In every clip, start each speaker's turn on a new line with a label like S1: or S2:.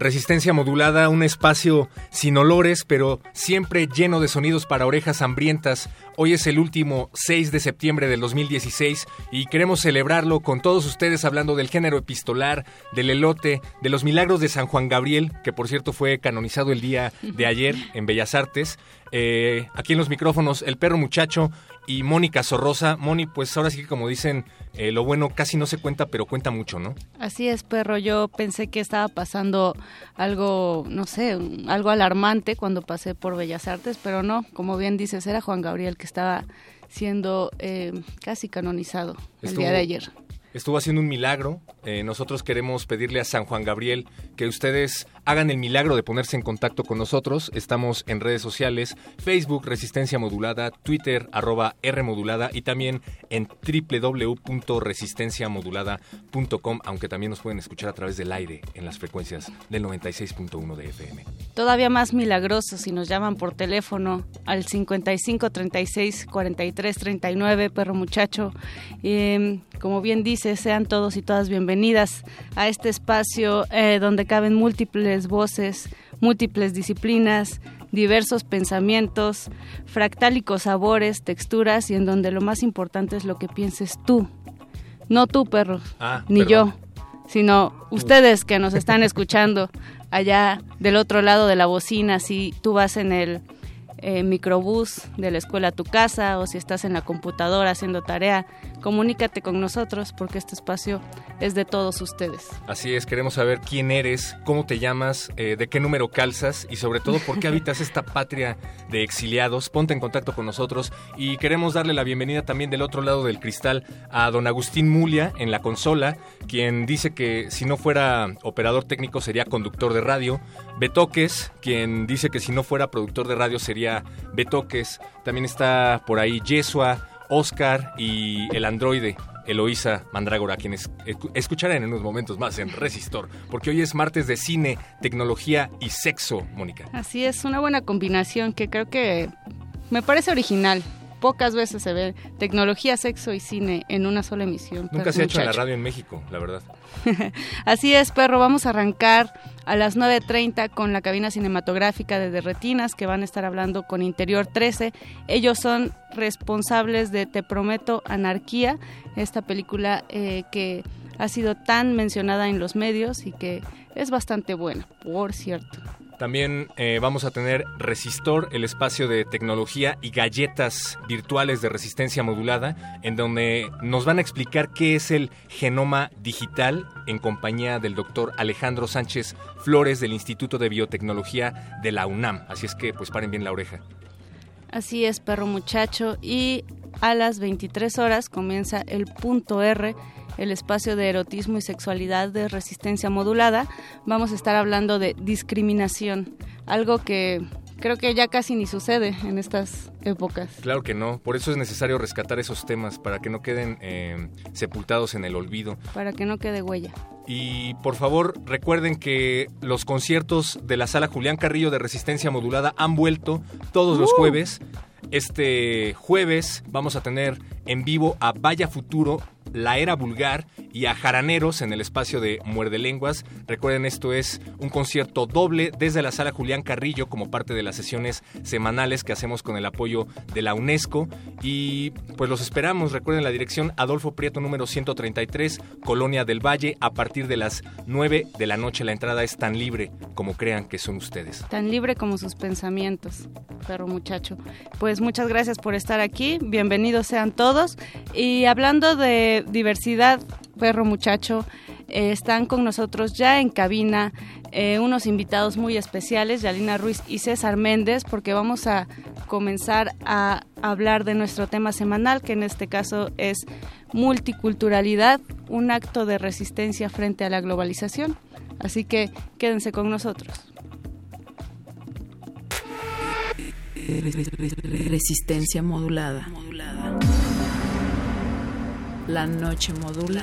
S1: Resistencia modulada, un espacio sin olores, pero siempre lleno de sonidos para orejas hambrientas. Hoy es el último 6 de septiembre del 2016 y queremos celebrarlo con todos ustedes hablando del género epistolar, del elote, de los milagros de San Juan Gabriel, que por cierto fue canonizado el día de ayer en Bellas Artes. Eh, aquí en los micrófonos, el perro muchacho y Mónica Sorrosa. Moni, pues ahora sí que como dicen, eh, lo bueno casi no se cuenta, pero cuenta mucho, ¿no?
S2: Así es, perro. Yo pensé que estaba pasando algo, no sé, algo alarmante cuando pasé por Bellas Artes, pero no, como bien dices, era Juan Gabriel que estaba siendo eh, casi canonizado el día de ayer
S1: estuvo haciendo un milagro. Eh, nosotros queremos pedirle a San Juan Gabriel que ustedes hagan el milagro de ponerse en contacto con nosotros. Estamos en redes sociales, Facebook Resistencia Modulada, Twitter arroba R Modulada y también en www.resistenciamodulada.com, aunque también nos pueden escuchar a través del aire en las frecuencias del 96.1 de FM.
S2: Todavía más milagroso si nos llaman por teléfono al 55 36 43 39, perro muchacho. Eh, como bien dice, sean todos y todas bienvenidas a este espacio eh, donde caben múltiples voces, múltiples disciplinas, diversos pensamientos, fractálicos sabores, texturas y en donde lo más importante es lo que pienses tú. No tú, perro,
S1: ah,
S2: ni yo, sino ustedes que nos están escuchando allá del otro lado de la bocina, si tú vas en el eh, microbús de la escuela a tu casa o si estás en la computadora haciendo tarea, comunícate con nosotros porque este espacio es de todos ustedes.
S1: Así es, queremos saber quién eres, cómo te llamas, eh, de qué número calzas y sobre todo por qué habitas esta patria de exiliados. Ponte en contacto con nosotros y queremos darle la bienvenida también del otro lado del cristal a don Agustín Mulia en la consola, quien dice que si no fuera operador técnico sería conductor de radio. Betoques, quien dice que si no fuera productor de radio sería Betoques. También está por ahí Yesua, Oscar y el androide. Eloísa Mandrágora, quienes escucharán en unos momentos más en Resistor, porque hoy es martes de cine, tecnología y sexo, Mónica.
S2: Así es, una buena combinación que creo que me parece original pocas veces se ve tecnología, sexo y cine en una sola emisión.
S1: Nunca se ha hecho en la radio en México, la verdad.
S2: Así es, perro. Vamos a arrancar a las 9.30 con la cabina cinematográfica de Derretinas, que van a estar hablando con Interior 13. Ellos son responsables de Te Prometo Anarquía, esta película eh, que ha sido tan mencionada en los medios y que es bastante buena, por cierto.
S1: También eh, vamos a tener Resistor, el espacio de tecnología y galletas virtuales de resistencia modulada, en donde nos van a explicar qué es el genoma digital en compañía del doctor Alejandro Sánchez Flores del Instituto de Biotecnología de la UNAM. Así es que pues paren bien la oreja.
S2: Así es, perro muchacho. Y a las 23 horas comienza el punto R el espacio de erotismo y sexualidad de resistencia modulada, vamos a estar hablando de discriminación, algo que creo que ya casi ni sucede en estas épocas.
S1: Claro que no, por eso es necesario rescatar esos temas para que no queden eh, sepultados en el olvido.
S2: Para que no quede huella.
S1: Y por favor recuerden que los conciertos de la sala Julián Carrillo de Resistencia Modulada han vuelto todos los ¡Uh! jueves. Este jueves vamos a tener en vivo a Vaya Futuro La Era Vulgar y a Jaraneros en el espacio de Muerde Lenguas. Recuerden, esto es un concierto doble desde la sala Julián Carrillo como parte de las sesiones semanales que hacemos con el apoyo de la UNESCO. Y pues los esperamos. Recuerden la dirección Adolfo Prieto número 133, Colonia del Valle, a partir de las 9 de la noche. La entrada es tan libre como crean que son ustedes.
S2: Tan libre como sus pensamientos, perro muchacho. Pues muchas gracias por estar aquí. Bienvenidos sean todos. Y hablando de diversidad, perro muchacho, eh, están con nosotros ya en cabina eh, unos invitados muy especiales, Yalina Ruiz y César Méndez, porque vamos a comenzar a hablar de nuestro tema semanal, que en este caso es multiculturalidad, un acto de resistencia frente a la globalización. Así que quédense con nosotros.
S3: Resistencia modulada. La noche modula.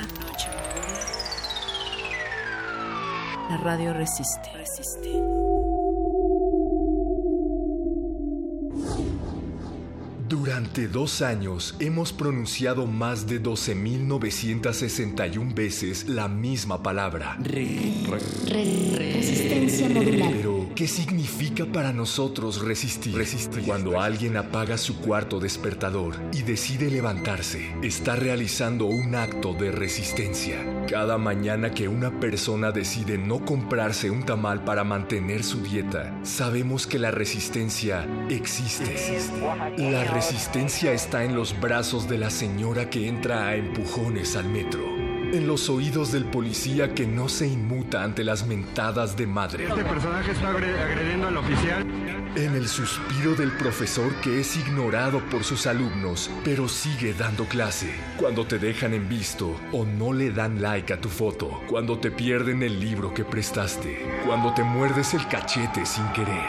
S3: La radio resiste.
S4: Durante dos años hemos pronunciado más de 12.961 veces la misma palabra.
S5: Resistencia modular.
S4: Pero, ¿qué significa para nosotros resistir? Resistir. Cuando alguien apaga su cuarto despertador y decide levantarse, está realizando un acto de resistencia. Cada mañana que una persona decide no comprarse un tamal para mantener su dieta, sabemos que la resistencia existe. La resistencia está en los brazos de la señora que entra a empujones al metro. En los oídos del policía que no se inmuta ante las mentadas de madre.
S6: Este personaje está agre- agrediendo al oficial.
S4: En el suspiro del profesor que es ignorado por sus alumnos, pero sigue dando clase. Cuando te dejan en visto o no le dan like a tu foto. Cuando te pierden el libro que prestaste. Cuando te muerdes el cachete sin querer.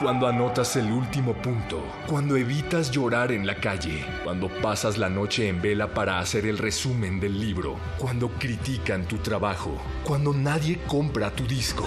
S4: Cuando anotas el último punto, cuando evitas llorar en la calle, cuando pasas la noche en vela para hacer el resumen del libro, cuando critican tu trabajo, cuando nadie compra tu disco.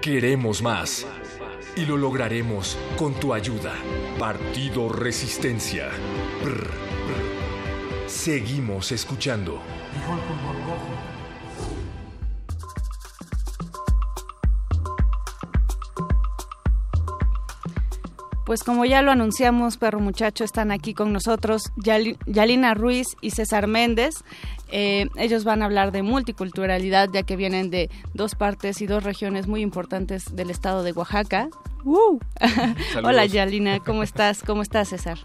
S4: Queremos más. Y lo lograremos con tu ayuda. Partido Resistencia. Seguimos escuchando.
S2: Pues como ya lo anunciamos, perro muchacho, están aquí con nosotros Yali- Yalina Ruiz y César Méndez. Eh, ellos van a hablar de multiculturalidad, ya que vienen de dos partes y dos regiones muy importantes del estado de Oaxaca. ¡Uh! Hola Yalina, ¿cómo estás? ¿Cómo estás, César?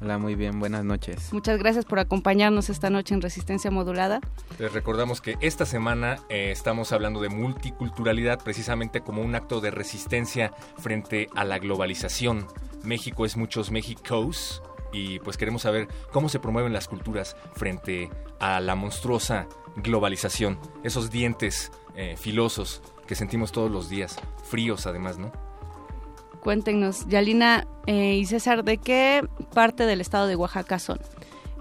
S7: Hola, muy bien, buenas noches.
S2: Muchas gracias por acompañarnos esta noche en Resistencia Modulada.
S1: Les recordamos que esta semana eh, estamos hablando de multiculturalidad precisamente como un acto de resistencia frente a la globalización. México es muchos Méxicos y pues queremos saber cómo se promueven las culturas frente a la monstruosa globalización. Esos dientes eh, filosos que sentimos todos los días, fríos además, ¿no?
S2: Cuéntenos, Yalina eh, y César, ¿de qué parte del estado de Oaxaca son?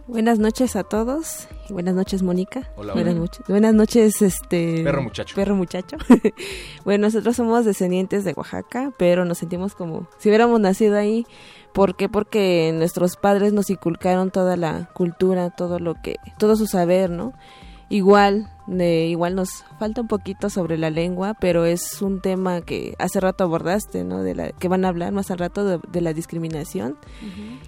S8: Buenas noches a todos. y Buenas noches, Mónica.
S1: Hola,
S8: Buenas
S1: hola.
S8: noches. Buenas noches, este.
S1: Perro muchacho.
S8: Perro muchacho. bueno, nosotros somos descendientes de Oaxaca, pero nos sentimos como si hubiéramos nacido ahí. ¿Por qué? Porque nuestros padres nos inculcaron toda la cultura, todo lo que, todo su saber, ¿no? Igual, eh, igual nos falta un poquito sobre la lengua, pero es un tema que hace rato abordaste, ¿no? De la, que van a hablar más al rato de, de la discriminación.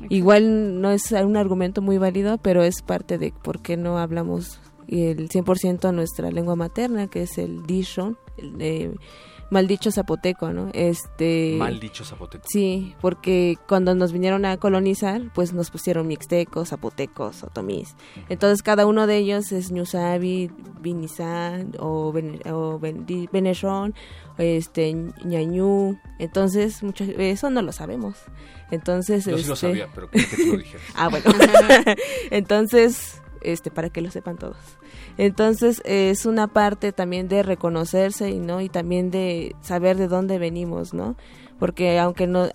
S8: Igual no es un argumento muy válido, pero es parte de por qué no hablamos el 100% nuestra lengua materna, que es el Dishon, el eh, maldicho zapoteco, ¿no? Este
S1: Mal dicho zapoteco.
S8: Sí, porque cuando nos vinieron a colonizar, pues nos pusieron mixtecos, zapotecos, otomís. Entonces cada uno de ellos es Ñusabi, Binizán o, ben, o ben, Benechón, este, Ñañú. Entonces, mucho, eso no lo sabemos. Entonces,
S1: Yo sí
S8: este...
S1: lo sabía, pero que tú lo dijeras.
S8: ah, bueno. Entonces, este para que lo sepan todos. Entonces es una parte también de reconocerse y no y también de saber de dónde venimos, ¿no? Porque aunque no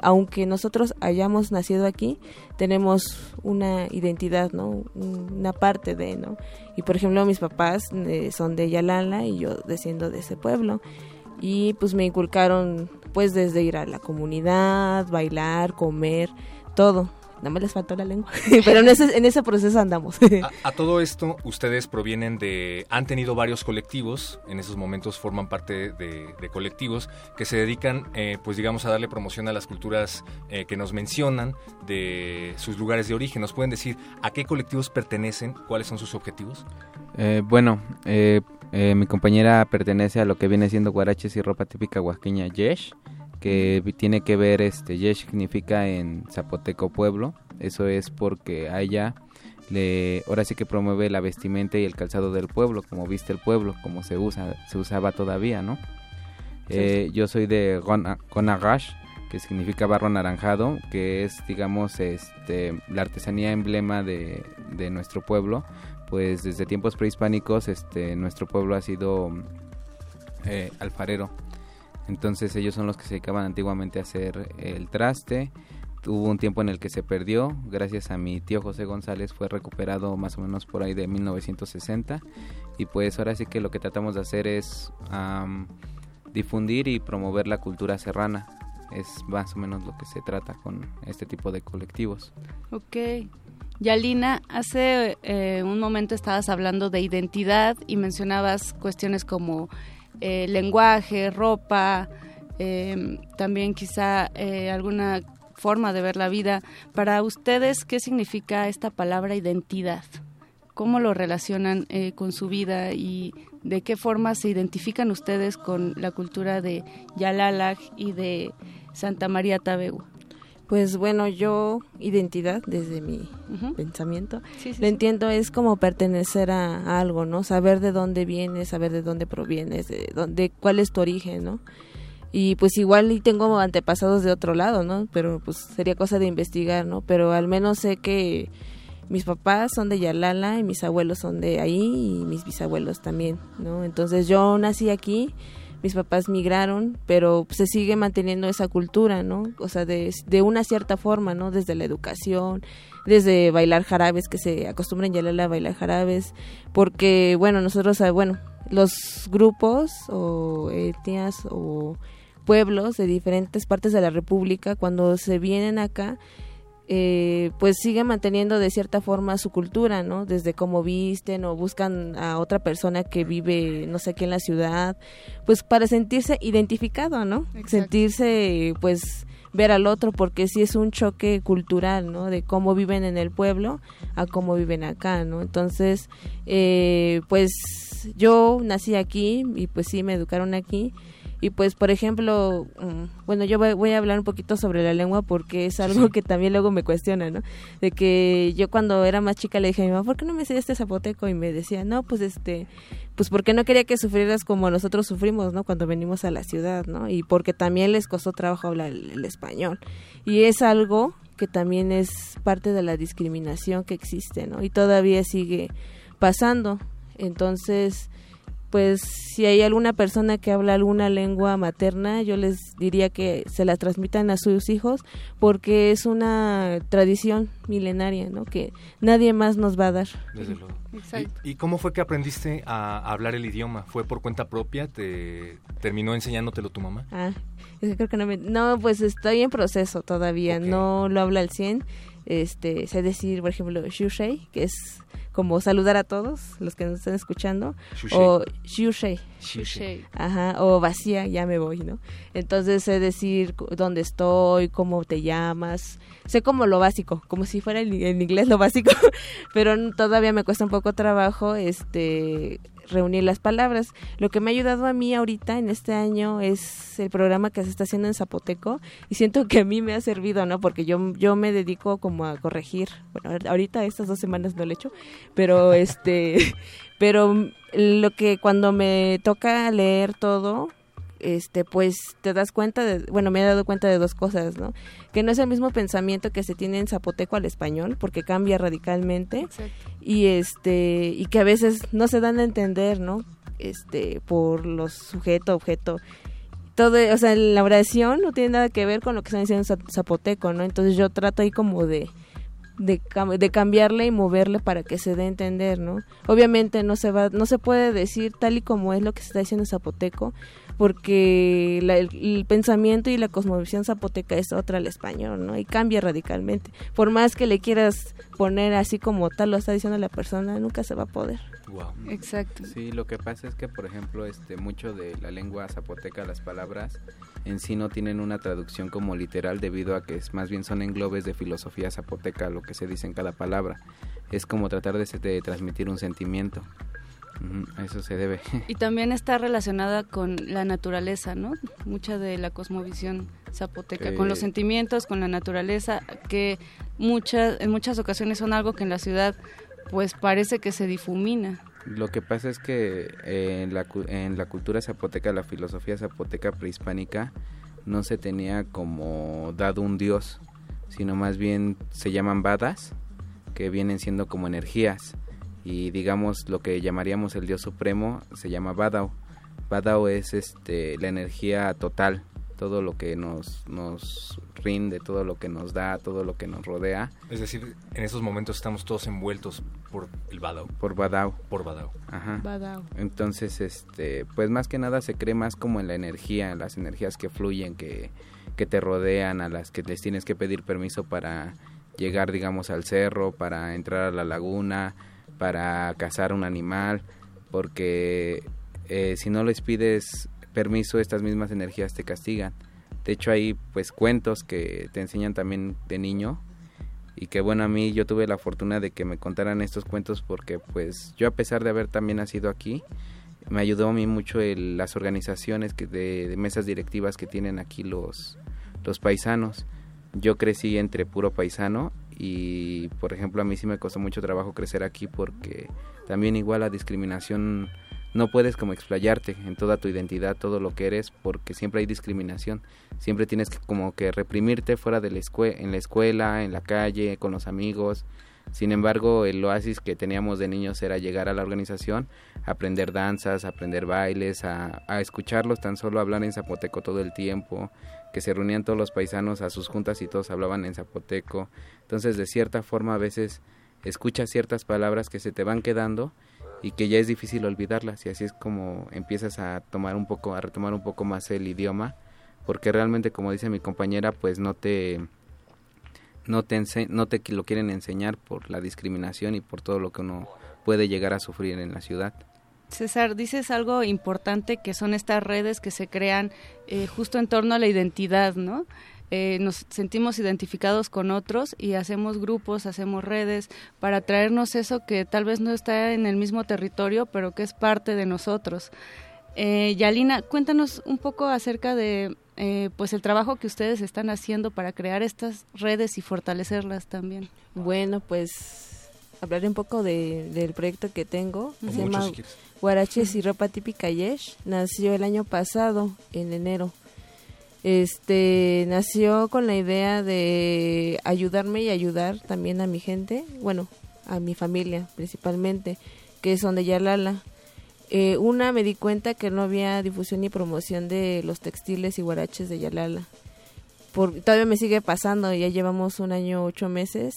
S8: aunque nosotros hayamos nacido aquí, tenemos una identidad, ¿no? Una parte de, ¿no? Y por ejemplo, mis papás eh, son de Yalala y yo desciendo de ese pueblo y pues me inculcaron pues desde ir a la comunidad, bailar, comer, todo no me les faltó la lengua, pero en ese, en ese proceso andamos.
S1: A, todo esto, ustedes provienen de, han tenido varios colectivos, en esos momentos forman parte de, colectivos que se dedican, eh, pues digamos, a darle promoción a las culturas eh, que nos mencionan de sus lugares de origen. ¿Nos pueden decir a qué colectivos pertenecen, cuáles son sus objetivos?
S7: Eh, bueno, mi compañera pertenece a lo que viene siendo guaraches y ropa típica huasqueña Yesh que tiene que ver, este, Yesh significa en zapoteco pueblo, eso es porque a ella le, ahora sí que promueve la vestimenta y el calzado del pueblo, como viste el pueblo, como se usa, se usaba todavía, ¿no? Eh, yo soy de Gonagash, que significa barro anaranjado, que es, digamos, este, la artesanía emblema de, de nuestro pueblo, pues desde tiempos prehispánicos, este, nuestro pueblo ha sido eh, alfarero entonces ellos son los que se dedicaban antiguamente a hacer el traste. Hubo un tiempo en el que se perdió, gracias a mi tío José González fue recuperado más o menos por ahí de 1960 y pues ahora sí que lo que tratamos de hacer es difundir y promover la cultura serrana. Es más o menos lo que se trata con este tipo de colectivos.
S9: Ok. Yalina, hace eh, un momento estabas hablando de identidad y mencionabas cuestiones como eh, lenguaje, ropa, em, también quizá eh, alguna forma de ver la vida. Para ustedes, ¿qué significa esta palabra identidad? ¿Cómo lo relacionan eh, con su vida y de qué forma se identifican ustedes con la cultura de Yalalaj y de Santa María Tabegu?
S8: Pues bueno, yo identidad desde mi pensamiento, lo entiendo es como pertenecer a, algo, ¿no? Saber de dónde vienes, saber de dónde provienes, de dónde, cuál es tu origen, ¿no? Y pues igual y tengo antepasados de otro lado, ¿no? Pero pues sería cosa de investigar, ¿no? Pero al menos sé que mis papás son de Yalala y mis abuelos son de ahí y mis bisabuelos también, ¿no? Entonces yo nací aquí mis papás migraron, pero se sigue manteniendo esa cultura, ¿no? O sea, de, una cierta forma, ¿no? Desde la educación, desde bailar jarabes, que se acostumbran ya a bailar jarabes, porque, bueno, nosotros, ah, bueno, los grupos o etnias o pueblos de diferentes partes de la República, cuando se vienen acá, eh, pues sigue manteniendo de cierta forma su cultura, ¿no? Desde cómo visten o buscan a otra persona que vive, no sé, aquí en la ciudad, pues para sentirse identificado, ¿no? Sentirse, pues, ver al otro, porque sí es un choque cultural, ¿no? De cómo viven en el pueblo a cómo viven acá, ¿no? Entonces, eh, pues yo nací aquí y pues sí me educaron aquí y pues, por ejemplo, mm, bueno, yo voy a hablar un poquito sobre la lengua porque es algo que también luego me cuestiona, ¿no? De que yo cuando era más chica le dije a mi mamá, ¿por qué no me este zapoteco? Y me decía, no, pues este, pues porque no quería que sufrieras como nosotros sufrimos, ¿no? Cuando venimos a la ciudad, ¿no? Y porque también les costó trabajo hablar el español. Y es algo que también es parte de la discriminación que existe, ¿no? Y todavía sigue pasando. Entonces, pues si hay alguna persona que habla alguna lengua materna, yo les diría que se la transmitan a sus hijos porque es una tradición milenaria, ¿no? Que nadie más nos va a dar.
S1: Desde luego. ¿Y, cómo fue que aprendiste a, hablar el idioma? ¿Fue por cuenta propia? ¿Te terminó enseñándotelo tu mamá?
S8: Ah, creo que no me... No, pues estoy en proceso todavía, no lo habla al 100. Este, sé decir, por ejemplo, shushei, que es como saludar a todos los que nos están escuchando. O shushei ajá o vacía ya me voy no entonces sé decir dónde estoy cómo te llamas. Sé como lo básico como si fuera en inglés lo básico pero todavía me cuesta un poco trabajo este reunir las palabras. Lo que me ha ayudado a mí ahorita en este año es el programa que se está haciendo en Zapoteco y siento que a mí me ha servido, ¿no? Porque yo, yo me dedico como a corregir. Bueno, ahorita estas dos semanas no lo he hecho, pero este, pero lo que cuando me toca leer todo, este pues te das cuenta de bueno me he dado cuenta de dos cosas no que no es el mismo pensamiento que se tiene en zapoteco al español porque cambia radicalmente y este y que a veces no se dan a entender no este por los sujeto objeto. Todo o sea la oración no tiene nada que ver con lo que están diciendo en zapoteco no entonces yo trato ahí como de de, de cambiarle y moverle para que se dé a entender, ¿no? Obviamente no se va, no se puede decir tal y como es lo que se está diciendo en zapoteco, porque el, pensamiento y la cosmovisión zapoteca es otra al español, ¿no? Y cambia radicalmente. Por más que le quieras poner así como tal lo está diciendo la persona, nunca se va a poder.
S9: Wow. Exacto.
S7: Sí, lo que pasa es que, por ejemplo, este, mucho de la lengua zapoteca, las palabras en sí no tienen una traducción como literal debido a que es, más bien son englobes de filosofía zapoteca lo que se dice en cada palabra. Es como tratar de, de transmitir un sentimiento eso se debe.
S9: Y también está relacionada con la naturaleza, ¿no? Mucha de la cosmovisión zapoteca, con los sentimientos, con la naturaleza, que muchas, en muchas ocasiones son algo que en la ciudad pues parece que se difumina.
S7: Lo que pasa es que eh, en, la, en la cultura zapoteca, la filosofía zapoteca prehispánica, no se tenía como dado un dios, sino más bien se llaman badas, que vienen siendo como energías y digamos lo que llamaríamos el dios supremo se llama Badao. Badao es este la energía total, todo lo que nos nos rinde, todo lo que nos da, todo lo que nos rodea.
S1: Es decir, en esos momentos estamos todos envueltos por el Badao.
S7: Por Badao.
S1: Por Badao.
S7: Ajá. Entonces, este, pues más que nada se cree más como en la energía, en las energías que fluyen, que, que te rodean, a las que les tienes que pedir permiso para llegar, digamos, al cerro, para entrar a la laguna, para cazar un animal, porque eh, si no les pides permiso, estas mismas energías te castigan. De hecho, hay pues cuentos que te enseñan también de niño y que bueno, a mí yo tuve la fortuna de que me contaran estos cuentos porque pues yo a pesar de haber también nacido aquí, me ayudó a mí mucho las organizaciones que de, de, mesas directivas que tienen aquí los, los paisanos. Yo crecí entre puro paisano y por ejemplo a mí sí me costó mucho trabajo crecer aquí porque también igual la discriminación no puedes como explayarte en toda tu identidad, todo lo que eres, porque siempre hay discriminación. Siempre tienes que como que reprimirte fuera de la escuela, en la escuela, en la calle, con los amigos. Sin embargo, el oasis que teníamos de niños era llegar a la organización, aprender danzas, aprender bailes, a, a escucharlos tan solo hablar en zapoteco todo el tiempo, que se reunían todos los paisanos a sus juntas y todos hablaban en zapoteco. Entonces, de cierta forma, a veces escuchas ciertas palabras que se te van quedando y que ya es difícil olvidarlas y así es como empiezas a tomar un poco, a retomar un poco más el idioma, porque realmente, como dice mi compañera, pues no te no te, no te lo quieren enseñar por la discriminación y por todo lo que uno puede llegar a sufrir en la ciudad.
S9: César, dices algo importante que son estas redes que se crean eh, justo en torno a la identidad, ¿no? Eh, nos sentimos identificados con otros y hacemos grupos, hacemos redes para traernos eso que tal vez no está en el mismo territorio, pero que es parte de nosotros. Eh, Yalina, cuéntanos un poco acerca de eh, pues el trabajo que ustedes están haciendo para crear estas redes y fortalecerlas también.
S8: Bueno, pues hablaré un poco de, del proyecto que tengo. Se llama Guaraches y Ropa Típica Yesh. Nació el año pasado, en enero. Este nació con la idea de ayudarme y ayudar también a mi gente, bueno, a mi familia principalmente, que son de Yalala. Eh, una me di cuenta que no había difusión ni promoción de los textiles y guaraches de Yalala. Por, todavía me sigue pasando, ya llevamos un año, ocho meses,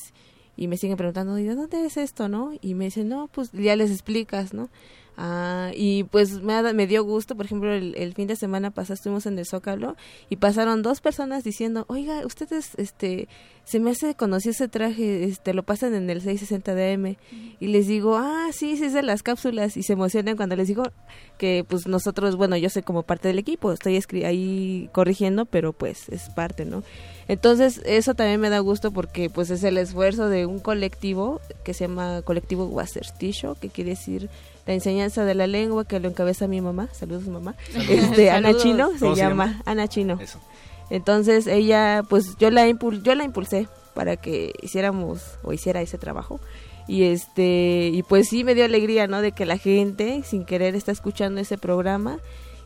S8: y me siguen preguntando, ¿y de dónde es esto, no? Y me dicen, no, pues ya les explicas, ¿no? Ah, y pues me, me dio gusto, por ejemplo, el, fin de semana pasado estuvimos en el Zócalo y pasaron dos personas diciendo, oiga, ustedes, este, se me hace conocido ese traje, este, lo pasan en el 660 DM. Y les digo, ah, sí, sí es de las cápsulas. Y se emocionan cuando les digo que pues nosotros, bueno, yo soy como parte del equipo, estoy ahí corrigiendo, pero pues es parte, ¿no? Entonces, eso también me da gusto porque pues es el esfuerzo de un colectivo que se llama Colectivo Wasertisho, que quiere decir la enseñanza de la lengua que lo encabeza mi mamá, saludos mamá, este Ana Chino, se llama, Ana Chino. Entonces ella, pues yo la yo la impulsé para que hiciéramos o hiciera ese trabajo. Y este y pues sí me dio alegría, ¿no? De que la gente sin querer está escuchando ese programa.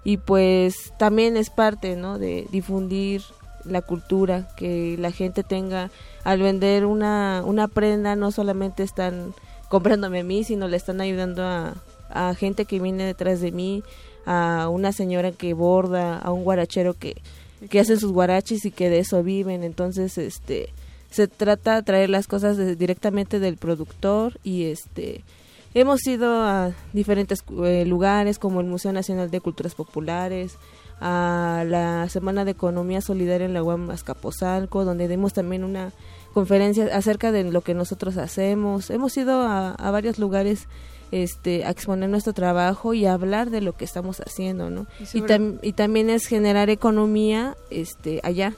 S8: Y pues también es parte, ¿no? De difundir la cultura, que la gente tenga, al vender una, una prenda, no solamente están comprándome a mí, sino le están ayudando a, a gente que viene detrás de mí, a una señora que borda, a un guarachero que, que hace sus guaraches y que de eso viven. Entonces, este, se trata de traer las cosas directamente del productor y este hemos ido a diferentes eh, lugares como el Museo Nacional de Culturas Populares, a la Semana de Economía Solidaria en la UAM Azcapotzalco, donde dimos también una conferencia acerca de lo que nosotros hacemos. Hemos ido a varios lugares este, a exponer nuestro trabajo y a hablar de lo que estamos haciendo, ¿no? Y, y, también es generar economía este, allá.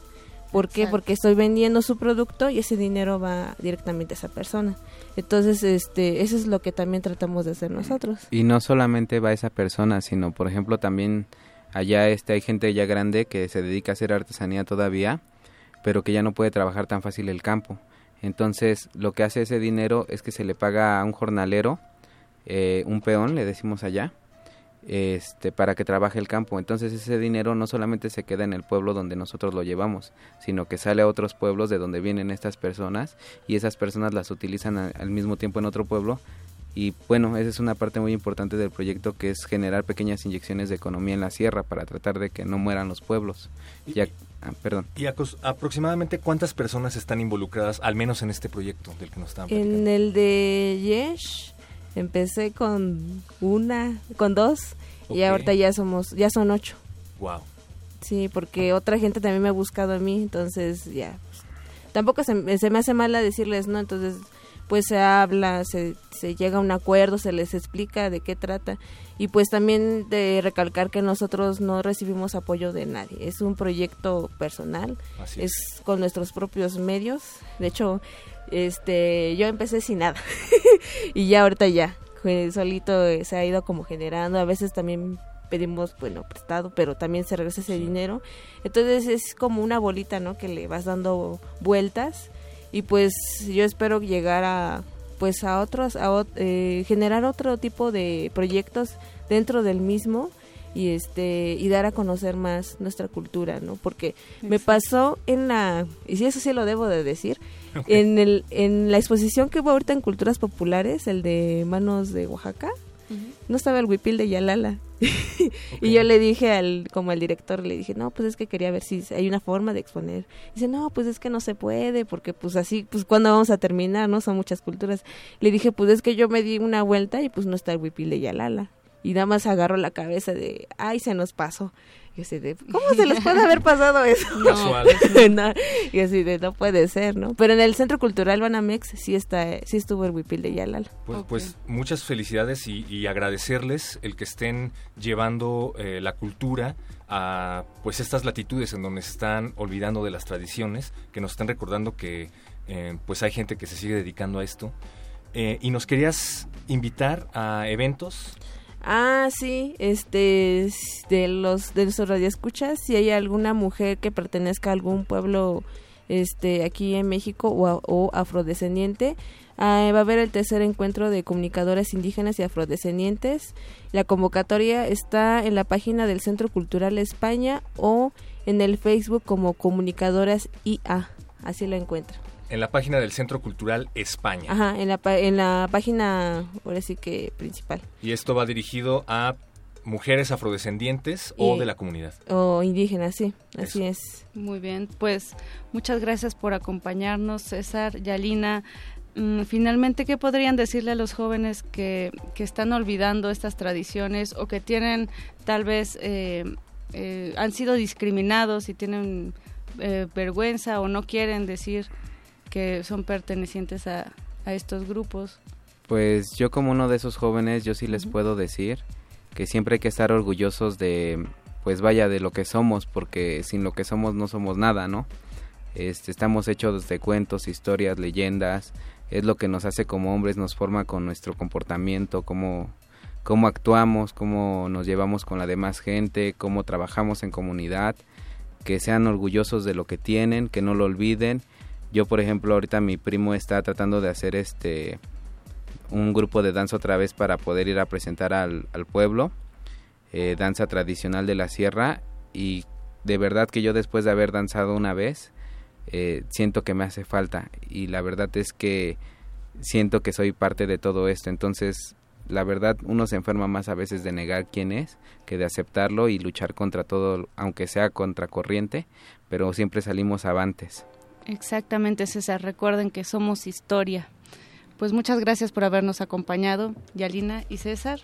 S8: ¿Por qué? Porque estoy vendiendo su producto y ese dinero va directamente a esa persona. Entonces, este, eso es lo que también tratamos de hacer nosotros.
S7: Y no solamente va a esa persona, sino, por ejemplo, también allá este, hay gente ya grande que se dedica a hacer artesanía todavía, pero que ya no puede trabajar tan fácil el campo. Entonces, lo que hace ese dinero es que se le paga a un jornalero, eh, un peón, le decimos allá, este, para que trabaje el campo. Entonces ese dinero no solamente se queda en el pueblo donde nosotros lo llevamos, sino que sale a otros pueblos de donde vienen estas personas y esas personas las utilizan al mismo tiempo en otro pueblo. Y bueno, esa es una parte muy importante del proyecto que es generar pequeñas inyecciones de economía en la sierra para tratar de que no mueran los pueblos. Ya, ah, perdón.
S1: ¿Y aproximadamente cuántas personas están involucradas, al menos en este proyecto del que nos están
S8: En el de Yesh, Empecé con una, con dos y ahorita ya somos, ya son ocho.
S1: Wow.
S8: Sí, porque otra gente también me ha buscado a mí, entonces ya. Pues, tampoco se, se, me hace mal decirles, ¿no? Entonces, pues se habla, se, se llega a un acuerdo, se les explica de qué trata. Y pues también de recalcar que nosotros no recibimos apoyo de nadie. Es un proyecto personal, es. es con nuestros propios medios. De hecho, este yo empecé sin nada. Y ya ahorita ya solito eh, se ha ido como generando. A veces también pedimos bueno prestado pero también se regresa ese dinero. Entonces es como una bolita no que le vas dando vueltas. Y pues yo espero llegar a pues a otros a eh, generar otro tipo de proyectos dentro del mismo y este y dar a conocer más nuestra cultura no porque me pasó en la y si eso sí lo debo de decir en el en la exposición que hubo ahorita en culturas populares el de manos de Oaxaca no estaba el huipil de Yalala. Y yo le dije al como al director le dije no pues es que quería ver si hay una forma de exponer dice no pues es que no se puede porque pues así pues cuando vamos a terminar no son muchas culturas le dije pues es que yo me di una vuelta y pues no está el huipil de Yalala y nada más agarro la cabeza de, ay, se nos pasó. Y así de, ¿cómo se les puede haber pasado eso?
S1: Casual.
S8: y así de, no puede ser, ¿no? Pero en el Centro Cultural Banamex sí está, sí estuvo el huipil de Yalal.
S1: Pues, pues muchas felicidades y, agradecerles el que estén llevando eh, la cultura a pues estas latitudes en donde se están olvidando de las tradiciones, que nos están recordando que eh, pues hay gente que se sigue dedicando a esto. Eh, y nos querías invitar a eventos.
S8: Ah, sí, este, de los de nuestros radioescuchas, si hay alguna mujer que pertenezca a algún pueblo, este, aquí en México o, afrodescendiente, ah, va a haber el tercer encuentro de comunicadoras indígenas y afrodescendientes. La convocatoria está en la página del Centro Cultural España o en el Facebook como Comunicadoras IA, así la encuentra
S1: en la página del Centro Cultural España.
S8: Ajá, en la, en la página, ahora sí que principal.
S1: Y esto va dirigido a mujeres afrodescendientes o de la comunidad.
S8: O indígenas, sí, así es.
S9: Muy bien, pues muchas gracias por acompañarnos, César, Yalina. Mm, finalmente, ¿qué podrían decirle a los jóvenes que, que están olvidando estas tradiciones o que tienen tal vez, eh, eh, han sido discriminados y tienen eh, vergüenza o no quieren decir que son pertenecientes a, estos grupos?
S7: Pues yo como uno de esos jóvenes, yo sí les puedo decir que siempre hay que estar orgullosos de, pues vaya, de lo que somos, porque sin lo que somos no somos nada, ¿no? Este, estamos hechos de cuentos, historias, leyendas, es lo que nos hace como hombres, nos forma con nuestro comportamiento, cómo, cómo actuamos, cómo nos llevamos con la demás gente, cómo trabajamos en comunidad, que sean orgullosos de lo que tienen, que no lo olviden yo, por ejemplo, ahorita mi primo está tratando de hacer este un grupo de danza otra vez para poder ir a presentar al, pueblo. eh, danza tradicional de la sierra. Y de verdad que yo después de haber danzado una vez eh, siento que me hace falta. Y la verdad es que siento que soy parte de todo esto. Entonces la verdad uno se enferma más a veces de negar quién es que de aceptarlo y luchar contra todo aunque sea contracorriente pero siempre salimos avantes
S9: Exactamente, César. Recuerden que somos historia. Pues muchas gracias por habernos acompañado, Yalina y César.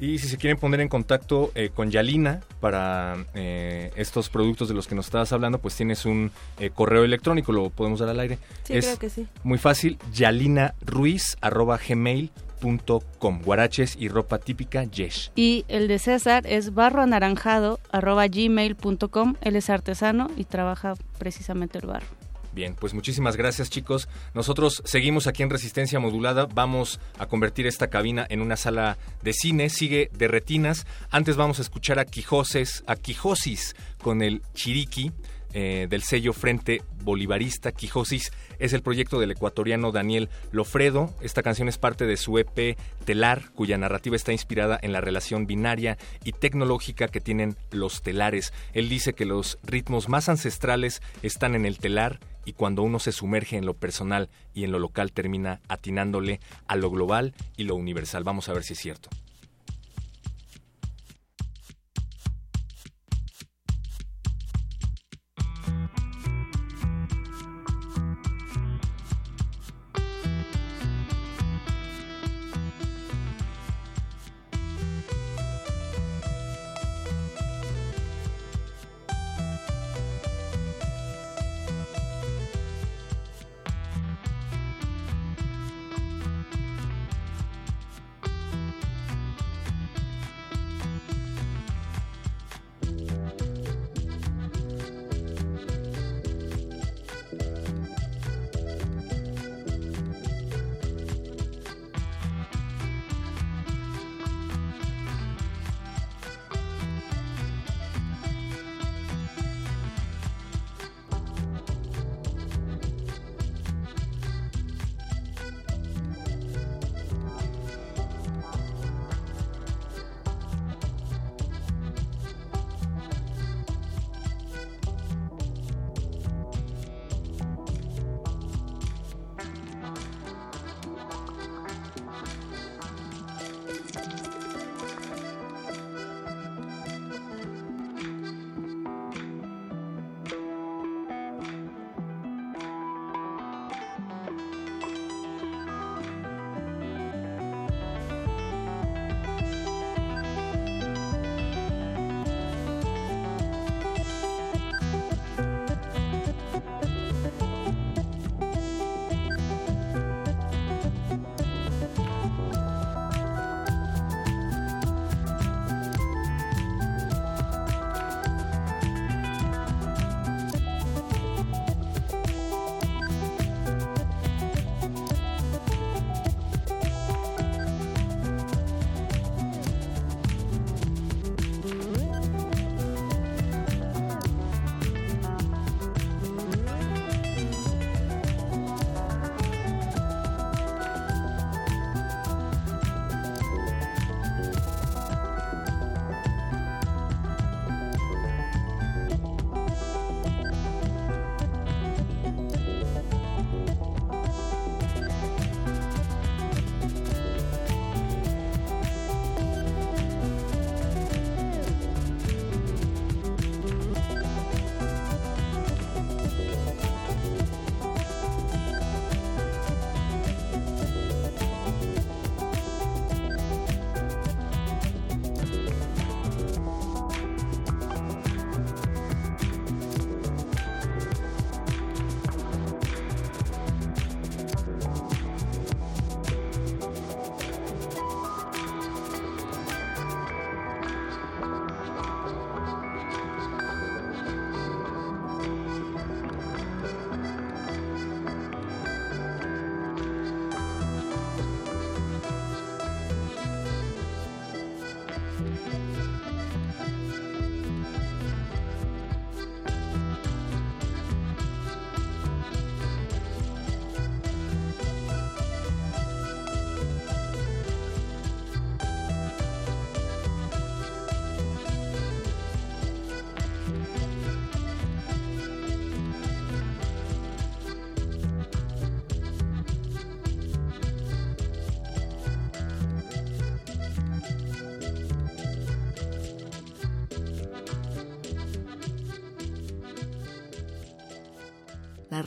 S1: Y si se quieren poner en contacto eh, con Yalina para eh, estos productos de los que nos estabas hablando, pues tienes un eh, correo electrónico, lo podemos dar al aire.
S8: Sí, creo que sí.
S1: Muy fácil, yalinaruiz.gmail.com Guaraches y ropa típica Yesh.
S9: Y el de César es barroanaranjado.gmail.com Él es artesano y trabaja precisamente el barro.
S1: Bien, pues muchísimas gracias chicos. Nosotros seguimos aquí en Resistencia Modulada. Vamos a convertir esta cabina en una sala de cine. Sigue de retinas. Antes vamos a escuchar a Quijoses, a Quijosis con el Chiriqui. Eh, del sello Frente Bolivarista Quijosis es el proyecto del ecuatoriano Daniel Lofredo. Esta canción es parte de su EP Telar, cuya narrativa está inspirada en la relación binaria y tecnológica que tienen los telares. Él dice que los ritmos más ancestrales están en el telar y cuando uno se sumerge en lo personal y en lo local termina atinándole a lo global y lo universal. Vamos a ver si es cierto.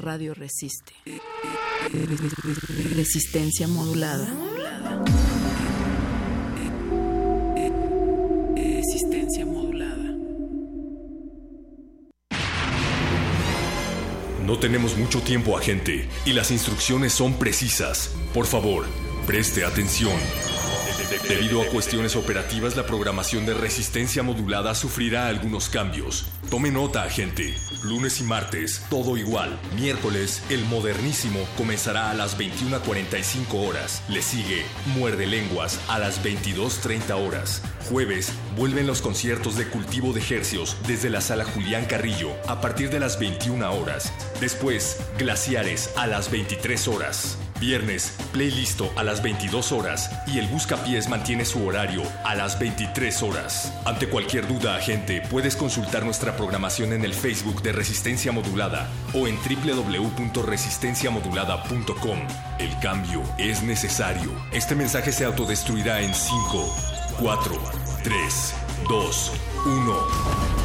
S3: Radio resiste. Resistencia modulada. Resistencia modulada.
S4: No tenemos mucho tiempo, agente, y las instrucciones son precisas. Por favor, preste atención. Debido a cuestiones operativas, la programación de resistencia modulada sufrirá algunos cambios. Tome nota, agente. Lunes y martes, todo igual. Miércoles, el modernísimo comenzará a las 21.45 horas. Le sigue Muerde Lenguas a las 22.30 horas. Jueves, vuelven los conciertos de cultivo de hercios desde la sala Julián Carrillo a partir de las 21 horas. Después, Glaciares a las 23 horas. Viernes, playlisto a las 22 horas y el Buscapiés mantiene su horario a las 23 horas. Ante cualquier duda, agente, puedes consultar nuestra programación en el Facebook de Resistencia Modulada o en www.resistenciamodulada.com. El cambio es necesario. Este mensaje se autodestruirá en 5, 4, 3, 2, 1.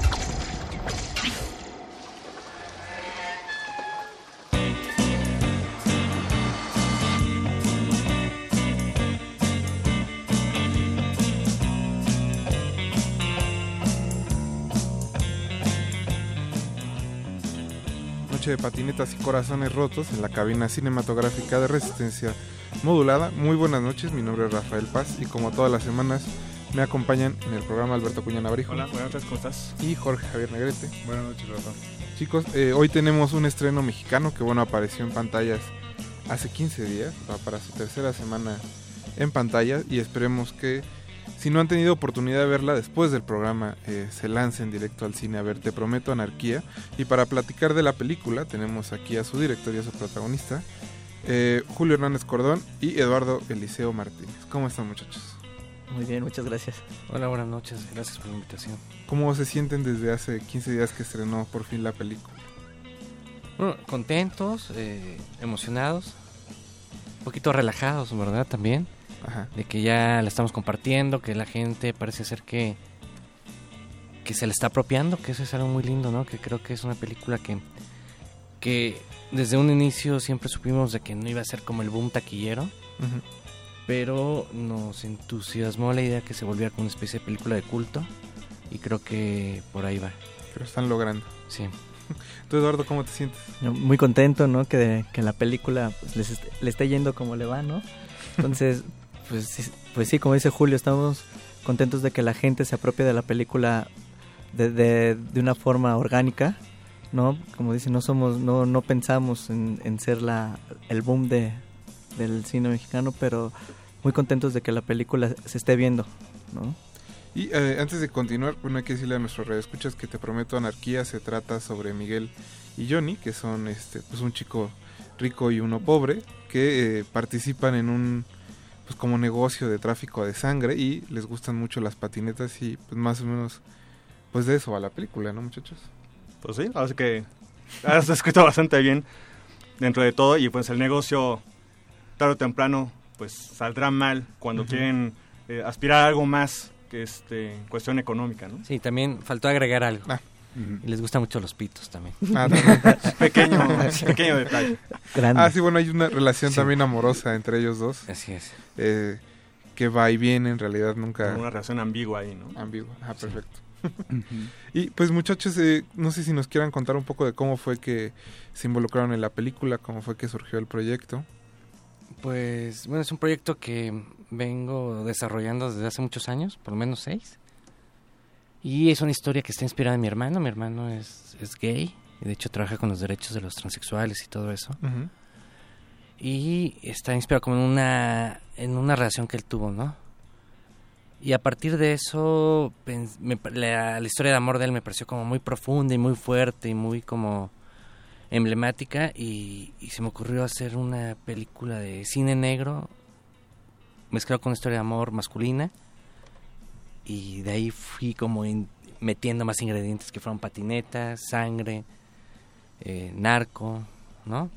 S10: Noche de patinetas y corazones rotos en la cabina cinematográfica de resistencia modulada. Muy buenas noches, mi nombre es Rafael Paz y como todas las semanas me acompañan en el programa Alberto Cuña Navarijo.
S11: Hola, buenas noches, ¿cómo estás?
S10: Y Jorge Javier Negrete.
S11: Buenas noches, Rafa.
S10: Chicos, eh, hoy tenemos un estreno mexicano que bueno apareció en pantallas hace 15 días, va para su tercera semana en pantalla y esperemos que si no han tenido oportunidad de verla después del programa, eh, se lancen directo al cine a ver Te Prometo Anarquía. Y para platicar de la película, tenemos aquí a su director y a su protagonista, eh, Julio Hernández Cordón y Eduardo Eliseo Martínez. ¿Cómo están, muchachos?
S12: Muy bien, muchas gracias.
S13: Hola, buenas noches, gracias por la invitación.
S10: ¿Cómo se sienten desde hace 15 días que estrenó por fin la película?
S13: Bueno, contentos, eh, emocionados, un poquito relajados, ¿verdad? También.
S10: Ajá.
S13: de que ya la estamos compartiendo, que la gente parece ser que que se le está apropiando, que eso es algo muy lindo, ¿no? Que creo que es una película que que desde un inicio siempre supimos de que no iba a ser como el boom taquillero, pero nos entusiasmó la idea que se volviera como una especie de película de culto y creo que por ahí va.
S10: Lo están logrando.
S13: Sí.
S10: ¿Tú, Eduardo, cómo te sientes?
S12: Muy contento, ¿no? Que, que la película pues, les le esté yendo como le va, ¿no? Entonces, pues, pues sí, como dice Julio, estamos contentos de que la gente se apropie de la película de, de, de una forma orgánica, ¿no? Como dice, no somos, no, no pensamos en, en ser la, el boom de, del cine mexicano, pero muy contentos de que la película se esté viendo, ¿no?
S10: Y eh, antes de continuar, bueno, hay que decirle a nuestros radioescuchas que Te Prometo Anarquía se trata sobre Miguel y Johnny, que son este, pues un chico rico y uno pobre, que eh, participan en un pues como negocio de tráfico de sangre y les gustan mucho las patinetas y pues más o menos pues de eso va la película, ¿no muchachos?
S11: Pues sí, así que has escrito bastante bien dentro de todo y pues el negocio tarde o temprano pues saldrá mal cuando quieren eh, aspirar a algo más que este cuestión económica, ¿no?
S13: Sí, también faltó agregar algo.
S10: Ah.
S13: Y les gustan mucho los pitos también.
S10: Ah, también.
S11: pequeño, pequeño detalle.
S12: Grande.
S10: Ah, sí, bueno, hay una relación
S13: Sí.
S10: también amorosa entre ellos dos.
S13: Así es.
S10: eh, que va y viene, en realidad nunca...
S11: Una relación ambigua ahí, ¿no?
S10: Ambigua, ah, perfecto. y pues muchachos, eh, no sé si nos quieran contar un poco de cómo fue que se involucraron en la película, cómo fue que surgió el proyecto.
S13: Pues bueno, es un proyecto que vengo desarrollando desde hace muchos años, por lo menos seis. Y es una historia que está inspirada en mi hermano. Mi hermano es, es gay y de hecho trabaja con los derechos de los transexuales y todo eso. Y está inspirado como en una, en una relación que él tuvo, ¿no? Y a partir de eso, me la historia de amor de él me pareció como muy profunda y muy fuerte y muy como emblemática y, y se me ocurrió hacer una película de cine negro mezclado con una historia de amor masculina y de ahí fui como in- metiendo más ingredientes que fueron patinetas, sangre, eh, narco, ¿no?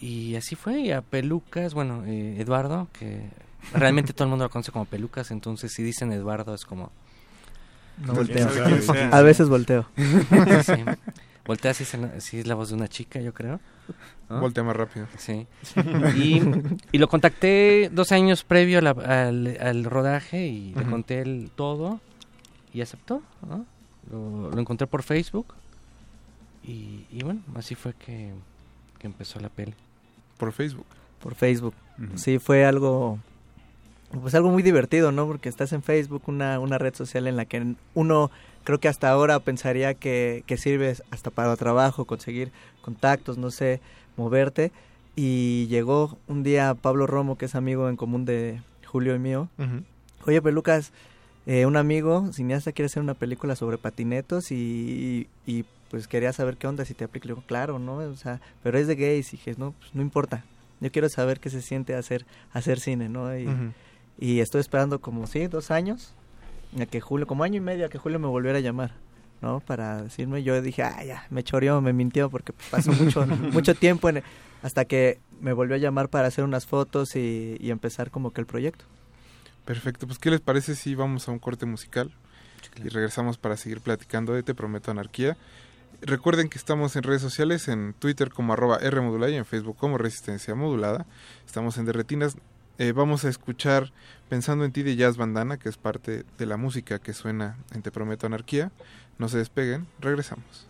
S13: Y así fue, y a Pelucas, bueno, eh, Eduardo, que realmente todo el mundo lo conoce como Pelucas, entonces si dicen Eduardo es como...
S12: No volteo. A veces volteo.
S13: Sí. Voltea si es, el- si es la voz de una chica, yo creo. ¿no?
S10: Voltea más rápido.
S13: Sí. Y, y lo contacté dos años previo a la- al, al rodaje y le conté el todo y aceptó. ¿no? Lo, lo encontré por Facebook y, y bueno, así fue que, que empezó la peli.
S10: Por Facebook.
S12: Por Facebook. Sí, fue algo pues algo muy divertido, ¿no? Porque estás en Facebook, una, una red social en la que uno creo que hasta ahora pensaría que, que sirve hasta para trabajo, conseguir contactos, no sé, moverte. Y llegó un día Pablo Romo, que es amigo en común de Julio y mío. Oye, Pelucas, eh, un amigo cineasta quiere hacer una película sobre patinetos y, y, y, pues quería saber qué onda, si te aplico. Le digo, claro, ¿no? O sea, pero es de gays. Y dije, no, pues no importa. Yo quiero saber qué se siente hacer, hacer cine, ¿no? Y, y estoy esperando como, sí, dos años, a que Julio, como año y medio, a que Julio me volviera a llamar, ¿no? Para decirme, yo dije, ah, ya, me choreó, me mintió, porque pasó mucho, mucho tiempo en- hasta que me volvió a llamar para hacer unas fotos y, y empezar como que el proyecto.
S10: Perfecto, pues ¿qué les parece si vamos a un corte musical y regresamos para seguir platicando de Te Prometo Anarquía? Recuerden que estamos en redes sociales, en Twitter como arroba Rmodulada y en Facebook como Resistencia Modulada. Estamos en Derretinas. Eh, vamos a escuchar Pensando en ti de Jazz Bandana, que es parte de la música que suena en Te Prometo Anarquía. No se despeguen, regresamos.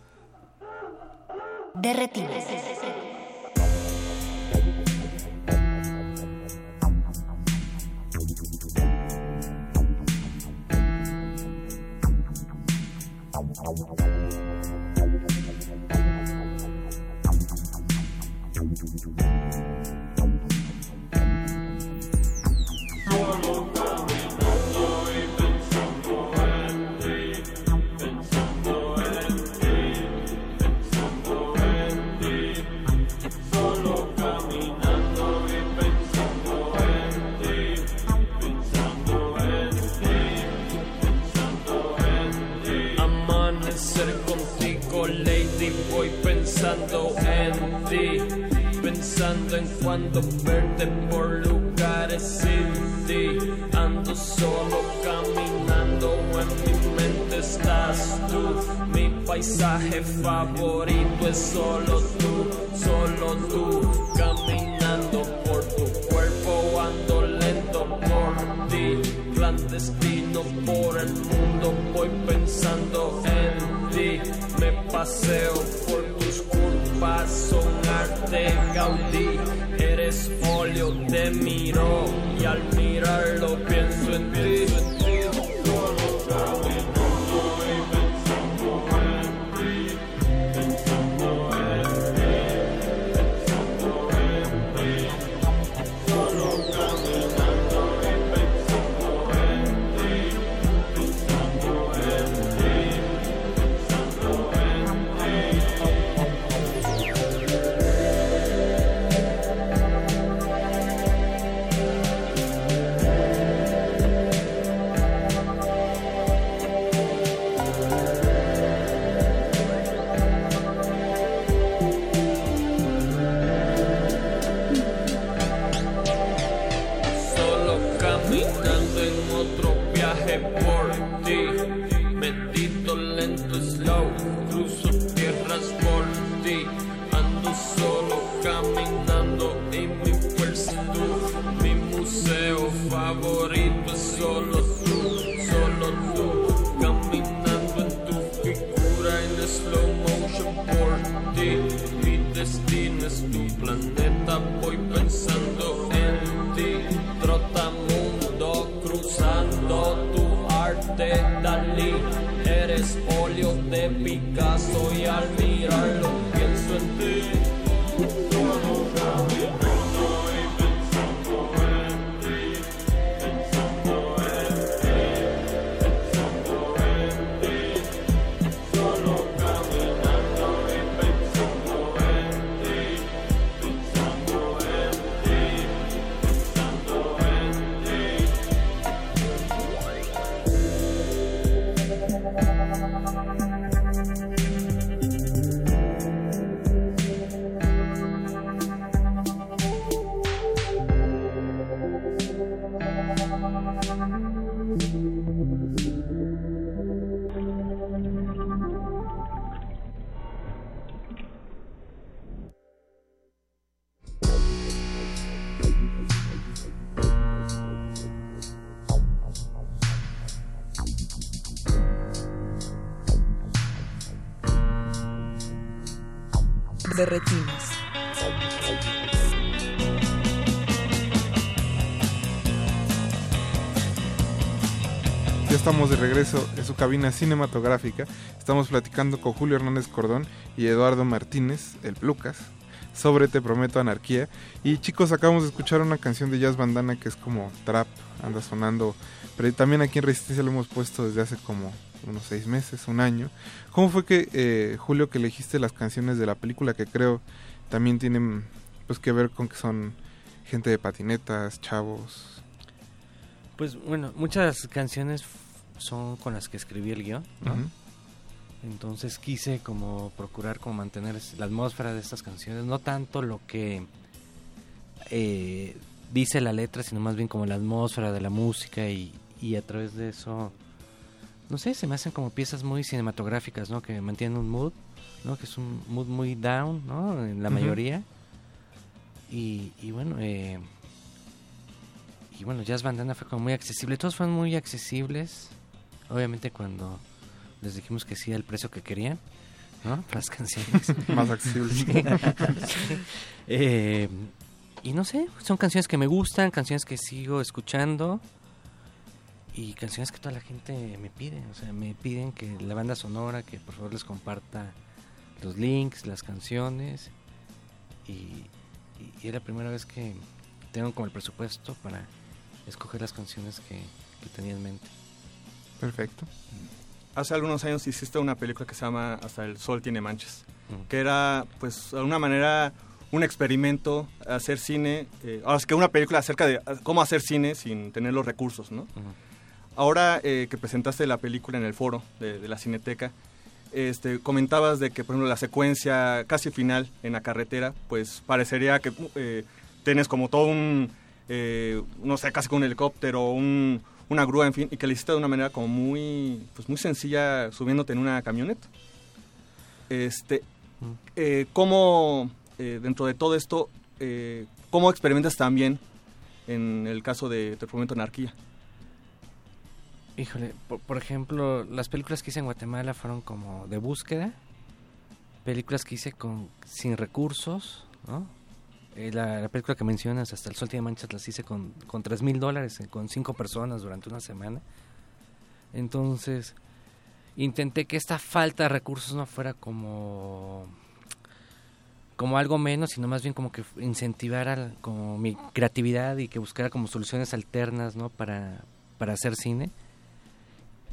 S14: Voy pensando en ti. Pensando en cuando verte por lugares sin ti. Ando solo caminando, en mi mente estás tú. Mi paisaje favorito es solo tú, solo tú. Caminando Clandestino por el mundo, voy pensando en ti. Me paseo por tus curvas, son arte gaudí. Eres óleo, te miro y al mirarlo pienso en ti. Eres óleo de Picasso y al
S10: cabina cinematográfica. Estamos platicando con Julio Hernández Cordón y Eduardo Martínez, el Lucas, sobre Te Prometo Anarquía. Y chicos, acabamos de escuchar una canción de Jazz Bandana que es como trap, anda sonando. Pero también aquí en Resistencia lo hemos puesto desde hace como unos seis meses, un año. ¿Cómo fue que, eh, Julio, que elegiste las canciones de la película que creo también tienen pues que ver con que son gente de patinetas, chavos?
S13: Pues bueno, muchas canciones son con las que escribí el
S10: guion.
S13: Entonces quise como procurar como mantener la atmósfera de estas canciones, no tanto lo que eh, dice la letra, sino más bien como la atmósfera de la música y, y a través de eso, no sé, se me hacen como piezas muy cinematográficas, ¿no? Que mantienen un mood, ¿no? Que es un mood muy down, ¿no? En la mayoría. Y, y bueno, eh, y bueno, Jazz Bandana fue como muy accesible. Todos fueron muy accesibles. Obviamente cuando les dijimos que sí al precio que querían, ¿no? Para las canciones.
S10: Más.
S13: Sí. Sí. Eh, y no sé, son canciones que me gustan, canciones que sigo escuchando y canciones que toda la gente me pide. O sea, me piden que la banda sonora, que por favor les comparta los links, las canciones. Y, y- y es la primera vez que tengo como el presupuesto para escoger las canciones que, que tenía en mente.
S10: Perfecto.
S11: Hace algunos años hiciste una película que se llama Hasta el sol tiene manchas,
S13: Mm.
S11: que era, pues, de alguna manera un experimento, hacer cine, eh, ahora es que una película acerca de cómo hacer cine sin tener los recursos, ¿no? Ahora eh, que presentaste la película en el foro de, de la Cineteca, este, comentabas de que, por ejemplo, la secuencia casi final en la carretera, pues parecería que eh, tienes como todo un, eh, no sé, casi como un helicóptero, un, una grúa, en fin, y que lo hiciste de una manera como muy, pues muy sencilla subiéndote en una camioneta. Este, eh, ¿Cómo, eh, dentro de todo esto, eh, cómo experimentas también en el caso de Prometo Anarquía?
S13: Híjole, por, por ejemplo, las películas que hice en Guatemala fueron como de búsqueda, películas que hice con sin recursos, ¿no? Eh, la, la película que mencionas, Hasta el Sol tiene manchas, las hice con, con 3 mil dólares, eh, con cinco personas durante una semana. Entonces, intenté que esta falta de recursos no fuera como como algo menos, sino más bien como que incentivara como mi creatividad y que buscara como soluciones alternas, ¿no? Para, para hacer cine.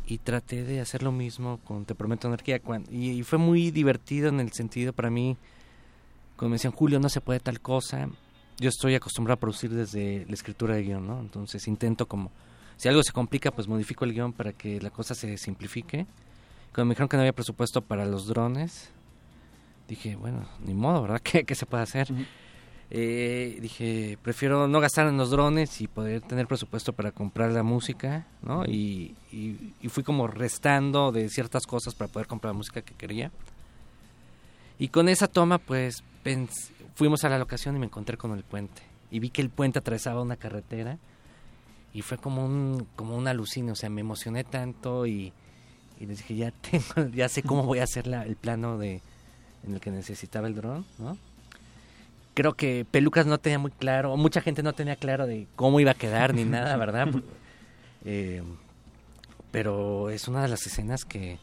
S13: Y traté de hacer lo mismo con Te Prometo cuan- y, y fue muy divertido en el sentido para mí, cuando me decían, Julio, no se puede tal cosa. Yo estoy acostumbrado a producir desde la escritura de guion, ¿no? Entonces intento como, si algo se complica, pues modifico el guion para que la cosa se simplifique. Cuando me dijeron que no había presupuesto para los drones, dije, bueno, ni modo, ¿verdad? ¿Qué, qué se puede hacer? Eh, dije, prefiero no gastar en los drones y poder tener presupuesto para comprar la música, ¿no? Y, y- y fui como restando de ciertas cosas para poder comprar la música que quería. Y con esa toma, pues, fuimos a la locación y me encontré con el puente. Y vi que el puente atravesaba una carretera y fue como un como una alucina, o sea, me emocioné tanto y, y les dije, ya tengo, ya sé cómo voy a hacer la- el plano de en el que necesitaba el dron, ¿no? Creo que Pelucas no tenía muy claro, o mucha gente no tenía claro de cómo iba a quedar ni nada, ¿verdad? Eh, pero es una de las escenas que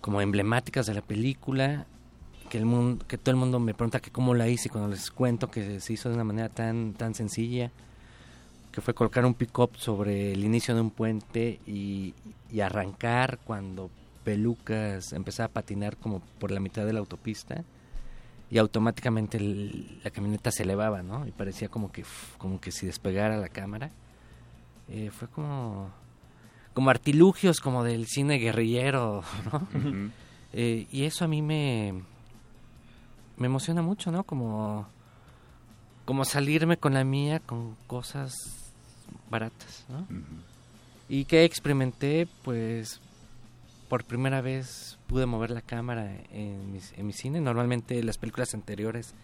S13: como emblemáticas de la película que el mundo que todo el mundo me pregunta que cómo la hice cuando les cuento que se hizo de una manera tan tan sencilla que fue colocar un pick-up sobre el inicio de un puente y, y arrancar cuando Pelucas empezaba a patinar como por la mitad de la autopista y automáticamente el- la camioneta se elevaba, ¿no? Y parecía como que como que si despegara la cámara. Eh, fue como como artilugios como del cine guerrillero, ¿no?
S10: Ujú.
S13: Eh, y eso a mí me me emociona mucho, ¿no? Como como salirme con la mía con cosas baratas, ¿no? Y que experimenté, pues, por primera vez pude mover la cámara en mi, en mi cine. Normalmente las películas anteriores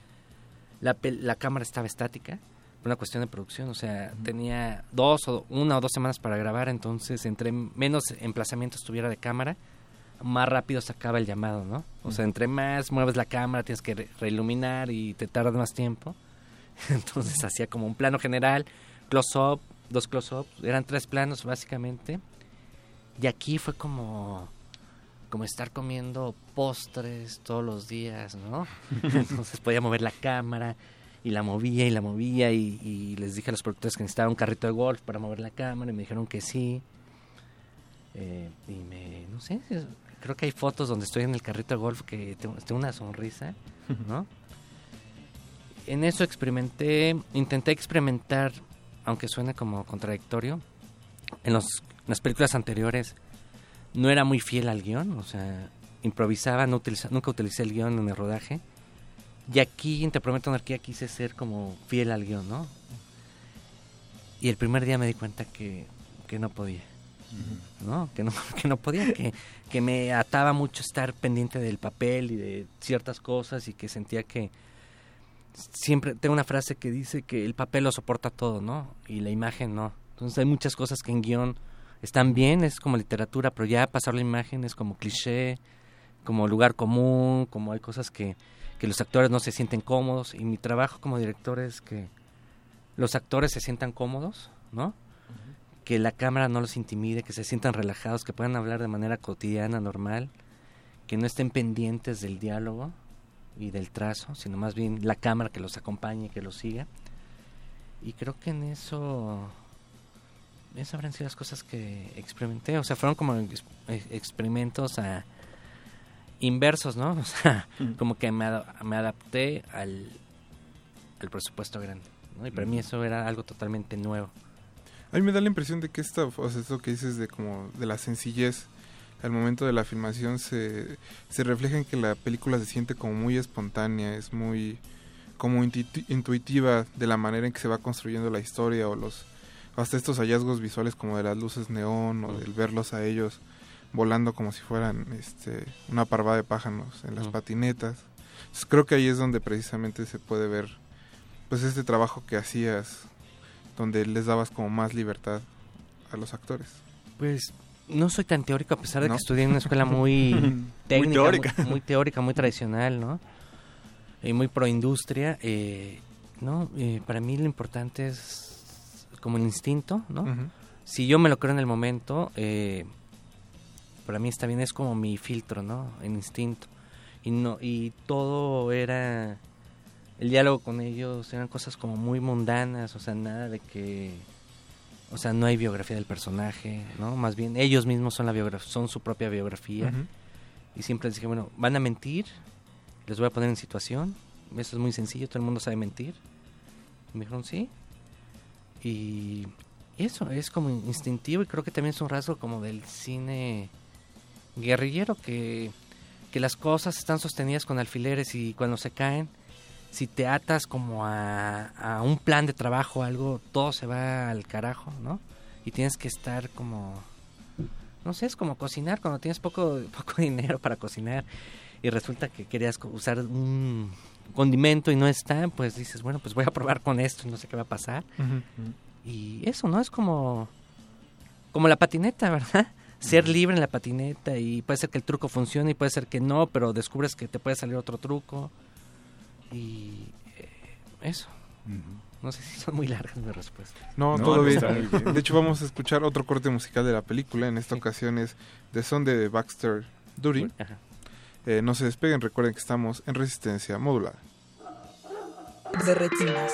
S13: la, la cámara estaba estática por una cuestión de producción. O sea, tenía dos o una o dos semanas para grabar, entonces entre menos emplazamientos tuviera de cámara, más rápido se acaba el llamado, ¿no? O sea, entre más mueves la cámara, tienes que re- reiluminar y te tarda más tiempo. Entonces hacía como un plano general, close-up, dos close-ups, eran tres planos básicamente. Y aquí fue como como estar comiendo postres todos los días, ¿no? Entonces podía mover la cámara y la movía y la movía y, y les dije a los productores que necesitaba un carrito de golf para mover la cámara y me dijeron que sí. Eh, y me, no sé, es- creo que hay fotos donde estoy en el carrito de golf que tengo, tengo una sonrisa, ¿no? En eso experimenté, intenté experimentar, aunque suene como contradictorio, en, los, en las películas anteriores no era muy fiel al guion, o sea, improvisaba, no utiliza- nunca utilicé el guion en el rodaje. Y aquí, en Te Prometo Anarquía, quise ser como fiel al guion, ¿no? Y el primer día me di cuenta que, que no podía. ¿No? Que no, que no podía, que, que me ataba mucho estar pendiente del papel y de ciertas cosas y que sentía que siempre tengo una frase que dice que el papel lo soporta todo, ¿no? Y la imagen no. Entonces hay muchas cosas que en guion están bien, es como literatura, pero ya pasar la imagen es como cliché, como lugar común, como hay cosas que, que los actores no se sienten cómodos y mi trabajo como director es que los actores se sientan cómodos, ¿no? Que la cámara no los intimide, que se sientan relajados, que puedan hablar de manera cotidiana, normal, que no estén pendientes del diálogo y del trazo, sino más bien la cámara que los acompañe, que los siga. Y creo que en eso esas habrán sido las cosas que experimenté, o sea, fueron como ex- experimentos a inversos, ¿no? O sea, como que me, me adapté al, al presupuesto grande, ¿no? Y para mí eso era algo totalmente nuevo.
S10: A mí me da la impresión de que esta, o sea, esto que dices de como de la sencillez al momento de la filmación se, se refleja en que la película se siente como muy espontánea, es muy como intuiti- intuitiva de la manera en que se va construyendo la historia o los hasta estos hallazgos visuales como de las luces neón o del verlos a ellos volando como si fueran este una parvada de pájaros en las patinetas. Entonces, creo que ahí es donde precisamente se puede ver pues este trabajo que hacías donde les dabas como más libertad a los actores.
S13: Pues no soy tan teórico a pesar de
S10: ¿No?
S13: que estudié en una escuela muy
S10: Muy
S13: técnica,
S10: teórica.
S13: muy, muy teórica, muy tradicional, ¿no? Y muy pro industria, eh, ¿no? Eh, para mí lo importante es como el instinto, ¿no? Si yo me lo creo en el momento, eh, para mí está bien, es como mi filtro, ¿no? El instinto. Y no y todo era el diálogo con ellos eran cosas como muy mundanas, o sea, nada de que o sea, no hay biografía del personaje, ¿no? Más bien ellos mismos son la son su propia biografía. Y siempre les dije, bueno, van a mentir, les voy a poner en situación, eso es muy sencillo, todo el mundo sabe mentir. Y me dijeron, sí. Y eso es como instintivo y creo que también es un rasgo como del cine guerrillero que, que las cosas están sostenidas con alfileres y cuando se caen, si te atas como a, a un plan de trabajo, algo, todo se va al carajo, ¿no? Y tienes que estar como, no sé, es como cocinar cuando tienes poco, poco dinero para cocinar y resulta que querías usar un condimento y no está, pues dices, bueno, pues voy a probar con esto y no sé qué va a pasar. Y eso, ¿no? Es como, como la patineta, ¿verdad? Ser libre en la patineta y puede ser que el truco funcione y puede ser que no, pero descubres que te puede salir otro truco. Y eh, eso. No sé si son muy largas mis respuestas.
S10: No,
S13: No,
S10: todo
S13: no,
S10: bien. De hecho, vamos a escuchar otro corte musical de la película. En esta ocasión es The Son de Baxter Dury.
S13: Ajá.
S10: Eh, no se despeguen, recuerden que estamos en resistencia modulada.
S15: De retinas.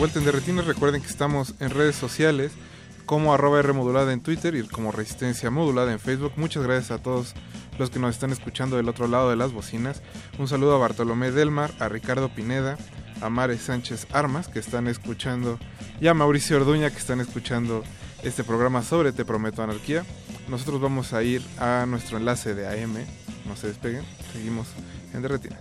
S10: Vuelta en Derretinas. Recuerden que estamos en redes sociales como arroba R modulada en Twitter y como Resistencia Modulada en Facebook. Muchas gracias a todos los que nos están escuchando del otro lado de las bocinas. Un saludo a Bartolomé Delmar, a Ricardo Pineda, a Mare Sánchez Armas que están escuchando y a Mauricio Orduña que están escuchando este programa sobre Te Prometo Anarquía. Nosotros vamos a ir a nuestro enlace de AM. No se despeguen. Seguimos en Derretinas.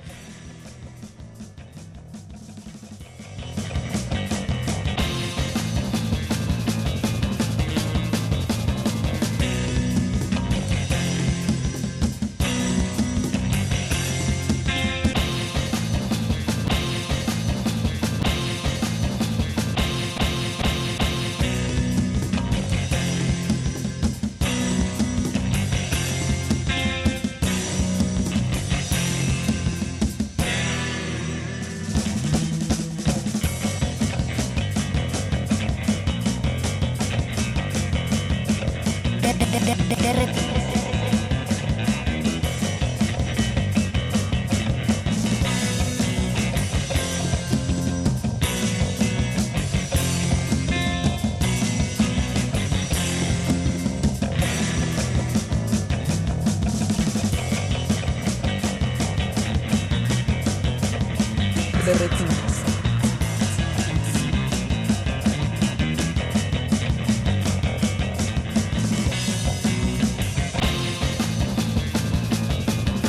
S15: Derretinas.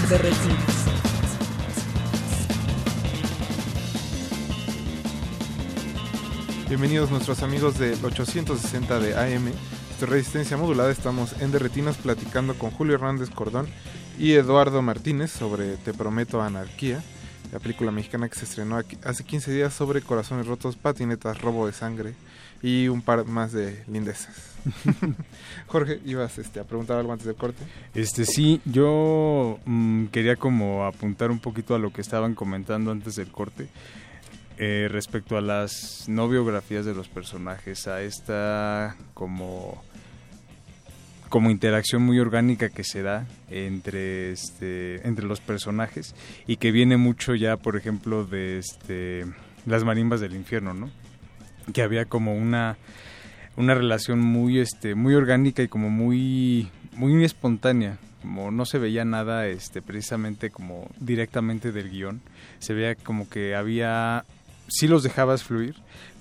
S15: Derretinas.
S10: Bienvenidos nuestros amigos del 860 de AM, es Resistencia Modulada, estamos en Derretinas platicando con Julio Hernández Cordón y Eduardo Martínez sobre Te Prometo Anarquía, la película mexicana que se estrenó aquí- hace 15 días sobre corazones rotos, patinetas, robo de sangre y un par más de lindezas. Jorge, ibas este, a preguntar algo antes del corte.
S16: Este sí, yo mm, quería como apuntar un poquito a lo que estaban comentando antes del corte eh, respecto a las no biografías de los personajes, a esta como como interacción muy orgánica que se da entre este entre los personajes y que viene mucho ya por ejemplo de este las marimbas del infierno, ¿no? Que había como una una relación muy este muy orgánica y como muy muy espontánea, como no se veía nada este precisamente como directamente del guion, se veía como que había sí los dejabas fluir,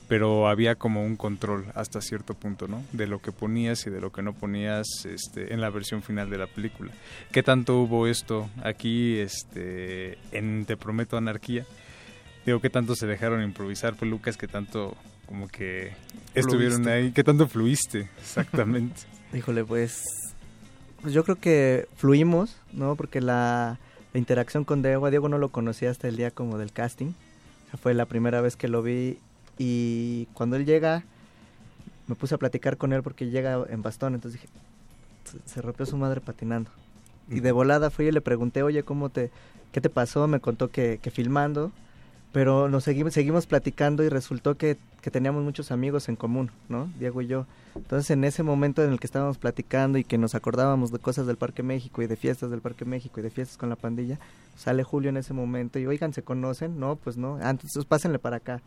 S16: pero había como un control hasta cierto punto, ¿no? De lo que ponías y de lo que no ponías este, en la versión final de la película. ¿Qué tanto hubo esto aquí este, en Te Prometo Anarquía? Digo, ¿qué tanto se dejaron improvisar pelucas? ¿Qué tanto como que estuvieron
S12: Fluiste.
S16: ahí? ¿Qué tanto fluiste? Exactamente.
S12: Híjole, pues, pues yo creo que fluimos, ¿no? Porque la, la interacción con Diego, Diego no lo conocía hasta el día como del casting. O sea, fue la primera vez que lo vi y cuando él llega me puse a platicar con él porque llega en bastón, entonces dije, "Se- rompió su madre patinando. Y de volada fui y le pregunté, oye, ¿cómo te, qué te pasó? Me contó que, que filmando, pero nos seguimos, seguimos platicando y resultó que, que teníamos muchos amigos en común, ¿no? Diego y yo. Entonces en ese momento en el que estábamos platicando y que nos acordábamos de cosas del Parque México y de fiestas del Parque México y de fiestas con la pandilla, sale Julio en ese momento y oigan, ¿se conocen? No, pues no, ah, entonces pásenle para acá.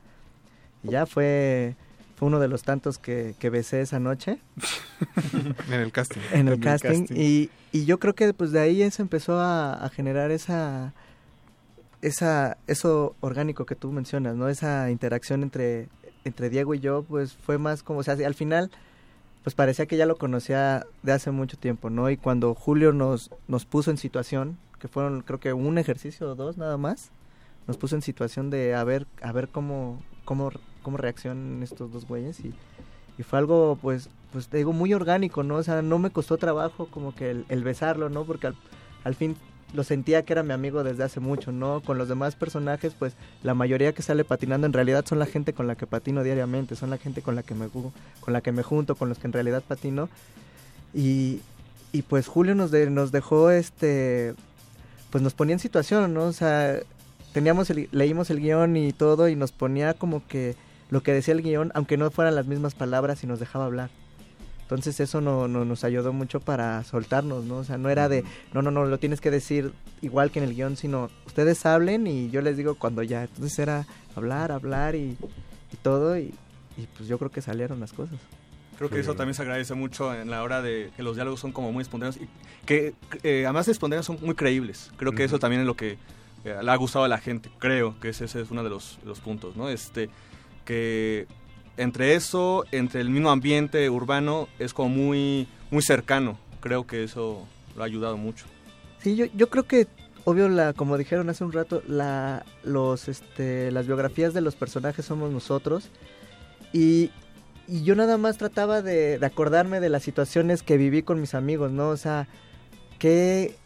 S12: Y ya fue, fue uno de los tantos que, que besé esa noche.
S10: En el casting.
S12: En el
S10: En el
S12: casting.
S10: casting.
S12: Y, y yo creo que pues de ahí se empezó a, a generar esa, esa, eso orgánico que tú mencionas, ¿no? Esa interacción entre, entre Diego y yo, pues fue más como, o sea, al final, pues parecía que ya lo conocía de hace mucho tiempo, ¿no? Y cuando Julio nos, nos puso en situación, que fueron creo que un ejercicio o dos nada más, nos puso en situación de a ver, a ver cómo, cómo, cómo reaccionan estos dos güeyes y, fue algo pues pues digo muy orgánico no o sea no me costó trabajo como que el, besarlo no porque al, al fin lo sentía que era mi amigo desde hace mucho no con los demás personajes pues la mayoría que sale patinando en realidad son la gente con la que patino diariamente son la gente con la que me con la que me junto con los que en realidad patino. Y, pues Julio nos de- nos dejó este pues nos ponía en situación no o sea teníamos leímos el guion y todo y nos ponía como que lo que decía el guion, aunque no fueran las mismas palabras y nos dejaba hablar. Entonces eso no, no- nos ayudó mucho para soltarnos, ¿no? O sea, no era de, no, no, no, lo tienes que decir igual que en el guion, sino ustedes hablen y yo les digo cuando ya. Entonces era hablar, hablar y, y todo y, y pues yo creo que salieron las cosas.
S11: Creo que eso también se agradece mucho en la hora de que los diálogos son como muy espontáneos y que eh, además de espontáneos son muy creíbles. Creo que eso también es lo que eh, le ha gustado a la gente. Creo que ese, ese es uno de los, de los puntos, ¿no? Este, que entre eso, entre el mismo ambiente urbano, es como muy, muy cercano. Creo que eso lo ha ayudado mucho.
S12: Sí, yo, yo creo que, obvio, la, como dijeron hace un rato, la, los, este, las biografías de los personajes somos nosotros. Y, y yo nada más trataba de, acordarme de las situaciones que viví con mis amigos, ¿no? O sea, qué,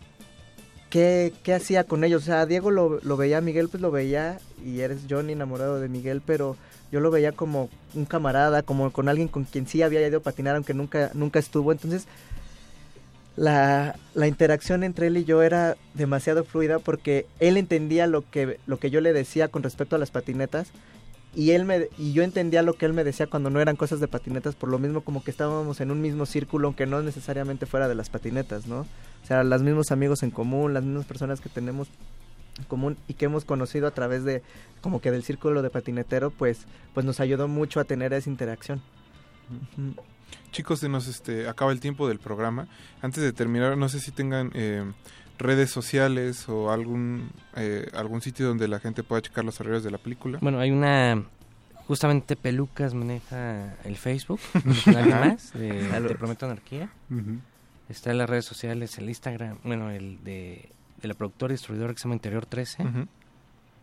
S12: qué, qué hacía con ellos. O sea, Diego lo, lo veía, Miguel pues lo veía, y eres Johnny enamorado de Miguel, pero yo lo veía como un camarada, como con alguien con quien sí había ido a patinar, aunque nunca, nunca estuvo. Entonces, la, la interacción entre él y yo era demasiado fluida porque él entendía lo que, lo que yo le decía con respecto a las patinetas y él me y yo entendía lo que él me decía cuando no eran cosas de patinetas por lo mismo como que estábamos en un mismo círculo aunque no necesariamente fuera de las patinetas no o sea los mismos amigos en común las mismas personas que tenemos en común y que hemos conocido a través de como que del círculo de patinetero pues pues nos ayudó mucho a tener esa interacción.
S10: Chicos, se nos este, acaba el tiempo del programa. Antes de terminar, no sé si tengan eh, redes sociales o algún eh, algún sitio donde la gente pueda checar los horarios de la película.
S13: Bueno, hay una... Justamente Pelucas maneja el Facebook. Nadie más. De. Te Prometo Anarquía. Está en las redes sociales, el Instagram, bueno, el de, de la productora y distribuidora que se llama Interior 13.
S10: Ujú.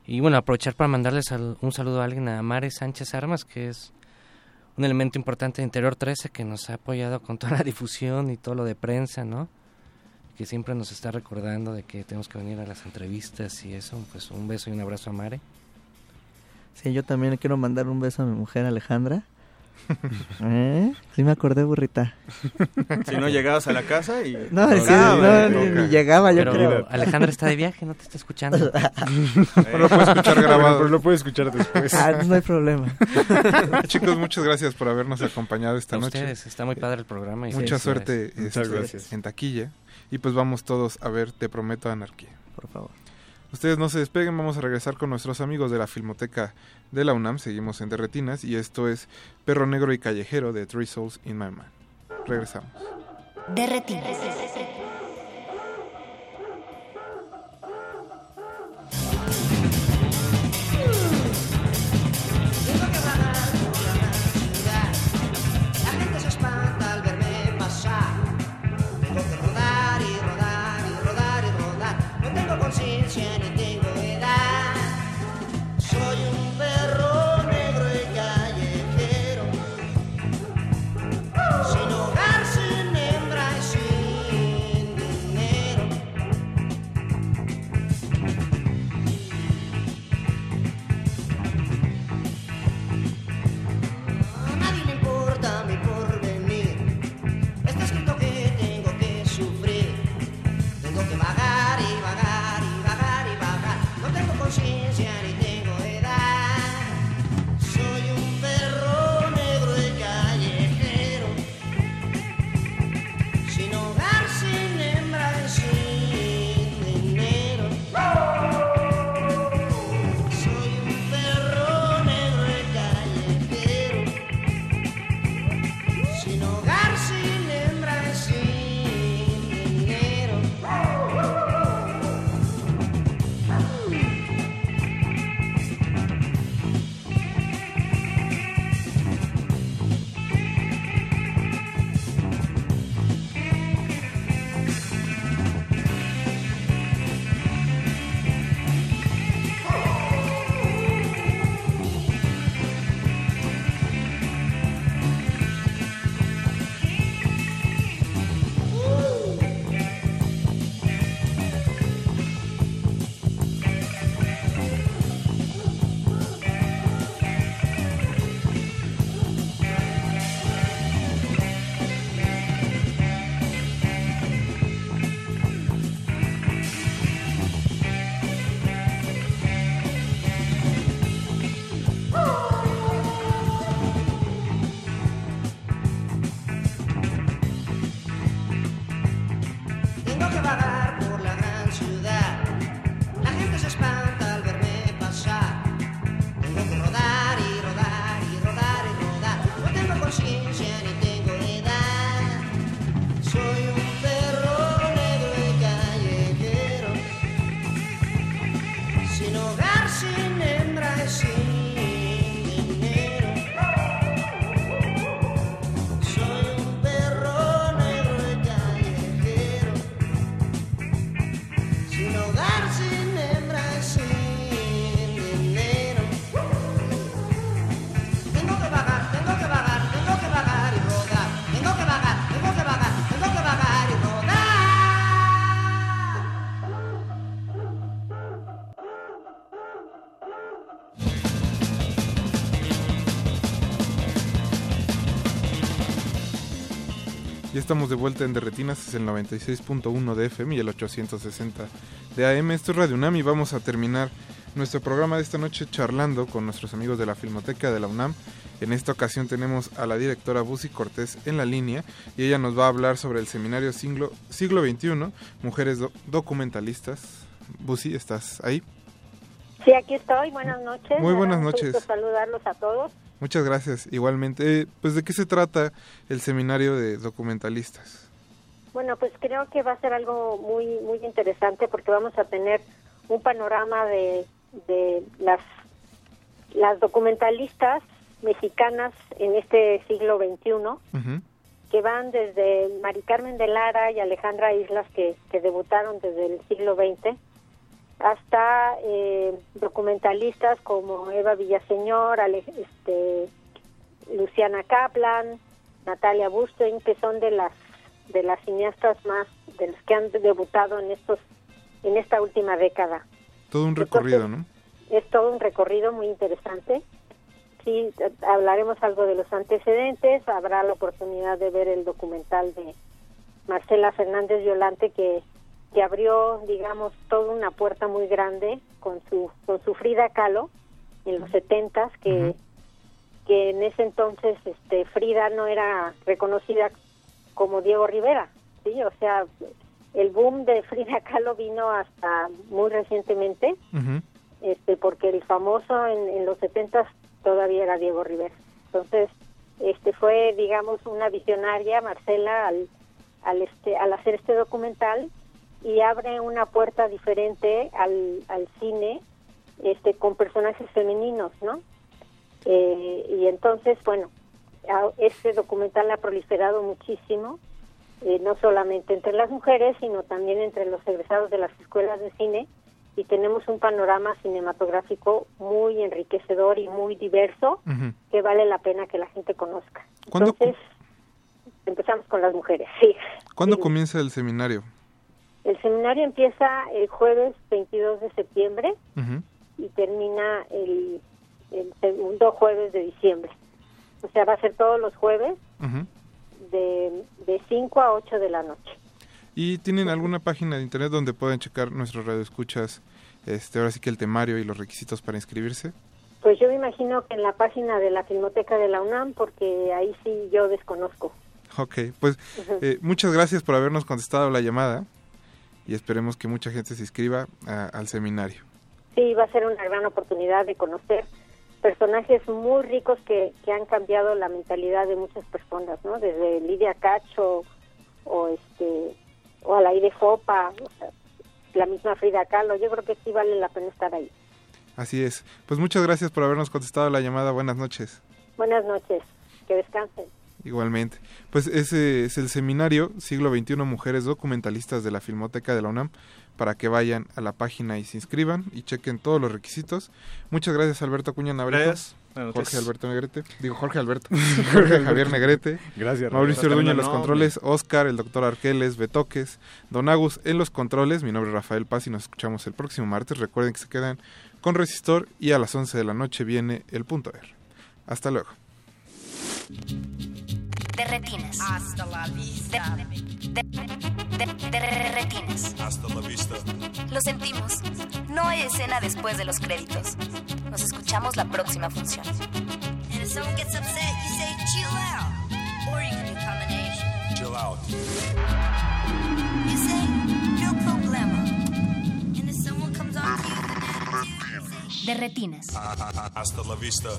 S13: Y bueno, aprovechar para mandarles al- un saludo a alguien, a Mare Sánchez Armas, que es un elemento importante de Interior 13 que nos ha apoyado con toda la difusión y todo lo de prensa, ¿no? Que siempre nos está recordando de que tenemos que venir a las entrevistas y eso. Pues un beso y un abrazo a Mare.
S12: Sí, yo también quiero mandar un beso a mi mujer Alejandra. ¿Eh? Sí me acordé, burrita.
S11: Si no llegabas a la casa y...
S12: No, sí, no,
S11: bueno,
S12: ni, ni llegaba, yo
S13: Pero
S12: creo.
S13: Alejandra está de viaje, no te está escuchando.
S10: Pero lo puedes escuchar grabado.
S16: Pero lo puedes escuchar después.
S12: Ah, no hay problema.
S10: Chicos, muchas gracias por habernos acompañado esta
S13: A
S10: noche.
S13: ustedes, está muy padre el programa. y
S10: Mucha suerte
S16: Muchas
S10: este,
S16: gracias.
S10: en taquilla. Y pues vamos todos a ver Te Prometo Anarquía.
S12: Por favor.
S10: Ustedes no se despeguen, vamos a regresar con nuestros amigos de la Filmoteca de la UNAM. Seguimos en Derretinas y esto es Perro Negro y Callejero de Three Souls in My Mind. Regresamos.
S17: de
S10: estamos de vuelta en Derretinas, es el 96.1 de FM y el 860 de AM. Esto es Radio UNAM y vamos a terminar nuestro programa de esta noche charlando con nuestros amigos de la Filmoteca de la UNAM. En esta ocasión tenemos a la directora Busi Cortés en la línea y ella nos va a hablar sobre el seminario siglo, siglo XXI, Mujeres Do- Documentalistas. Busi, ¿estás ahí?
S18: Sí, aquí estoy. Buenas noches.
S10: Muy buenas noches.
S18: saludarlos a todos.
S10: Muchas gracias. Igualmente, Eh, pues ¿de qué se trata el seminario de documentalistas?
S18: Bueno, pues creo que va a ser algo muy muy interesante porque vamos a tener un panorama de, de las las documentalistas mexicanas en este siglo XXI que van desde Mari Carmen de Lara y Alejandra Islas que, que debutaron desde el siglo XX hasta eh, documentalistas como Eva Villaseñor, Ale- este, Luciana Kaplan, Natalia Bustein, que son de las de las cineastas más de las que han debutado en estos en esta última década.
S10: Todo un recorrido, ¿no?
S18: Es todo un recorrido muy interesante. Sí, hablaremos algo de los antecedentes, habrá la oportunidad de ver el documental de Marcela Fernández Violante que, que abrió, digamos, toda una puerta muy grande con su con su Frida Kahlo en los setentas que que en ese entonces este Frida no era reconocida como Diego Rivera, sí, o sea, el boom de Frida Kahlo vino hasta muy recientemente, este porque el famoso en, en los setentas todavía era Diego Rivera. Entonces, este fue, digamos, una visionaria, Marcela, al, al, este, al hacer este documental y abre una puerta diferente al, al cine este, con personajes femeninos, ¿no? Eh, y entonces, bueno, este documental ha proliferado muchísimo, eh, no solamente entre las mujeres, sino también entre los egresados de las escuelas de cine, y tenemos un panorama cinematográfico muy enriquecedor y muy diverso que vale la pena que la gente conozca.
S10: ¿Cuándo,
S18: Entonces, empezamos con las mujeres, sí.
S10: ¿cuándo comienza el seminario?
S18: El seminario empieza el jueves 22 de septiembre y termina el, el segundo jueves de diciembre. O sea, va a ser todos los jueves de, de 5 a 8 de la noche.
S10: ¿Y tienen alguna página de internet donde pueden checar nuestros radioescuchas, este, ahora sí que el temario y los requisitos para inscribirse?
S18: Pues yo me imagino que en la página de la Filmoteca de la UNAM, porque ahí sí yo desconozco.
S10: Ok, pues eh, muchas gracias por habernos contestado la llamada y esperemos que mucha gente se inscriba a- al seminario.
S18: Sí, va a ser una gran oportunidad de conocer personajes muy ricos que, que han cambiado la mentalidad de muchas personas, ¿no? Desde Lidia Cacho o este o Alaide Fopa, o sea, la misma Frida Kahlo. Yo creo que sí vale la pena estar ahí.
S10: Así es. Pues muchas gracias por habernos contestado la llamada. Buenas noches.
S18: Buenas noches, que descansen.
S10: Igualmente. Pues ese es el seminario Siglo XXI Mujeres Documentalistas de la Filmoteca de la UNAM para que vayan a la página y se inscriban y chequen todos los requisitos. Muchas gracias Alberto.
S11: Buenas noches.
S10: Jorge Alberto Negrete. Digo Jorge Alberto. Jorge Javier Negrete.
S16: Gracias,
S10: Mauricio. Orduña en los
S16: No,
S10: controles. Oscar, el doctor Arqueles, Betoques. Don Agus en los controles. Mi nombre es Rafael Paz y nos escuchamos el próximo martes. Recuerden que se quedan con Resistor y a las 11 de la noche viene el punto R. Hasta luego.
S5: De retinas. Hasta la vista. De, de- de- de retinas.
S19: Hasta la vista.
S5: Lo sentimos. No hay escena después de los créditos. Nos escuchamos la próxima función.
S20: And if someone gets upset, you say chill out. Or you can do combination.
S19: Chill out.
S20: You say no problema. And if someone comes on to you,
S5: De retinas.
S19: Hasta la vista.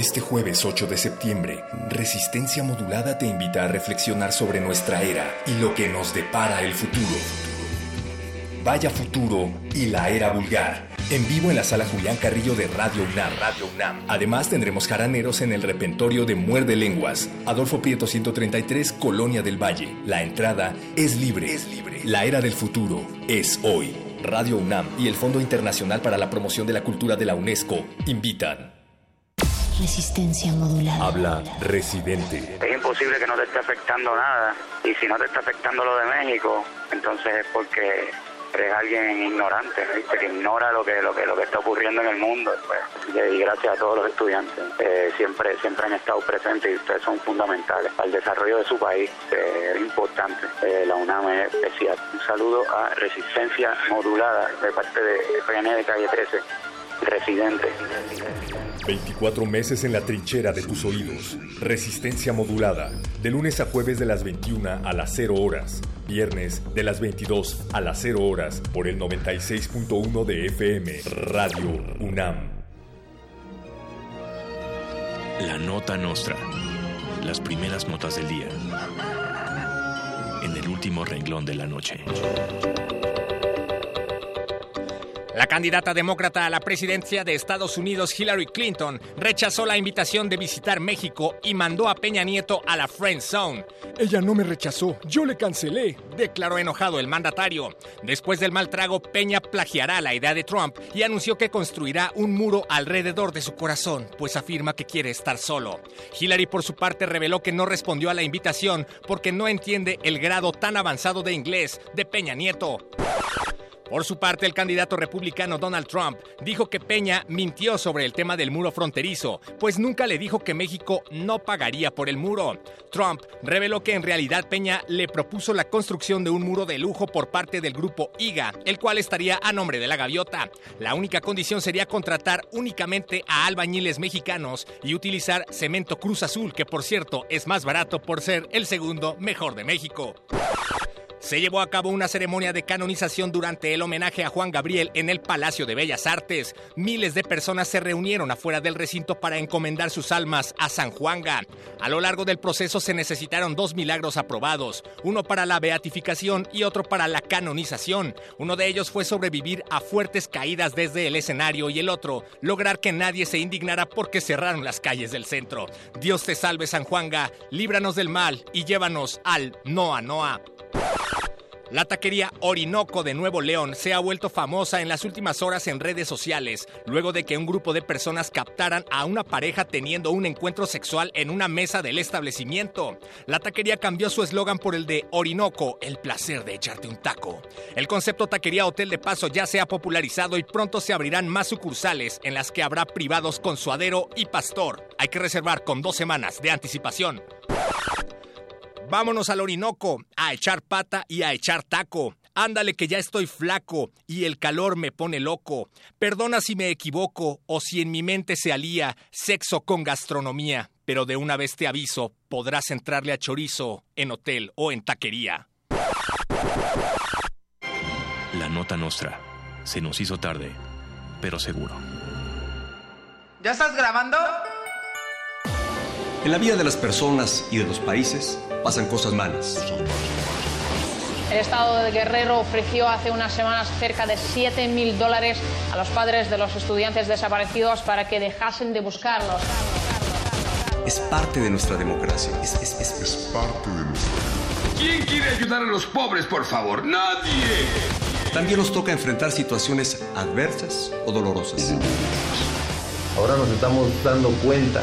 S4: Este jueves 8 de septiembre, Resistencia Modulada te invita a reflexionar sobre nuestra era y lo que nos depara el futuro. Vaya futuro y la era vulgar. En vivo en la sala Julián Carrillo de Radio UNAM. Radio UNAM. Además tendremos jaraneros en el repentorio de Muerde Lenguas. Adolfo Prieto 133, Colonia del Valle. La entrada es libre. Es libre. La era del futuro es hoy. Radio UNAM y el Fondo Internacional para la Promoción de la Cultura de la UNESCO invitan.
S5: Resistencia modulada.
S4: Habla Residente.
S21: Es imposible que no te esté afectando nada. Y si no te está afectando lo de México, entonces es porque eres alguien ignorante, ¿viste? que ignora lo que, lo que lo que está ocurriendo en el mundo. Pues, y gracias a todos los estudiantes. Eh, siempre, siempre han estado presentes y ustedes son fundamentales para el desarrollo de su país. eh, es importante. Eh, la UNAM es especial. Un saludo a Resistencia Modulada de parte de FN de Calle 13. Residente.
S4: 24 meses en la trinchera de tus oídos. Resistencia modulada. De lunes a jueves de las 21 a las 0 horas. Viernes de las 22 a las 0 horas. Por el 96.1 de FM. Radio UNAM.
S22: La nota nostra. Las primeras notas del día. En el último renglón de la noche.
S23: La candidata demócrata a la presidencia de Estados Unidos, Hillary Clinton, rechazó la invitación de visitar México y mandó a Peña Nieto a la Friend Zone. Ella no me rechazó, yo le cancelé, declaró enojado el mandatario. Después del mal trago, Peña plagiará la idea de Trump y anunció que construirá un muro alrededor de su corazón, pues afirma que quiere estar solo. Hillary, por su parte, reveló que no respondió a la invitación porque no entiende el grado tan avanzado de inglés de Peña Nieto. Por su parte, el candidato republicano Donald Trump dijo que Peña mintió sobre el tema del muro fronterizo, pues nunca le dijo que México no pagaría por el muro. Trump reveló que en realidad Peña le propuso la construcción de un muro de lujo por parte del grupo IGA, el cual estaría a nombre de la gaviota. La única condición sería contratar únicamente a albañiles mexicanos y utilizar cemento Cruz Azul, que por cierto es más barato por ser el segundo mejor de México. Se llevó a cabo una ceremonia de canonización durante el homenaje a Juan Gabriel en el Palacio de Bellas Artes. Miles de personas se reunieron afuera del recinto para encomendar sus almas a San Juanga. A lo largo del proceso se necesitaron dos milagros aprobados, uno para la beatificación y otro para la canonización. Uno de ellos fue sobrevivir a fuertes caídas desde el escenario y el otro, lograr que nadie se indignara porque cerraron las calles del centro. Dios te salve San Juanga, líbranos del mal y llévanos al Noa Noa. La taquería Orinoco de Nuevo León se ha vuelto famosa en las últimas horas en redes sociales, luego de que un grupo de personas captaran a una pareja teniendo un encuentro sexual en una mesa del establecimiento. La taquería cambió su eslogan por el de Orinoco, el placer de echarte un taco. El concepto taquería Hotel de Paso ya se ha popularizado y pronto se abrirán más sucursales en las que habrá privados con suadero y pastor. Hay que reservar con dos semanas de anticipación. Vámonos al Orinoco, a echar pata y a echar taco. Ándale que ya estoy flaco y el calor me pone loco. Perdona si me equivoco o si en mi mente se alía sexo con gastronomía, pero de una vez te aviso, podrás entrarle a chorizo en hotel o en taquería.
S24: La nota nostra. Se nos hizo tarde, pero seguro.
S25: ¿Ya estás grabando?
S26: En la vida de las personas y de los países pasan cosas malas.
S27: El Estado de Guerrero ofreció hace unas semanas cerca de 7 mil dólares a los padres de los estudiantes desaparecidos para que dejasen de buscarlos.
S26: Es parte de nuestra democracia. Es, es- es- es parte de nuestra
S28: ¿Quién quiere ayudar a los pobres, por favor? ¡Nadie!
S26: También nos toca enfrentar situaciones adversas o dolorosas.
S29: Ahora nos estamos dando cuenta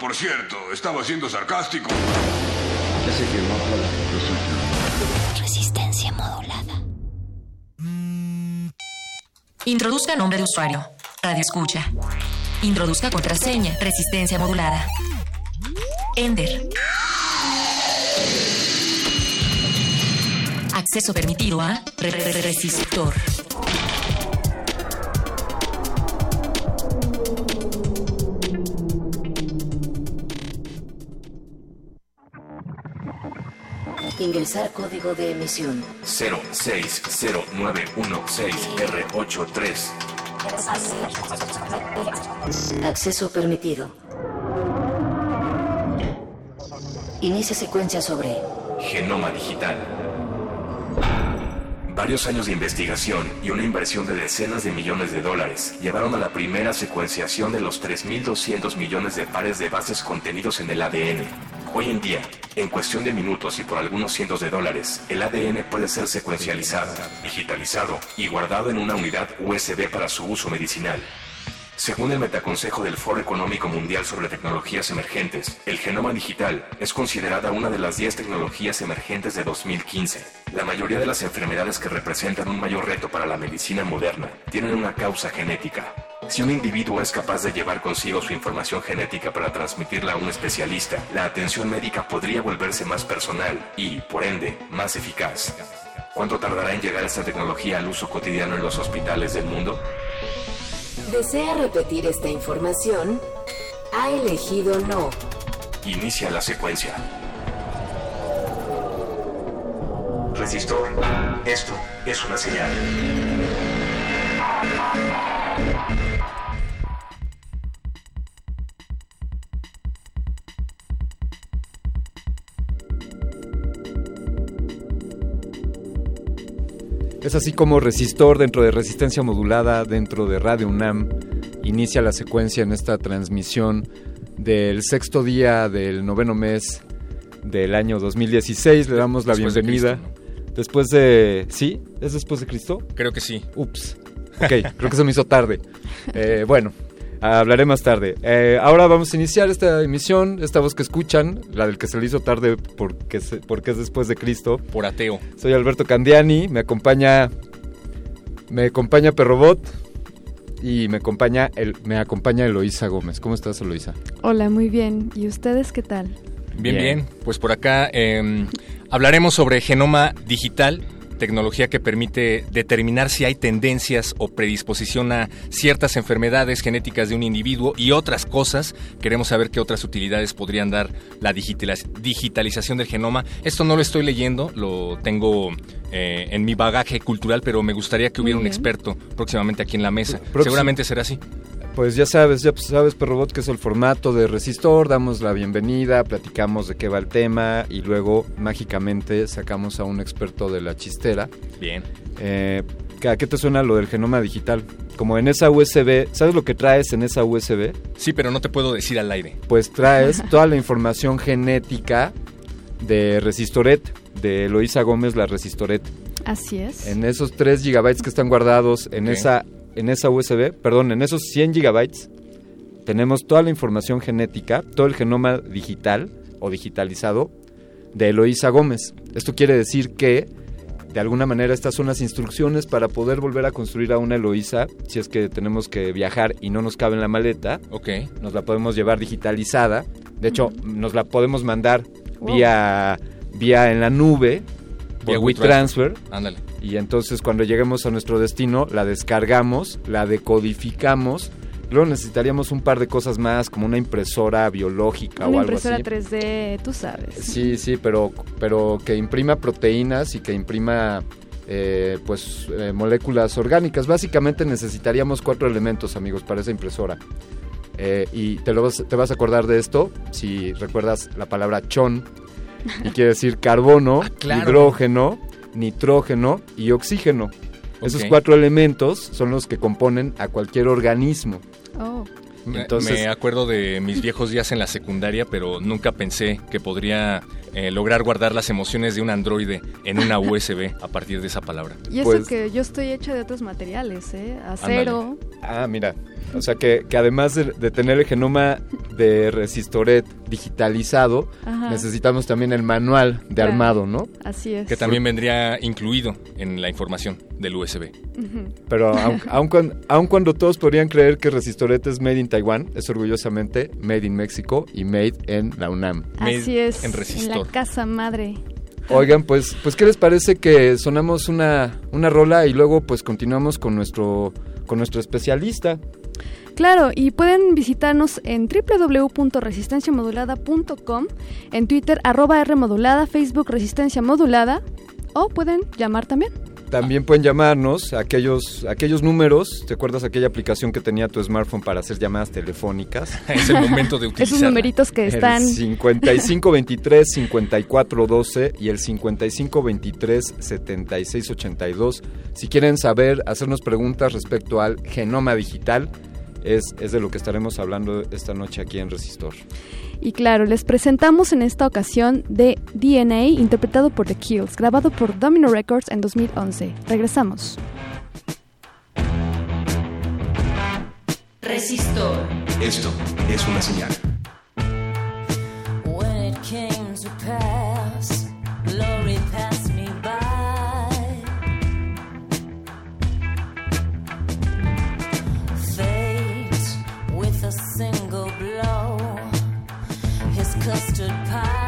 S28: Por cierto, estaba siendo sarcástico.
S17: Resistencia modulada. Introduzca nombre de usuario. Radio escucha. Introduzca contraseña. Resistencia modulada. Ender. Acceso permitido a re- re- re- resistor.
S30: Ingresar código de emisión.
S24: 060916R83.
S30: Acceso permitido. Inicia secuencia sobre
S24: Genoma digital. Varios años de investigación y una inversión de decenas de millones de dólares llevaron a la primera secuenciación de los 3.200 millones de pares de bases contenidos en el ADN. Hoy en día, en cuestión de minutos y por algunos cientos de dólares, el ADN puede ser secuencializado, digitalizado y guardado en una unidad USB para su uso medicinal. Según el metaconsejo del Foro Económico Mundial sobre Tecnologías Emergentes, el genoma digital es considerada una de las 10 tecnologías emergentes de 2015. La mayoría de las enfermedades que representan un mayor reto para la medicina moderna tienen una causa genética. Si un individuo es capaz de llevar consigo su información genética para transmitirla a un especialista, la atención médica podría volverse más personal y, por ende, más eficaz. ¿Cuánto tardará en llegar esta tecnología al uso cotidiano en los hospitales del mundo?
S30: ¿Desea repetir esta información? Ha elegido no.
S24: Inicia la secuencia. Resistor. Esto es una señal.
S31: Es así como Resistor dentro de Resistencia Modulada, dentro de Radio UNAM, inicia la secuencia en esta transmisión del sexto día del noveno mes del año 2016. Le damos la
S1: Después de
S31: bienvenida. después de... ¿Sí? ¿Es después de Cristo?
S1: Creo que sí.
S31: Ups. Ok, creo que se me hizo tarde. Eh, bueno, Hablaré más tarde. Eh, ahora vamos a iniciar esta emisión, esta voz que escuchan, la del que se le hizo tarde porque, se- porque es después de Cristo.
S1: Por ateo.
S31: Soy Alberto Candiani, me acompaña me acompaña Perrobot y me acompaña el, me acompaña Eloísa Gómez. ¿Cómo estás, Eloísa?
S32: Hola, muy bien. ¿Y ustedes qué tal?
S1: Bien,
S31: Bien.
S1: bien. Pues por acá eh, hablaremos sobre genoma digital, tecnología que permite determinar si hay tendencias o predisposición a ciertas enfermedades genéticas de un individuo y otras cosas. Queremos saber qué otras utilidades podrían dar la digitaliz- digitalización del genoma. Esto no lo estoy leyendo, lo tengo eh, en mi bagaje cultural, pero me gustaría que hubiera un experto próximamente aquí en la mesa.
S31: Próximo-
S1: Seguramente será así.
S31: Pues ya sabes, ya sabes, Perrobot, que es el formato de Resistor, damos la bienvenida, platicamos de qué va el tema y luego mágicamente sacamos a un experto de la chistera.
S1: Bien.
S31: Eh, ¿A qué te suena lo del genoma digital? Como en esa USB, ¿sabes lo que traes en esa USB?
S1: Sí, pero no te puedo decir al aire.
S31: Pues traes toda la información genética de Resistoret, de Eloísa Gómez, la Resistoret.
S32: Así es.
S31: En esos 3 gigabytes que están guardados en esa en esa USB, perdón, en esos 100 gigabytes tenemos toda la información genética, todo el genoma digital o digitalizado de Eloísa Gómez. Esto quiere decir que de alguna manera estas son las instrucciones para poder volver a construir a una Eloísa si es que tenemos que viajar y no nos cabe en la maleta.
S1: Ok.
S31: Nos la podemos llevar digitalizada. De hecho, nos la podemos mandar
S1: Wow.
S31: vía vía en la nube
S1: Vía
S31: WeTransfer.
S1: Ándale.
S31: Y entonces cuando lleguemos a nuestro destino, la descargamos, la decodificamos. Luego necesitaríamos un par de cosas más, como una impresora biológica o
S32: Una
S31: algo
S32: impresora
S31: así.
S32: 3D, tú sabes.
S31: Sí, sí, pero, pero que imprima proteínas y que imprima eh, pues eh, moléculas orgánicas. Básicamente necesitaríamos cuatro elementos, amigos, para esa impresora. Eh, y te, lo vas, te vas a acordar de esto si recuerdas la palabra chon, y quiere decir carbono,
S1: claro.
S31: hidrógeno, nitrógeno y oxígeno. Esos cuatro elementos son los que componen a cualquier organismo.
S32: Oh.
S31: Entonces-
S1: me acuerdo de mis viejos días en la secundaria, pero nunca pensé que podría eh, lograr guardar las emociones de un androide en una USB a partir de esa palabra.
S32: Y eso
S31: Pues-
S32: que yo estoy hecha de otros materiales, ¿eh? Acero.
S31: Ah, mira. O sea que, que además de, de tener el genoma de Resistoret digitalizado,
S32: Ajá.
S31: necesitamos también el manual de
S32: Claro.
S31: armado, ¿no?
S32: Así es.
S1: Que también vendría incluido en la información del USB.
S31: Pero aun, aun cuando, aun cuando todos podrían creer que Resistoret es made in Taiwán, es orgullosamente made in México y made en la UNAM.
S32: Así es.
S31: en
S32: la
S31: Resistor.
S32: casa madre.
S31: Oigan, pues, pues ¿qué les parece que sonamos una, una rola y luego pues continuamos con nuestro, con nuestro especialista?
S32: Claro, y pueden visitarnos en www.resistenciamodulada.com, en Twitter arroba Rmodulada, Facebook Resistencia Modulada, o pueden llamar también.
S31: También pueden llamarnos aquellos, aquellos números. ¿Te acuerdas aquella aplicación que tenía tu smartphone para hacer llamadas telefónicas?
S1: Es el momento de
S32: Esos numeritos que están...
S31: El 5523 5412 y el 5523 7682. Si quieren saber, hacernos preguntas respecto al genoma digital, es, es de lo que estaremos hablando esta noche aquí en Resistor.
S32: Y claro, les presentamos en esta ocasión de DNA, interpretado por The Kills, grabado por Domino Records en 2011. Regresamos.
S5: Resistor.
S22: Esto es una señal.
S33: When it came to pass, single blow, his custard pied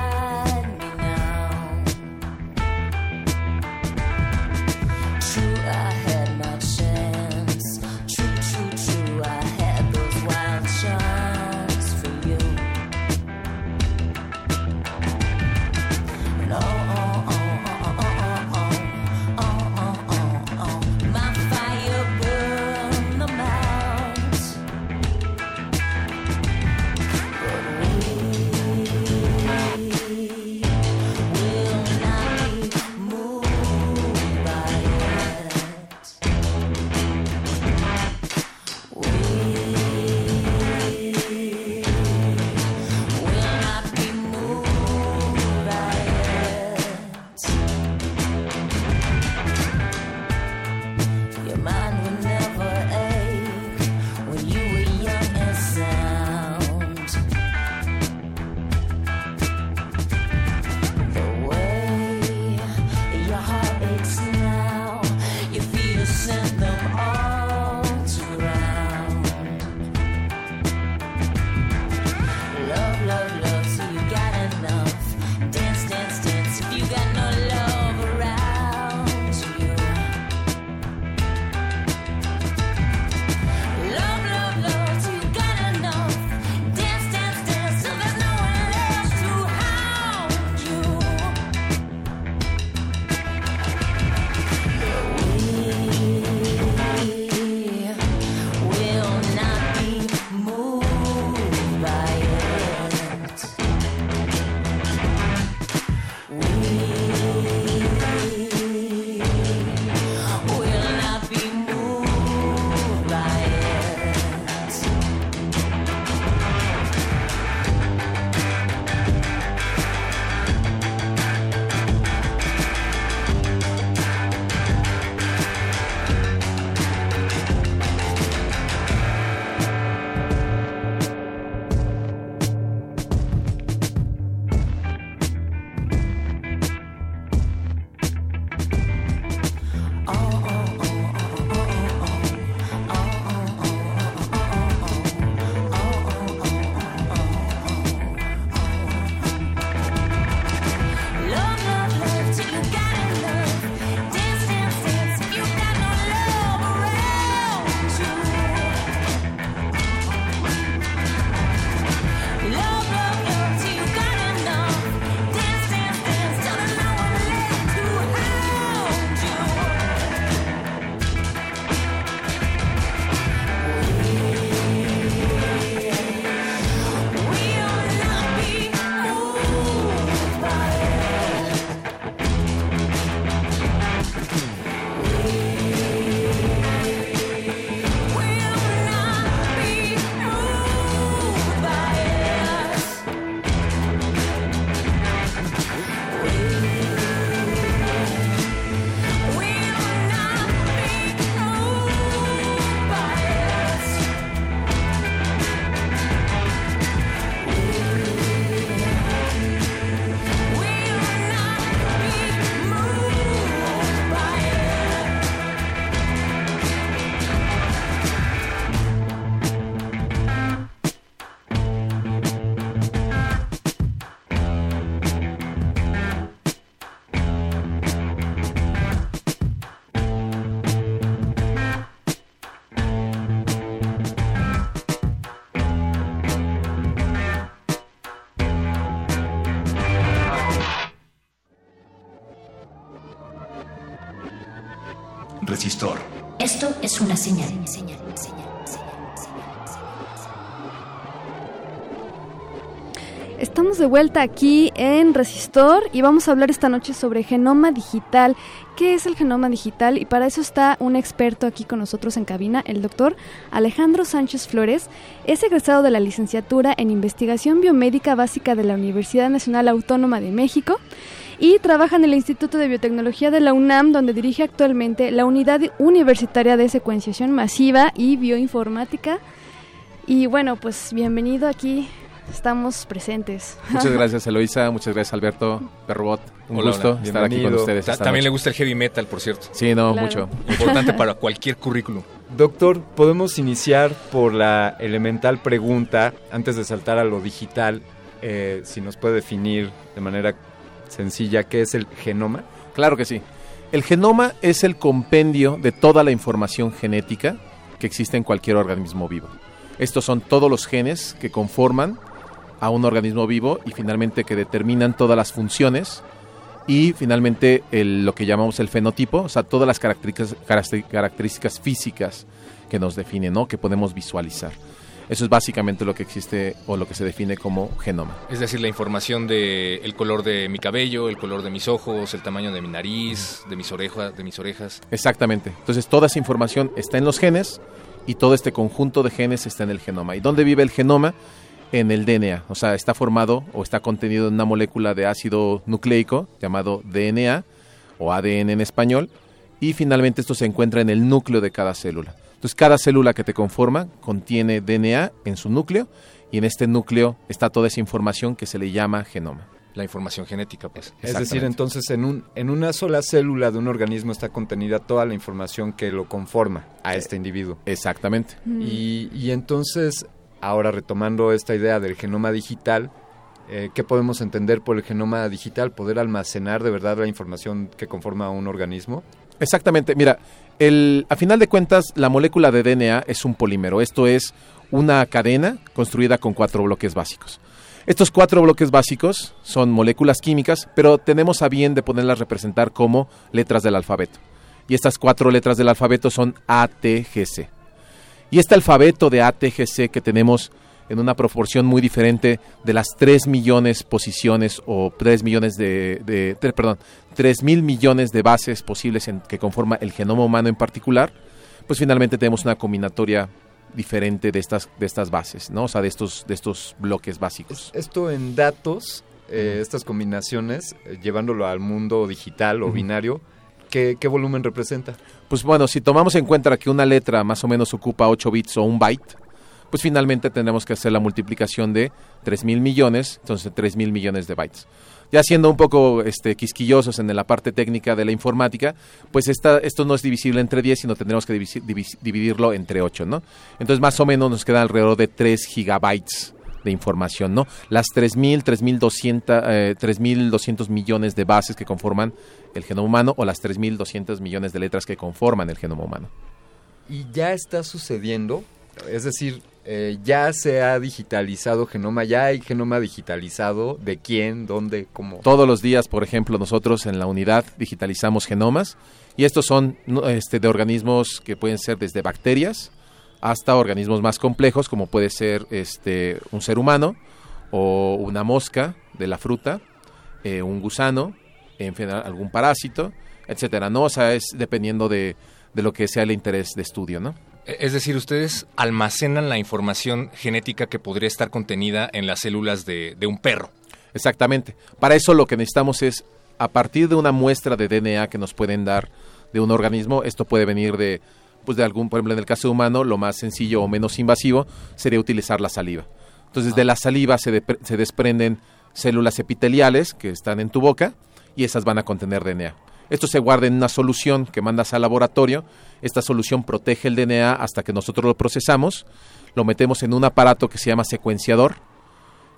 S30: una señal.
S32: Estamos de vuelta aquí en Resistor y vamos a hablar esta noche sobre genoma digital. ¿Qué es el genoma digital? Y para eso está un experto aquí con nosotros en cabina, el doctor Alejandro Sánchez Flores. Es egresado de la licenciatura en Investigación Biomédica Básica de la Universidad Nacional Autónoma de México y trabaja en el Instituto de Biotecnología de la UNAM, donde dirige actualmente la Unidad Universitaria de Secuenciación Masiva y Bioinformática. Y bueno, pues bienvenido aquí estamos presentes.
S34: Muchas gracias Eloisa, muchas gracias Alberto Perrobot. Un
S1: Hola,
S34: gusto
S1: hola.
S34: estar aquí con ustedes.
S1: Ta- También
S34: noche.
S1: le gusta el heavy metal, por cierto.
S34: Sí, no,
S32: Claro.
S34: mucho.
S1: Importante para cualquier currículum.
S31: Doctor, podemos iniciar por la elemental pregunta, antes de saltar a lo digital, eh, si nos puede definir de manera sencilla qué es el genoma.
S35: Claro que sí. El genoma es el compendio de toda la información genética que existe en cualquier organismo vivo. Estos son todos los genes que conforman a un organismo vivo y finalmente que determinan todas las funciones y finalmente el- lo que llamamos el fenotipo, o sea, todas las características, caracter- características físicas que nos definen, ¿no? que podemos visualizar. Eso es básicamente lo que existe o lo que se define como genoma.
S1: Es decir, la información de el color de mi cabello, el color de mis ojos, el tamaño de mi nariz, de mis orejas, de mis orejas.
S35: Exactamente. Entonces toda esa información está en los genes y todo este conjunto de genes está en el genoma. ¿Y dónde vive el genoma? En el DNA. O sea, está formado o está contenido en una molécula de ácido nucleico llamado DNA o ADN en español. Y finalmente esto se encuentra en el núcleo de cada célula. Entonces cada célula que te conforma contiene DNA en su núcleo y en este núcleo está toda esa información que se le llama genoma.
S1: La información genética, pues.
S31: Es decir, entonces en, un, en una sola célula de un organismo está contenida toda la información que lo conforma a este individuo.
S35: Exactamente.
S31: Y, y entonces, ahora retomando esta idea del genoma digital, eh, ¿qué podemos entender por el genoma digital? ¿Poder almacenar de verdad la información que conforma a un organismo?
S35: Exactamente, mira, el, a final de cuentas la molécula de DNA es un polímero, esto es una cadena construida con cuatro bloques básicos. Estos cuatro bloques básicos son moléculas químicas, pero tenemos a bien de ponerlas representar como letras del alfabeto. Y estas cuatro letras del alfabeto son ATGC. Y este alfabeto de ATGC que tenemos en una proporción muy diferente de las 3 millones posiciones o 3 millones de, de- perdón, 3 mil millones de bases posibles en, que conforma el genoma humano en particular, pues finalmente tenemos una combinatoria diferente de estas, de estas bases, ¿no? O sea, de estos, de estos bloques básicos.
S31: Esto en datos, eh, estas combinaciones, eh, llevándolo al mundo digital o binario, ¿qué, qué volumen representa?
S35: Pues bueno, si tomamos en cuenta que una letra más o menos ocupa 8 bits o un byte, pues finalmente tendremos que hacer la multiplicación de 3 mil millones, entonces 3 mil millones de bytes. Ya siendo un poco este, quisquillosos en la parte técnica de la informática, pues esta, esto no es divisible entre 10, sino tendremos que dividirlo entre 8, ¿no? Entonces más o menos nos queda alrededor de 3 gigabytes de información, ¿no? Las 3.000, 3.200, eh, 3.200 millones de bases que conforman el genoma humano o las 3.200 millones de letras que conforman el genoma humano.
S31: Y ya está sucediendo, es decir, eh, ya se ha digitalizado genoma, ya hay genoma digitalizado, de quién, dónde, cómo.
S35: Todos los días, por ejemplo, nosotros en la unidad digitalizamos genomas y estos son este, de organismos que pueden ser desde bacterias hasta organismos más complejos como puede ser este, un ser humano o una mosca de la fruta, eh, un gusano, en fin, algún parásito, etcétera. No, o sea, es dependiendo de, de lo que sea el interés de estudio, ¿no?
S1: E- Es decir, ustedes almacenan la información genética que podría estar contenida en las células de, de un perro.
S35: Exactamente. Para eso lo que necesitamos es, a partir de una muestra de DNA que nos pueden dar de un organismo, esto puede venir de, pues de algún, por ejemplo, en el caso humano, lo más sencillo o menos invasivo sería utilizar la saliva. Entonces, de la saliva se desprenden células epiteliales que están en tu boca y esas van a contener DNA. Esto se guarda en una solución que mandas al laboratorio. Esta solución protege el DNA hasta que nosotros lo procesamos. Lo metemos en un aparato que se llama secuenciador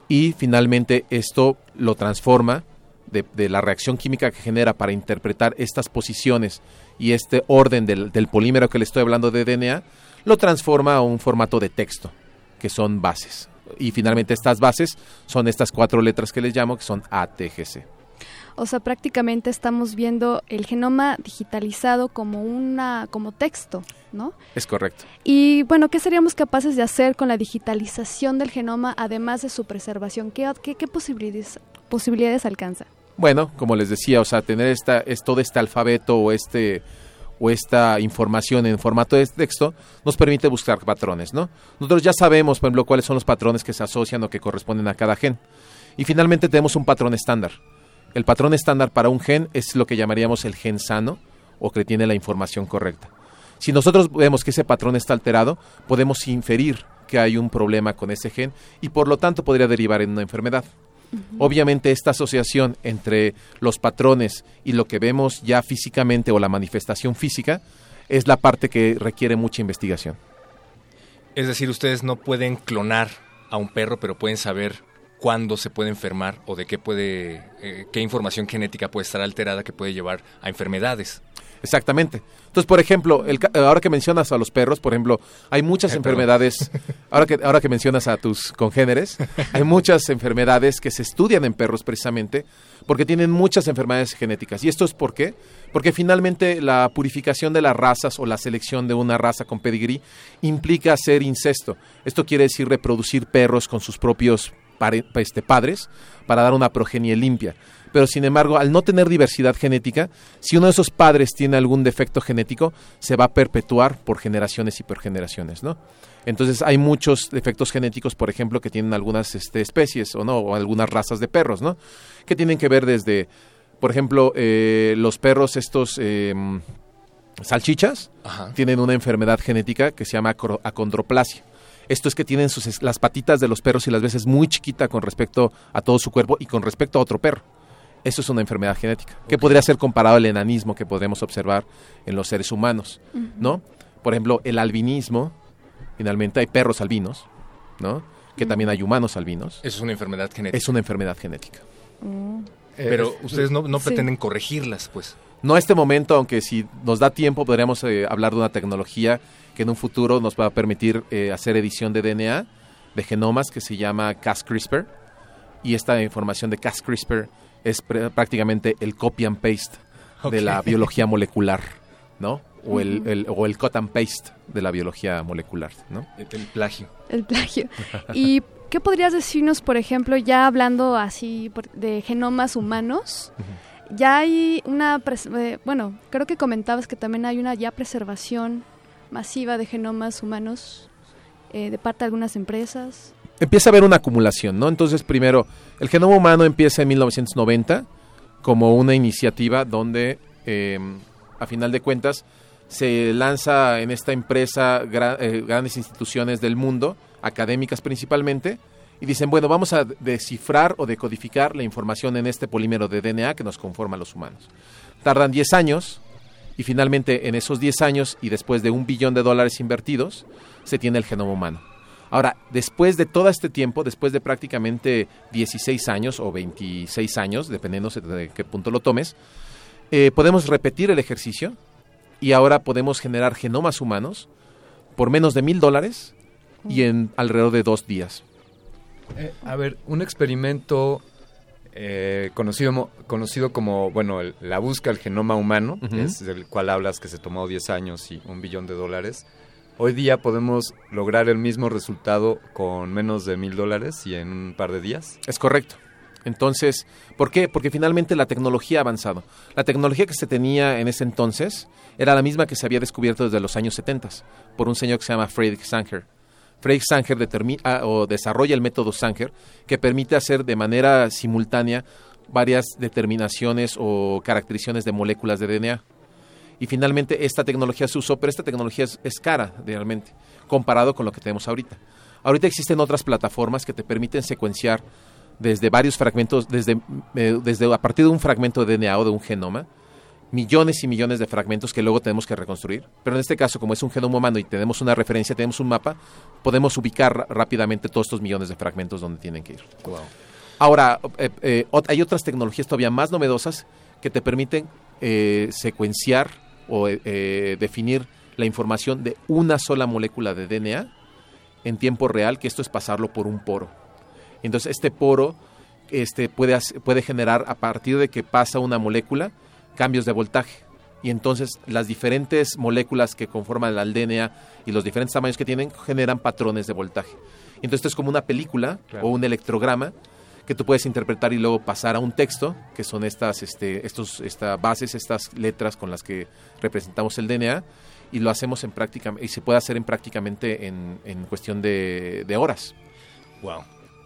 S35: y finalmente esto lo transforma de, la reacción química que genera para interpretar estas posiciones y este orden del, del polímero que le estoy hablando de DNA, lo transforma a un formato de texto, que son bases. Y finalmente estas bases son estas cuatro letras que les llamo, que son ATGC.
S32: O sea, prácticamente estamos viendo el genoma digitalizado como una como texto, ¿no?
S35: Es correcto.
S32: Y bueno, ¿qué seríamos capaces de hacer con la digitalización del genoma además de su preservación? ¿Qué, qué, qué posibilidades, posibilidades alcanza?
S35: Bueno, como les decía, o sea, tener esta, es todo este alfabeto o este o esta información en formato de texto nos permite buscar patrones, ¿no? Nosotros ya sabemos, por ejemplo, cuáles son los patrones que se asocian o que corresponden a cada gen. Y finalmente tenemos un patrón estándar. El patrón estándar para un gen es lo que llamaríamos el gen sano o que tiene la información correcta. Si nosotros vemos que ese patrón está alterado, podemos inferir que hay un problema con ese gen y por lo tanto podría derivar en una enfermedad. Obviamente esta asociación entre los patrones y lo que vemos ya físicamente o la manifestación física es la parte que requiere mucha investigación.
S1: Es decir, ustedes no pueden clonar a un perro, pero pueden saber cuándo se puede enfermar o de qué puede, eh, qué información genética puede estar alterada que puede llevar a enfermedades.
S35: Exactamente. Entonces, por ejemplo, el, ahora que mencionas a los perros, por ejemplo, hay muchas enfermedades, ahora que, ahora que mencionas a tus congéneres, hay muchas enfermedades que se estudian en perros precisamente porque tienen muchas enfermedades genéticas. ¿Y esto es por qué? Porque finalmente la purificación de las razas o la selección de una raza con pedigrí implica hacer incesto. Esto quiere decir reproducir perros con sus propios pare, este, padres para dar una progenie limpia pero sin embargo, al no tener diversidad genética, si uno de esos padres tiene algún defecto genético, se va a perpetuar por generaciones y por generaciones, ¿no? Entonces hay muchos defectos genéticos, por ejemplo, que tienen algunas este, especies o no, o algunas razas de perros, ¿no? Que tienen que ver desde, por ejemplo, eh, los perros estos eh, salchichas
S1: Ajá.
S35: tienen una enfermedad genética que se llama acondroplasia. Esto es que tienen sus, las patitas de los perros y las veces muy chiquita con respecto a todo su cuerpo y con respecto a otro perro. Eso es una enfermedad genética, que podría ser comparado al enanismo que podemos observar en los seres humanos. ¿no? Por ejemplo, el albinismo, finalmente hay perros albinos, ¿no? Que también hay humanos albinos.
S1: Eso es una enfermedad genética.
S35: Es una enfermedad genética.
S1: Pero
S35: Eh,
S1: ustedes no, no
S35: sí.
S1: pretenden corregirlas, pues.
S35: No a este momento, aunque si nos da tiempo, podríamos eh, hablar de una tecnología que en un futuro nos va a permitir eh, hacer edición de DNA, de genomas, que se llama Cas-CRISPR. Y esta información de Cas-CRISPR es pr- prácticamente el copy and paste de la biología molecular, ¿no? O el,
S32: Ujú.
S35: el- o el cut and paste de la biología molecular, ¿no?
S1: El, plagio.
S32: El plagio. ¿Y qué podrías decirnos, por ejemplo, ya hablando así de genomas humanos? Ya hay una, eh, bueno, creo que comentabas que también hay una ya preservación masiva de genomas humanos eh, de parte de algunas empresas.
S35: empieza a haber una acumulación, ¿no? Entonces, primero, el genoma humano empieza en 1990 como una iniciativa donde, eh, a final de cuentas, se lanza en esta empresa gra- eh, grandes instituciones del mundo, académicas principalmente, y dicen, bueno, vamos a descifrar o decodificar la información en este polímero de DNA que nos conforma a los humanos. Tardan 10 años y finalmente en esos 10 años y después de un billón de dólares invertidos, se tiene el genoma humano. Ahora, después de todo este tiempo, después de prácticamente 16 años o 26 años, dependiendo de qué punto lo tomes, eh, podemos repetir el ejercicio y ahora podemos generar genomas humanos por menos de mil dólares y en alrededor de dos días.
S31: Eh, a ver, un experimento eh, conocido, conocido como, bueno, el- la busca del genoma humano, es del cual hablas que se tomó 10 años y un billón de dólares. Hoy día podemos lograr el mismo resultado con menos de mil dólares y en un par de días.
S35: Es correcto. Entonces, ¿por qué? Porque finalmente la tecnología ha avanzado. La tecnología que se tenía en ese entonces era la misma que se había descubierto desde los años 70 por un señor que se llama Friedrich Sanger. Friedrich Sanger determi- ah, o desarrolla el método Sanger que permite hacer de manera simultánea varias determinaciones o caracterizaciones de moléculas de DNA. Y finalmente esta tecnología se usó, pero esta tecnología es, es cara realmente, comparado con lo que tenemos ahorita. Ahorita existen otras plataformas que te permiten secuenciar desde varios fragmentos, desde, eh, desde a partir de un fragmento de DNA o de un genoma, millones y millones de fragmentos que luego tenemos que reconstruir. Pero en este caso, como es un genoma humano y tenemos una referencia, tenemos un mapa, podemos ubicar rápidamente todos estos millones de fragmentos donde tienen que ir. Ahora, eh, eh, hay otras tecnologías todavía más novedosas que te permiten eh, secuenciar o definir la información de una sola molécula de DNA en tiempo real, que esto es pasarlo por un poro. Entonces, este poro este, puede, puede generar a partir de que pasa una molécula cambios de voltaje. Y entonces las diferentes moléculas que conforman el DNA y los diferentes tamaños que tienen generan patrones de voltaje. Entonces esto es como una película
S31: Claro.
S35: o un electrograma que tú puedes interpretar y luego pasar a un texto, que son estas, este, estos, esta bases, estas letras con las que representamos el DNA, y lo hacemos en práctica, y se puede hacer en prácticamente en, en cuestión de, de horas.
S1: Wow.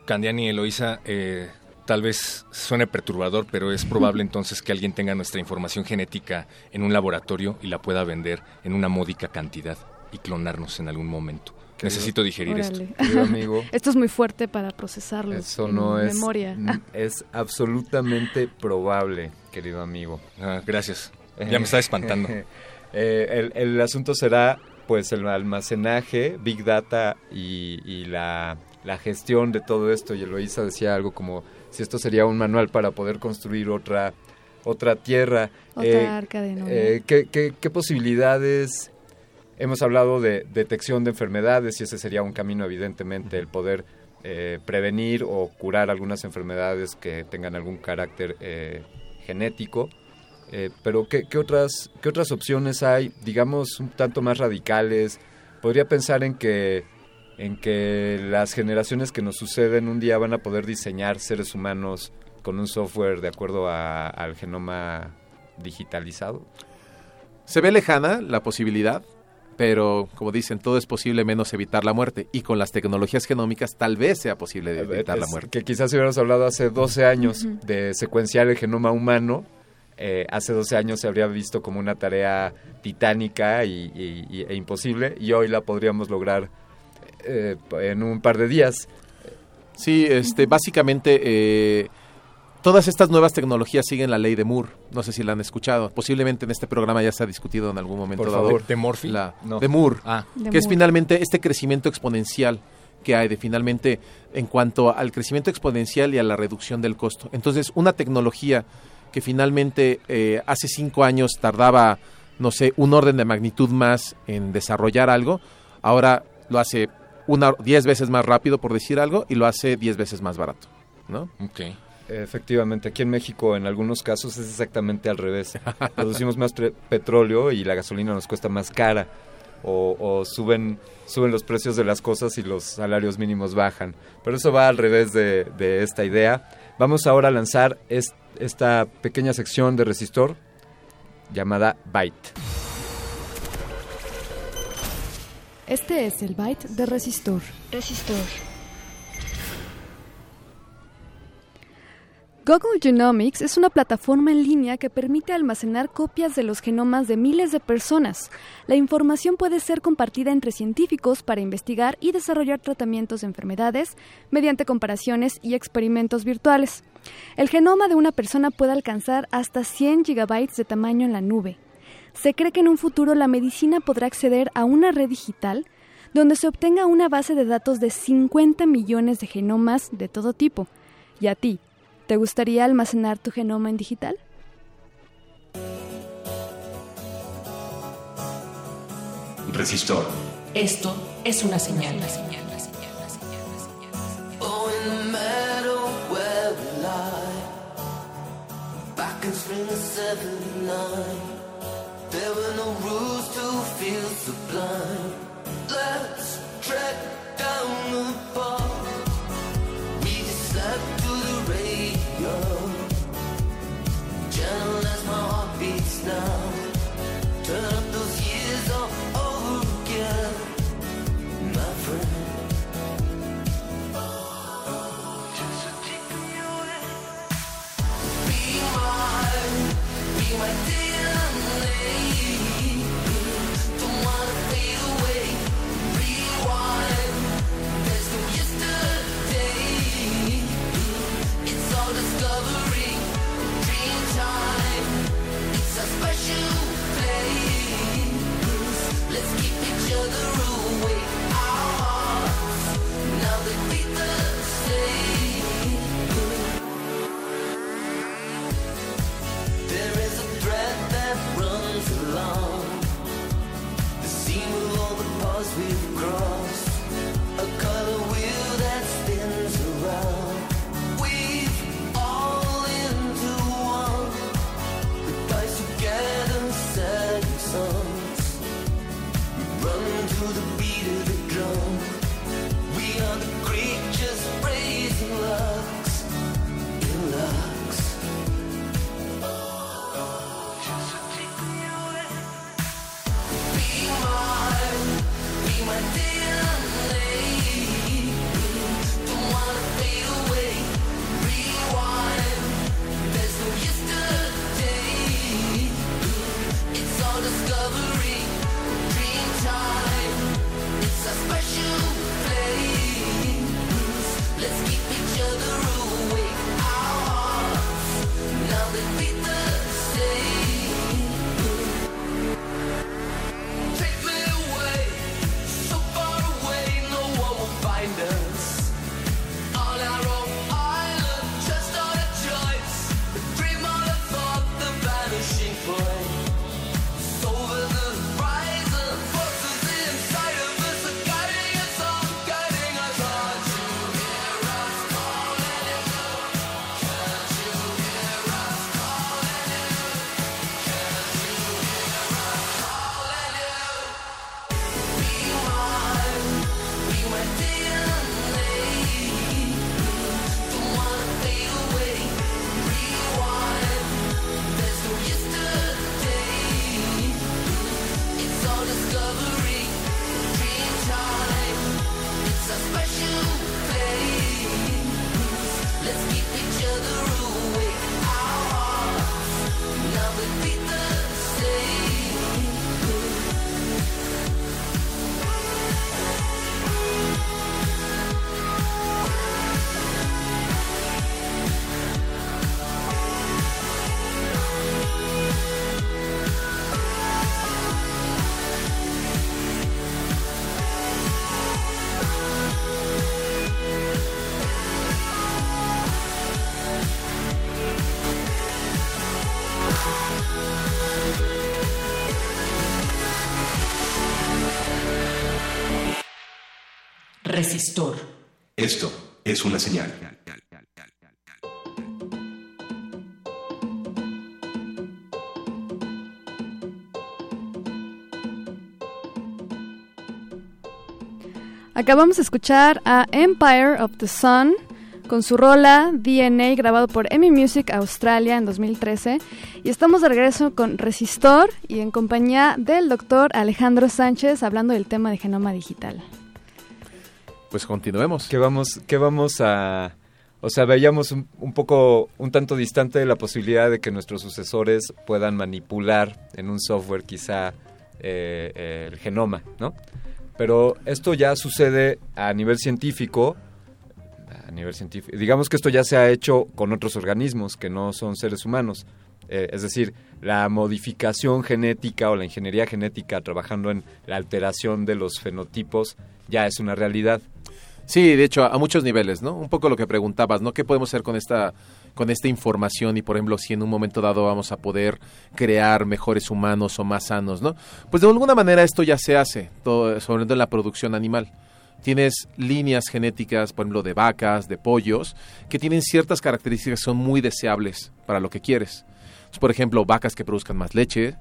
S1: Candiani y Eloisa, eh, tal vez suene perturbador, pero es probable entonces que alguien tenga nuestra información genética en un laboratorio y la pueda vender en una módica cantidad y clonarnos en algún momento. Necesito digerir esto.
S32: Órale.
S31: Amigo.
S32: Esto es muy fuerte para procesarlo.
S31: Eso
S32: en
S31: no es,
S32: memoria.
S31: es absolutamente probable, querido amigo.
S1: Ah, gracias. Ya me está espantando.
S31: Eh, el, el asunto será pues el almacenaje, Big Data y, y la, la gestión de todo esto. Y Eloisa decía algo como si esto sería un manual para poder construir otra, otra tierra.
S32: Otra arca de
S31: eh, ¿qué, qué, qué posibilidades? Hemos hablado de detección de enfermedades y ese sería un camino evidentemente, el poder eh, prevenir o curar algunas enfermedades que tengan algún carácter eh, genético. Eh, pero ¿qué, qué otras, ¿qué otras opciones hay, digamos, un tanto más radicales? Podría pensar en que, en que las generaciones que nos suceden un día van a poder diseñar seres humanos con un software de acuerdo a- al genoma digitalizado.
S35: Se ve lejana la posibilidad, pero como dicen, todo es posible menos evitar la muerte. Y con las tecnologías genómicas tal vez sea posible evitar la muerte.
S31: Que quizás si hubiéramos hablado hace 12 años de secuenciar el genoma humano, eh, hace 12 años se habría visto como una tarea titánica y, y- y- e imposible, y hoy la podríamos lograr eh, en un par de días.
S35: Sí, este, básicamente eh, todas estas nuevas tecnologías siguen la ley de Moore. No sé si la han escuchado. Posiblemente en este programa ya se ha discutido en algún momento
S31: Por
S35: dado.
S31: favor.
S1: ¿De Morphy?
S35: La,
S31: No.
S35: De Moore.
S1: Ah.
S32: De
S35: que es finalmente este crecimiento exponencial que hay de finalmente en cuanto al crecimiento exponencial y a la reducción del costo. Entonces, una tecnología que finalmente eh, hace cinco años tardaba, no sé, un orden de magnitud más en desarrollar algo, ahora lo hace una, diez veces más rápido, por decir algo, y lo hace diez veces más barato, ¿no?
S1: Ok.
S31: Efectivamente, aquí en México en algunos casos es exactamente al revés. Producimos más petróleo y la gasolina nos cuesta más cara. O, o suben, suben los precios de las cosas y los salarios mínimos bajan. Pero eso va al revés de, de esta idea. Vamos ahora a lanzar es- esta pequeña sección de resistor llamada Byte.
S32: Este es el byte de resistor.
S30: Resistor.
S32: Google Genomics es una plataforma en línea que permite almacenar copias de los genomas de miles de personas. La información puede ser compartida entre científicos para investigar y desarrollar tratamientos de enfermedades mediante comparaciones y experimentos virtuales. El genoma de una persona puede alcanzar hasta 100 gigabytes de tamaño en la nube. Se cree que en un futuro la medicina podrá acceder a una red digital donde se obtenga una base de datos de 50 millones de genomas de todo tipo. ¿Y a ti? ¿Te gustaría almacenar tu genoma en digital?
S24: Resistor.
S30: Esto es una señal.
S36: Oh, we lie, back in spring of 79, there were no rules to feel sublime. Let's track down the path. We just slept
S30: Resistor.
S24: Esto es una señal.
S32: Acabamos de escuchar a Empire of the Sun con su rola DNA grabado por EMI Music Australia en 2013 y estamos de regreso con Resistor y en compañía del doctor Alejandro Sánchez hablando del tema de genoma digital.
S35: Pues continuemos.
S31: Que vamos, que vamos a... O sea, veíamos un, poco, un tanto distante la posibilidad de que nuestros sucesores puedan manipular en un software quizá eh, el genoma, ¿no? Pero esto ya sucede a nivel científico, a nivel científico. Digamos que esto ya se ha hecho con otros organismos que no son seres humanos. Eh, es decir, la modificación genética o la ingeniería genética trabajando en la alteración de los fenotipos ya es una realidad.
S35: Sí, de hecho, a muchos niveles, ¿no? Un poco lo que preguntabas, ¿no? ¿Qué podemos hacer con esta, con esta información y, por ejemplo, si en un momento dado vamos a poder crear mejores humanos o más sanos, ¿no? Pues de alguna manera esto ya se hace, sobre todo en la producción animal. Tienes líneas genéticas, por ejemplo, de vacas, de pollos, que tienen ciertas características que son muy deseables para lo que quieres. Por ejemplo, vacas que produzcan más leche,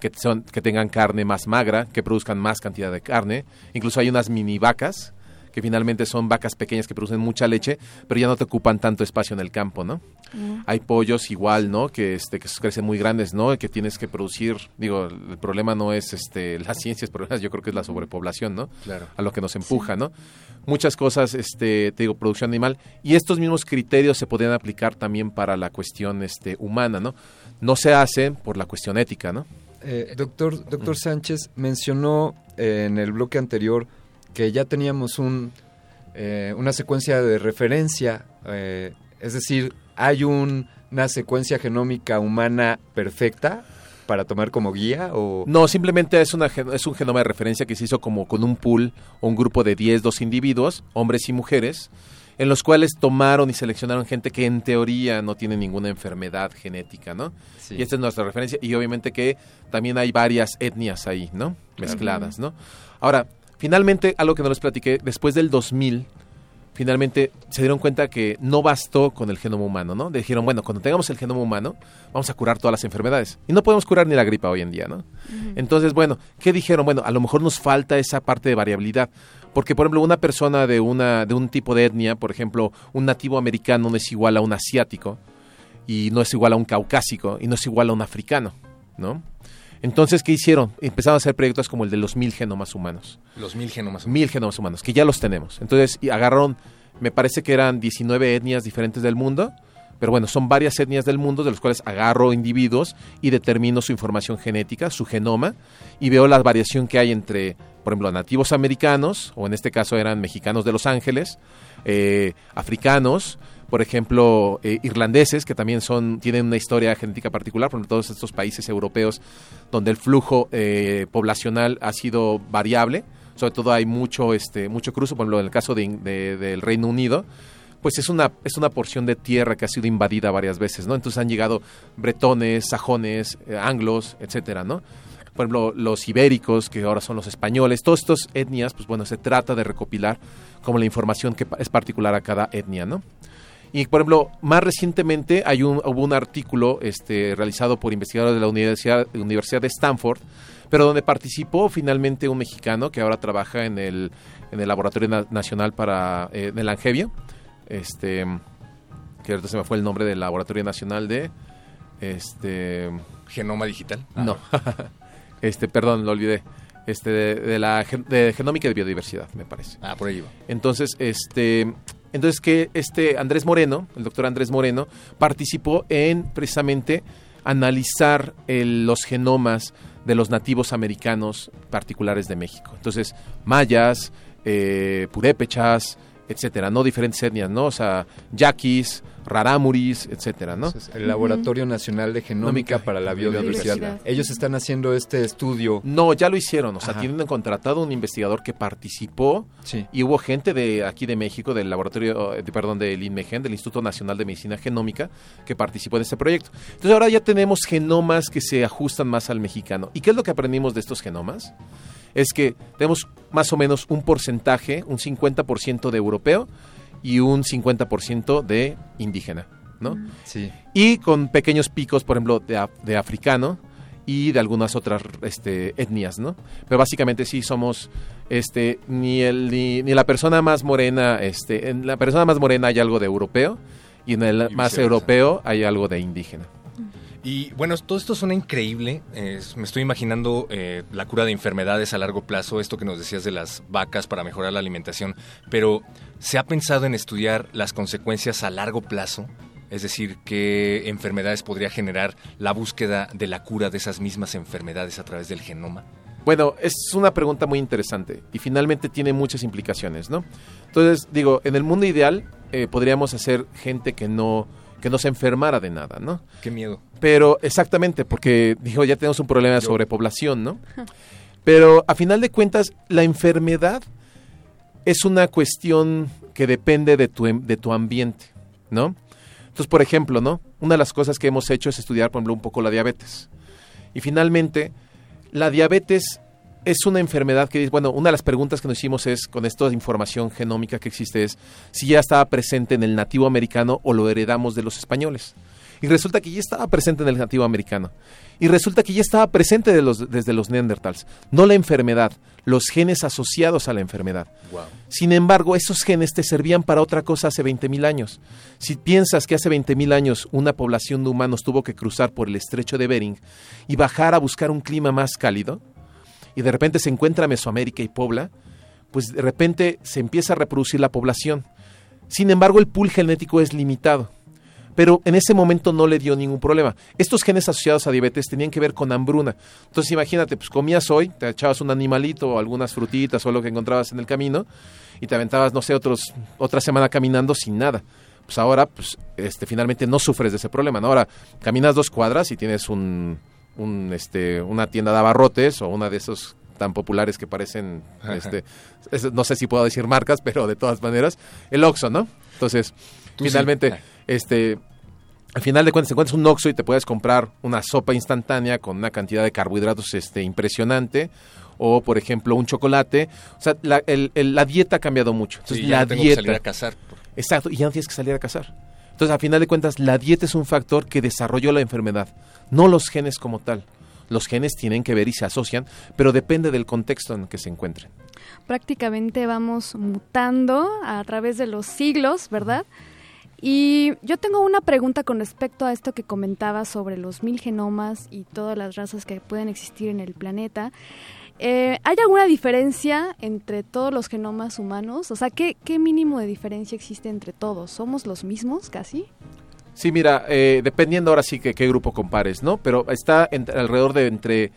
S35: que, son, que tengan carne más magra, que produzcan más cantidad de carne. Incluso hay unas mini vacas que finalmente son vacas pequeñas que producen mucha leche, pero ya no te ocupan tanto espacio en el campo, ¿no? Mm. Hay pollos igual, ¿no? Que este que crecen muy grandes, ¿no? Y que tienes que producir, digo, el problema no es este las ciencias, problemas yo creo que es la sobrepoblación, ¿no?
S31: Claro.
S35: A lo que nos empuja, sí. ¿no? Muchas cosas, este, te digo, producción animal y estos mismos criterios se podrían aplicar también para la cuestión este humana, ¿no? No se hace por la cuestión ética, ¿no?
S31: Eh, doctor, doctor mm. Sánchez mencionó eh, en el bloque anterior que ya teníamos un, eh, una secuencia de referencia, eh, es decir, hay un, una secuencia genómica humana perfecta para tomar como guía o
S35: no simplemente es una es un genoma de referencia que se hizo como con un pool un grupo de 10 dos individuos hombres y mujeres en los cuales tomaron y seleccionaron gente que en teoría no tiene ninguna enfermedad genética, ¿no? Sí. Y esta es nuestra referencia y obviamente que también hay varias etnias ahí, ¿no? Mezcladas, ¿no? Ahora, Finalmente, algo que no les platiqué, después del 2000, finalmente se dieron cuenta que no bastó con el genoma humano, ¿no? Dijeron, bueno, cuando tengamos el genoma humano, vamos a curar todas las enfermedades. Y no podemos curar ni la gripa hoy en día, ¿no? Uh -huh. Entonces, bueno, ¿qué dijeron? Bueno, a lo mejor nos falta esa parte de variabilidad. Porque, por ejemplo, una persona de, una, de un tipo de etnia, por ejemplo, un nativo americano no es igual a un asiático, y no es igual a un caucásico, y no es igual a un africano, ¿no? Entonces, ¿qué hicieron? Empezaron a hacer proyectos como el de los mil genomas humanos.
S1: Los mil genomas humanos.
S35: Mil genomas humanos, que ya los tenemos. Entonces, y agarraron, me parece que eran 19 etnias diferentes del mundo, pero bueno, son varias etnias del mundo de los cuales agarro individuos y determino su información genética, su genoma, y veo la variación que hay entre, por ejemplo, nativos americanos, o en este caso eran mexicanos de Los Ángeles, eh, africanos, por ejemplo, eh, irlandeses, que también son, tienen una historia genética particular, por todos estos países europeos donde el flujo eh, poblacional ha sido variable, sobre todo hay mucho, este, mucho cruce, por ejemplo, en el caso de, de, del Reino Unido, pues es una, es una porción de tierra que ha sido invadida varias veces, ¿no? Entonces han llegado bretones, sajones, eh, anglos, etcétera, ¿no? Por ejemplo, los ibéricos, que ahora son los españoles, todas estas etnias, pues bueno, se trata de recopilar como la información que es particular a cada etnia, ¿no? Y, por ejemplo, más recientemente hay un, hubo un artículo este, realizado por investigadores de la Universidad, Universidad de Stanford, pero donde participó finalmente un mexicano que ahora trabaja en el, en el Laboratorio Na Nacional para eh, el Angevio, este, que ahorita se me fue el nombre del Laboratorio Nacional de... Este,
S1: ¿Genoma digital?
S35: Ah. No, este, perdón, lo olvidé este de, de la de genómica de biodiversidad, me parece.
S1: Ah, por ahí va.
S35: Entonces, este entonces que este Andrés Moreno, el doctor Andrés Moreno, participó en precisamente analizar el, los genomas de los nativos americanos particulares de México. Entonces, mayas, eh, purépechas, etcétera, ¿no? Diferentes etnias, ¿no? O sea, yaquis, rarámuris, etcétera, ¿no?
S31: Entonces, el Laboratorio uh -huh. Nacional de Genómica para la Biodiversidad. Biodiversidad. Ellos están haciendo este estudio.
S35: No, ya lo hicieron, o sea, Ajá. tienen contratado un investigador que participó
S31: sí.
S35: y hubo gente de aquí de México, del laboratorio, de, perdón, del INMEGEN, del Instituto Nacional de Medicina Genómica, que participó en este proyecto. Entonces ahora ya tenemos genomas que se ajustan más al mexicano. ¿Y qué es lo que aprendimos de estos genomas? Es que tenemos más o menos un porcentaje, un 50% de europeo y un 50% de indígena, ¿no?
S31: Sí.
S35: Y con pequeños picos, por ejemplo, de, de africano y de algunas otras este, etnias, ¿no? Pero básicamente sí somos, este, ni, el, ni, ni la persona más morena, este, en la persona más morena hay algo de europeo y en el más europeo hay algo de indígena.
S1: Y bueno, todo esto suena increíble. Me estoy imaginando eh, la cura de enfermedades a largo plazo, esto que nos decías de las vacas para mejorar la alimentación. Pero, ¿se ha pensado en estudiar las consecuencias a largo plazo? Es decir, ¿qué enfermedades podría generar la búsqueda de la cura de esas mismas enfermedades a través del genoma?
S35: Bueno, es una pregunta muy interesante y finalmente tiene muchas implicaciones, ¿no? Entonces, digo, en el mundo ideal eh, podríamos hacer gente que no, que no se enfermara de nada, ¿no?
S1: Qué miedo.
S35: Pero exactamente, porque dijo, ya tenemos un problema de sobrepoblación, ¿no? Pero a final de cuentas, la enfermedad es una cuestión que depende de tu, em- de tu ambiente, ¿no? Entonces, por ejemplo, ¿no? Una de las cosas que hemos hecho es estudiar, por ejemplo, un poco la diabetes. Y finalmente, la diabetes es una enfermedad que, bueno, una de las preguntas que nos hicimos es, con esta información genómica que existe, es si ya estaba presente en el nativo americano o lo heredamos de los españoles. Y resulta que ya estaba presente en el nativo americano. Y resulta que ya estaba presente de los- desde los neandertals. No la enfermedad, los genes asociados a la enfermedad. Sin embargo, esos genes te servían para otra cosa hace 20.000 años. Si piensas que hace 20.000 años una población de humanos tuvo que cruzar por el estrecho de Bering y bajar a buscar un clima más cálido, y de repente se encuentra Mesoamérica y Pobla, pues de repente se empieza a reproducir la población. Sin embargo, el pool genético es limitado. Pero en ese momento no le dio ningún problema. Estos genes asociados a diabetes tenían que ver con hambruna. Entonces imagínate, pues comías hoy, te echabas un animalito o algunas frutitas o lo que encontrabas en el camino y te aventabas, no sé, otros, otra semana caminando sin nada. Pues ahora, pues, este, finalmente no sufres de ese problema. Ahora caminas dos cuadras y tienes un, un, este, una tienda de abarrotes o una de esos tan populares que parecen, este, es- no sé si puedo decir marcas, pero de todas maneras, el Oxxo, ¿no? Entonces,
S1: sí.
S35: finalmente, este, al final de cuentas, te encuentras un Oxxo y te puedes comprar una sopa instantánea con una cantidad de carbohidratos este, impresionante, o por ejemplo un chocolate. O sea, la, el- el- la dieta ha cambiado mucho. Entonces,
S1: Sí, ya
S35: la
S1: no tengo que salir a cazar.
S35: Exacto, y ya no tienes que salir a cazar. Entonces, a final de cuentas, la dieta es un factor que desarrolló la enfermedad, no los genes como tal. Los genes tienen que ver y se asocian, pero depende del contexto en el que se encuentren.
S32: prácticamente vamos mutando a través de los siglos, ¿verdad? Y yo tengo una pregunta con respecto a esto que comentaba sobre los mil genomas y todas las razas que pueden existir en el planeta. Eh, ¿Hay alguna diferencia entre todos los genomas humanos? O sea, ¿qué, ¿qué mínimo de diferencia existe entre todos? ¿Somos los mismos casi?
S35: Sí, mira, eh, dependiendo ahora sí que qué grupo compares, ¿no? Pero está alrededor de entre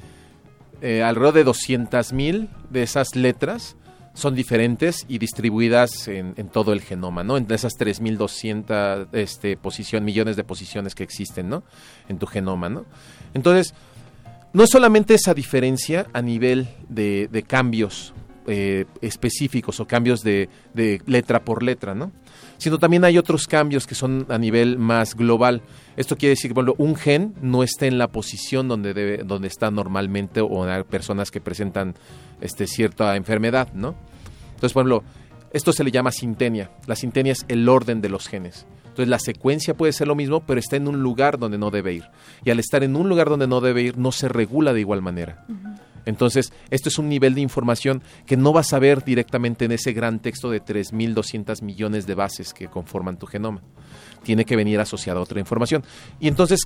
S35: eh, alrededor de 200.000 de esas letras son diferentes y distribuidas en, en todo el genoma, ¿no? Entre esas 3.200 este, posición, millones de posiciones que existen, ¿no? En tu genoma, ¿no? Entonces, no es solamente esa diferencia a nivel de, cambios eh, específicos o cambios de, letra por letra, ¿no? Sino también hay otros cambios que son a nivel más global. Esto quiere decir que, por ejemplo, un gen no está en la posición donde, debe, donde está normalmente o hay personas que presentan este, cierta enfermedad, ¿no? Entonces, por ejemplo, esto se le llama sintenia. La sintenia es el orden de los genes. Entonces, la secuencia puede ser lo mismo, pero está en un lugar donde no debe ir. Y al estar en un lugar donde no debe ir, no se regula de igual manera. Entonces, esto es un nivel de información que no vas a ver directamente en ese gran texto de 3.200 millones de bases que conforman tu genoma. Tiene que venir asociada a otra información. Y entonces,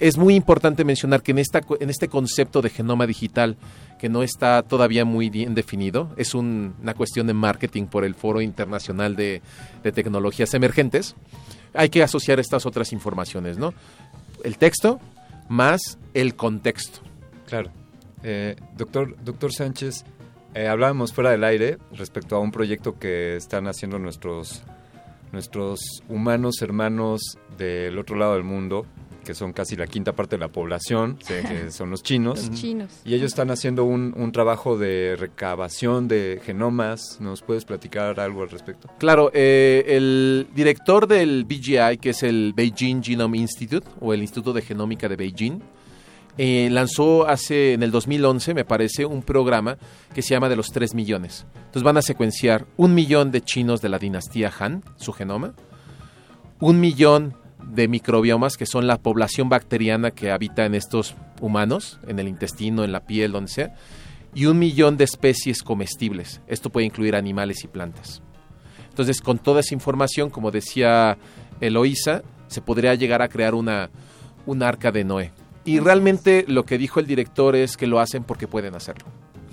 S35: es muy importante mencionar que en, esta, en este concepto de genoma digital, que no está todavía muy bien definido, es un- una cuestión de marketing por el Foro Internacional de, de Tecnologías Emergentes, hay que asociar estas otras informaciones, ¿no? El texto más el contexto.
S31: Claro. Eh, doctor, doctor Sánchez, eh, hablábamos fuera del aire respecto a un proyecto que están haciendo nuestros, nuestros humanos hermanos del otro lado del mundo, que son casi la quinta parte de la población, que son los chinos.
S32: Los chinos.
S31: Y ellos están haciendo un, un trabajo de recabación de genomas. ¿Nos puedes platicar algo al respecto?
S35: Claro, eh, el director del BGI, que es el Beijing Genome Institute, o el Instituto de Genómica de Beijing, eh, lanzó hace, en el 2011, me parece, un programa que se llama de los 3 millones. Entonces van a secuenciar un millón de chinos de la dinastía Han, su genoma, un millón de microbiomas, que son la población bacteriana que habita en estos humanos, en el intestino, en la piel, donde sea, y un millón de especies comestibles. Esto puede incluir animales y plantas. Entonces, con toda esa información, como decía Eloísa, se podría llegar a crear una, un arca de Noé. Y realmente lo que dijo el director es que lo hacen porque pueden hacerlo.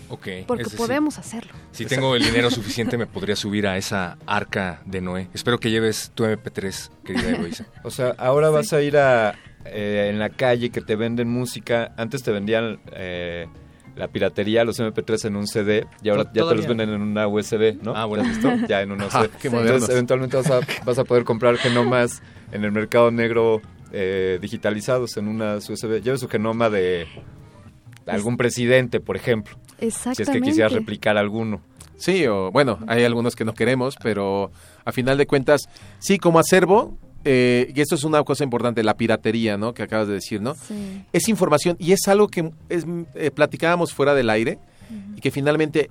S1: Ok.
S32: Porque podemos hacerlo.
S1: Si tengo el dinero suficiente, me podría subir a esa arca de Noé. Espero que lleves tu MP3, querida Eloisa.
S31: O sea, ahora vas a ir a eh, en la calle que te venden música. Antes te vendían eh, la piratería, los MP3 en un CD, y ahora ya te los venden en una USB, ¿no?
S1: Ah, bueno.
S31: ¿Has visto? Ya en una
S35: Ah,
S31: USB. Entonces, eventualmente vas a, vas a poder comprar genomas en el mercado negro eh, digitalizados en unas USB. Lleve su genoma de algún presidente, por ejemplo. Si es que
S32: Exactamente.
S31: quisieras replicar alguno.
S35: Sí, o bueno, hay algunos que no queremos, pero a final de cuentas, sí, como acervo, eh, y esto es una cosa importante, la piratería, ¿no? Que acabas de decir, ¿no?
S32: Sí.
S35: Es información y es algo que es, eh, platicábamos fuera del aire y que finalmente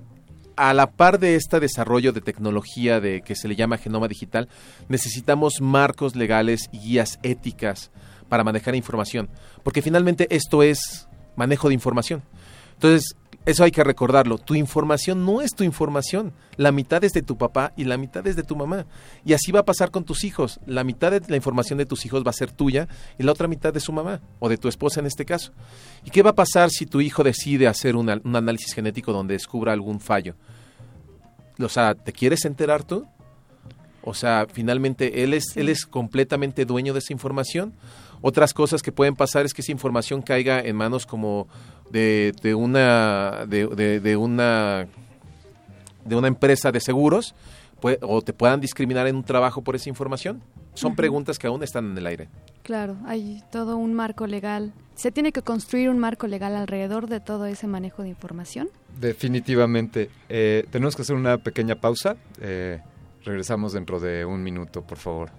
S35: a la par de este desarrollo de tecnología de que se le llama genoma digital, necesitamos marcos legales y guías éticas para manejar información, porque finalmente esto es manejo de información. Entonces, eso hay que recordarlo. Tu información no es tu información. La mitad es de tu papá y la mitad es de tu mamá. Y así va a pasar con tus hijos. La mitad de la información de tus hijos va a ser tuya y la otra mitad de su mamá o de tu esposa en este caso. ¿Y qué va a pasar si tu hijo decide hacer un análisis genético donde descubra algún fallo? O sea, ¿te quieres enterar tú? O sea, finalmente él es, él es completamente dueño de esa información. Otras cosas que pueden pasar es que esa información caiga en manos como de, de una de, de- de una de una empresa de seguros pue- o te puedan discriminar en un trabajo por esa información. Son preguntas que aún están en el aire.
S32: Claro, hay todo un marco legal. Se tiene que construir un marco legal alrededor de todo ese manejo de información.
S31: Definitivamente. Eh, tenemos que hacer una pequeña pausa. Eh, regresamos dentro de un minuto, por favor.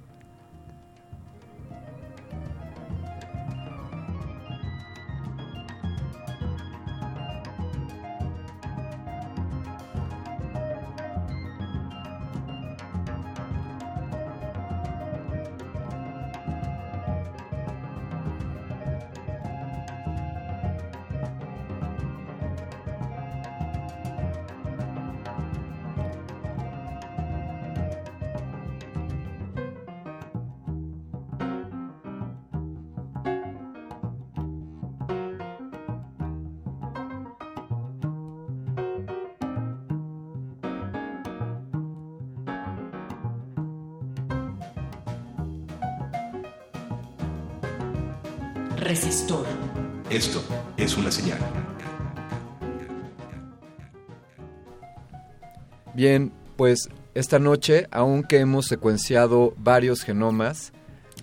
S31: Bien, pues esta noche, aunque hemos secuenciado varios genomas,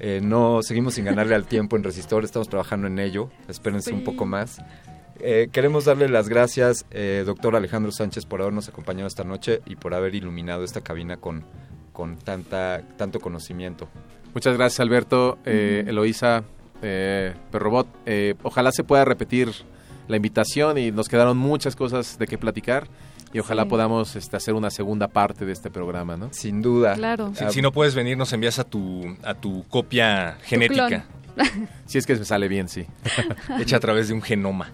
S31: eh, no seguimos sin ganarle al tiempo en Resistor, estamos trabajando en ello, espérense
S32: Sí.
S31: un poco más. Eh, queremos darle las gracias, eh, doctor Alejandro Sánchez, por habernos acompañado esta noche y por haber iluminado esta cabina con, con tanta, tanto conocimiento.
S35: Muchas gracias, Alberto, eh, Eloísa, eh, Perrobot. Eh, ojalá se pueda repetir la invitación y nos quedaron muchas cosas de qué platicar y ojalá
S32: Sí.
S35: podamos este, hacer una segunda parte de este programa, ¿no?
S31: Sin duda.
S32: Claro.
S1: Si, si no puedes venir, nos envías a tu, a tu copia genética.
S35: Si es que me sale bien, sí.
S1: Hecha a través de un genoma.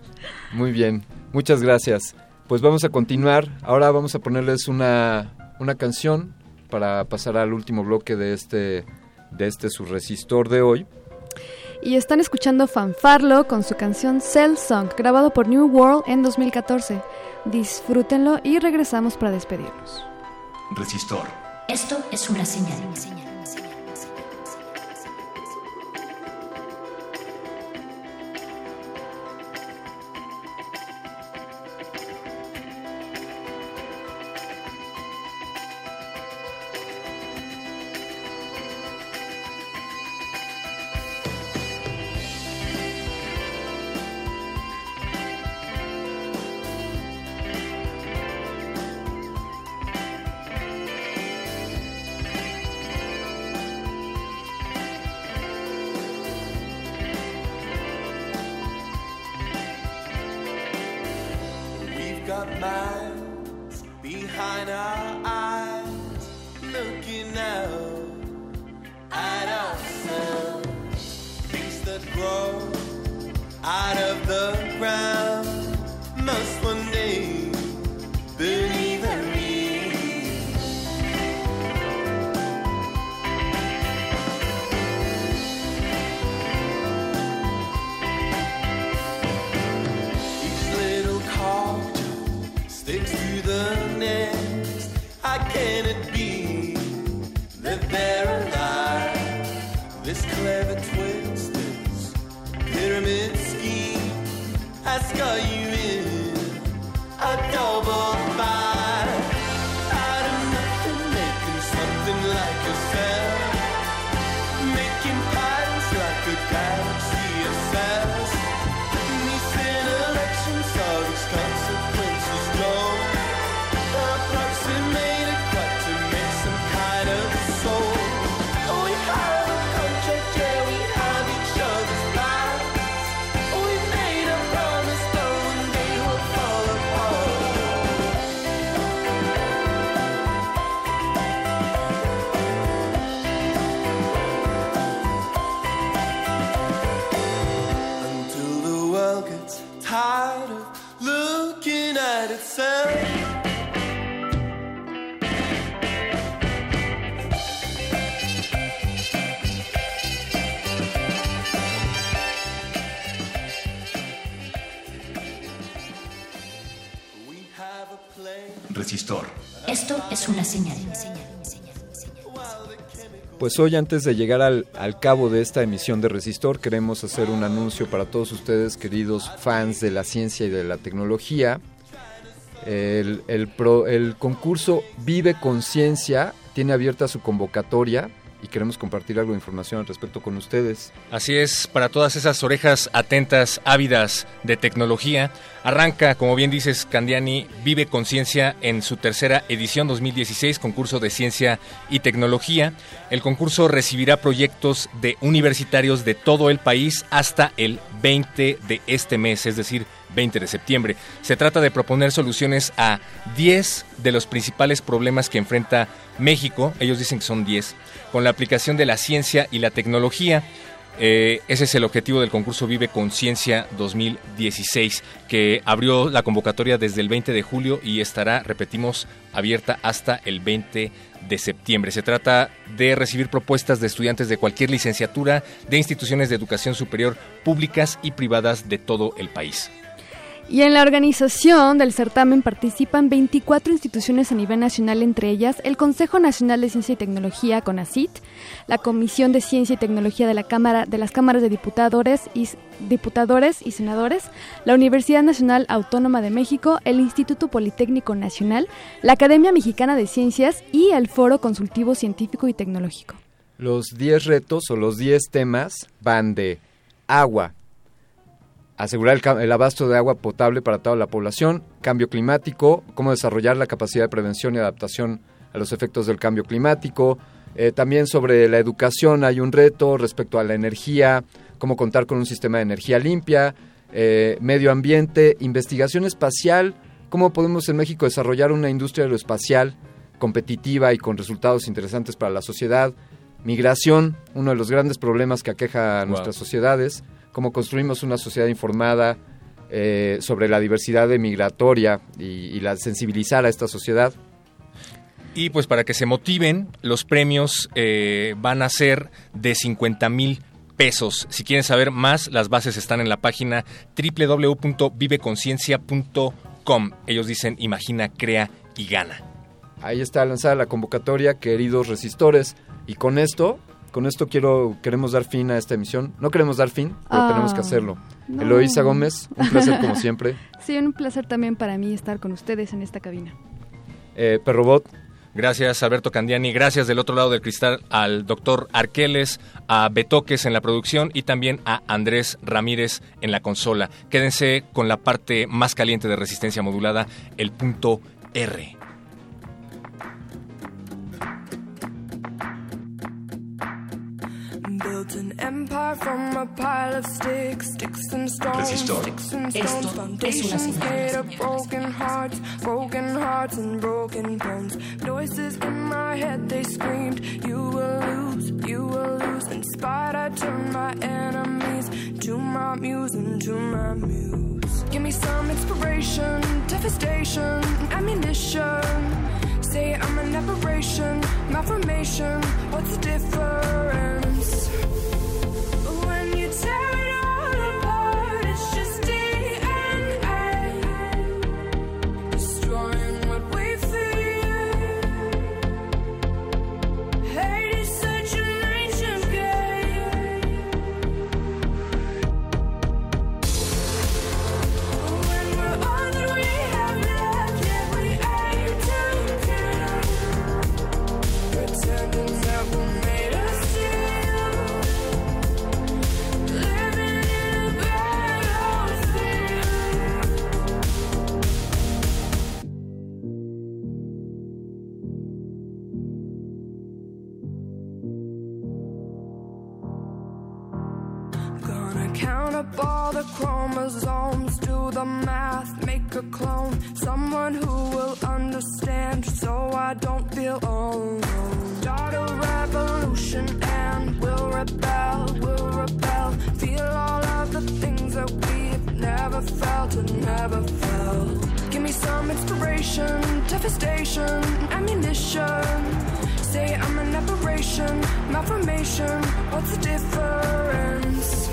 S31: Muy bien, muchas gracias. Pues vamos a continuar. Ahora vamos a ponerles una, una canción para pasar al último bloque de este, de este su resistor de hoy.
S32: Y están escuchando Fanfarlo con su canción Cell Song, grabado por New World en 2014. Disfrútenlo y regresamos para despedirnos.
S24: Resistor.
S30: Esto es una señal.
S36: Thank
S31: Pues hoy antes de llegar al, al cabo de esta emisión de Resistor queremos hacer un anuncio para todos ustedes queridos fans de la ciencia y de la tecnología. El, pro- el concurso Vive Conciencia tiene abierta su convocatoria y queremos compartir algo de información al respecto con ustedes.
S1: Así es, para todas esas orejas atentas, ávidas de tecnología, arranca, como bien dices, Candiani, Vive Conciencia en su tercera edición 2016, concurso de ciencia y tecnología. El concurso recibirá proyectos de universitarios de todo el país hasta el 20 de este mes, es decir, 20 de septiembre. Se trata de proponer soluciones a 10 de los principales problemas que enfrenta México, ellos dicen que son 10, con la aplicación de la ciencia y la tecnología. Eh, ese es el objetivo del concurso Vive Conciencia 2016, que abrió la convocatoria desde el 20 de julio y estará, repetimos, abierta hasta el 20 de septiembre. Se trata de recibir propuestas de estudiantes de cualquier licenciatura de instituciones de educación superior públicas y privadas de todo el país.
S32: Y en la organización del certamen participan 24 instituciones a nivel nacional, entre ellas el Consejo Nacional de Ciencia y Tecnología, CONACIT, la Comisión de Ciencia y Tecnología de la Cámara de las Cámaras de Diputadores y, Diputadores y Senadores, la Universidad Nacional Autónoma de México, el Instituto Politécnico Nacional, la Academia Mexicana de Ciencias y el Foro Consultivo Científico y Tecnológico.
S31: Los 10 retos o los 10 temas van de agua, asegurar el, abasto de agua potable para toda la población, cambio climático, cómo desarrollar la capacidad de prevención y adaptación a los efectos del cambio climático. Eh, también sobre la educación hay un reto respecto a la energía, cómo contar con un sistema de energía limpia, eh, medio ambiente, investigación espacial, cómo podemos en México desarrollar una industria aeroespacial competitiva y con resultados interesantes para la sociedad, migración, uno de los grandes problemas que aqueja a nuestras sociedades, cómo construimos una sociedad informada eh, sobre la diversidad migratoria y, y la sensibilizar a esta sociedad.
S1: Y pues para que se motiven, los premios eh, van a ser de 50 mil pesos. Si quieren saber más, las bases están en la página www.viveconciencia.com. Ellos dicen imagina, crea y gana.
S31: Ahí está lanzada la convocatoria, queridos resistores. Y con esto, con esto quiero, queremos dar fin a esta emisión. No queremos dar fin, pero
S32: Ah,
S31: tenemos que hacerlo.
S32: no.
S31: Eloísa Gómez, un placer como siempre.
S32: Sí, un placer también para mí estar con ustedes en esta cabina.
S31: Eh, Perrobot.
S1: Gracias Alberto Candiani, gracias del otro lado del cristal al doctor Arqueles, a Betoques en la producción y también a Andrés Ramírez en la consola. Quédense con la parte más caliente de resistencia modulada, el punto R.
S37: built an empire from a pile of sticks, sticks and stones, sticks and stones.
S3: es una
S37: Foundations made of broken hearts, broken hearts and broken bones. Voices in my head, they screamed, You will lose, you will lose. Inspired, I turned my enemies to my muse and to my muse. Give me some inspiration, devastation, ammunition. Say I'm an aberration, malformation. What's the difference? Inspiration, devastation, ammunition. Say I'm an aberration, malformation. What's the difference?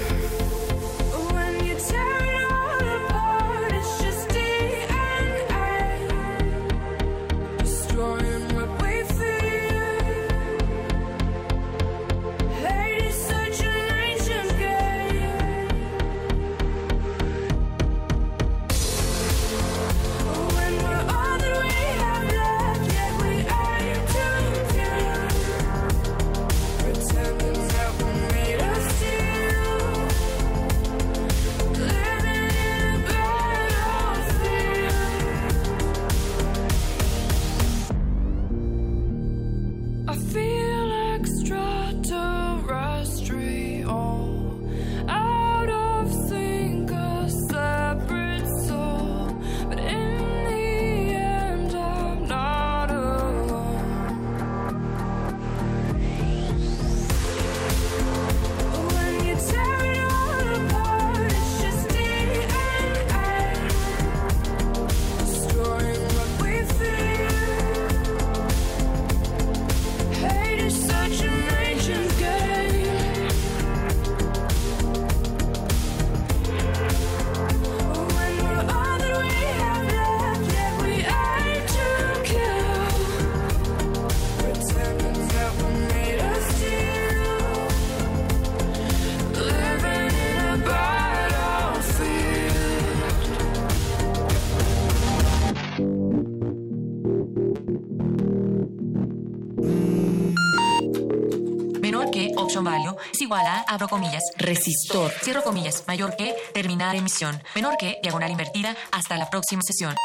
S5: Igual a, abro comillas, resistor, cierro comillas, mayor que, terminar emisión, menor que, diagonal invertida, hasta la próxima sesión.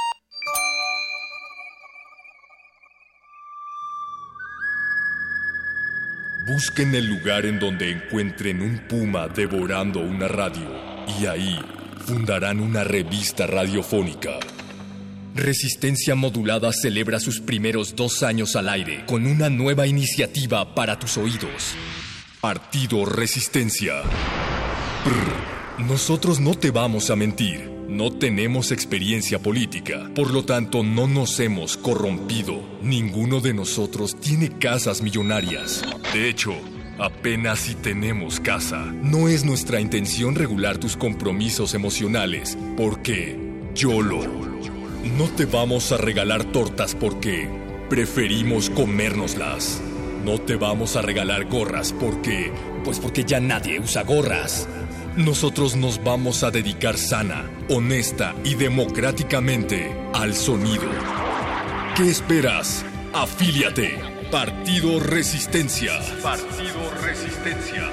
S4: Busquen el lugar en donde encuentren un puma devorando una radio y ahí fundarán una revista radiofónica. Resistencia Modulada celebra sus primeros dos años al aire con una nueva iniciativa para tus oídos. Partido Resistencia. Nosotros no te vamos a mentir. No tenemos experiencia política, por lo tanto no nos hemos corrompido. Ninguno de nosotros tiene casas millonarias. De hecho, apenas si tenemos casa. No es nuestra intención regular tus compromisos emocionales, porque YOLO. No te vamos a regalar tortas porque preferimos comérnoslas. No te vamos a regalar gorras porque... Pues porque ya nadie usa gorras. Nosotros nos vamos a dedicar sana, honesta y democráticamente al sonido. ¿Qué esperas? Afíliate. Partido Resistencia.
S38: Partido Resistencia.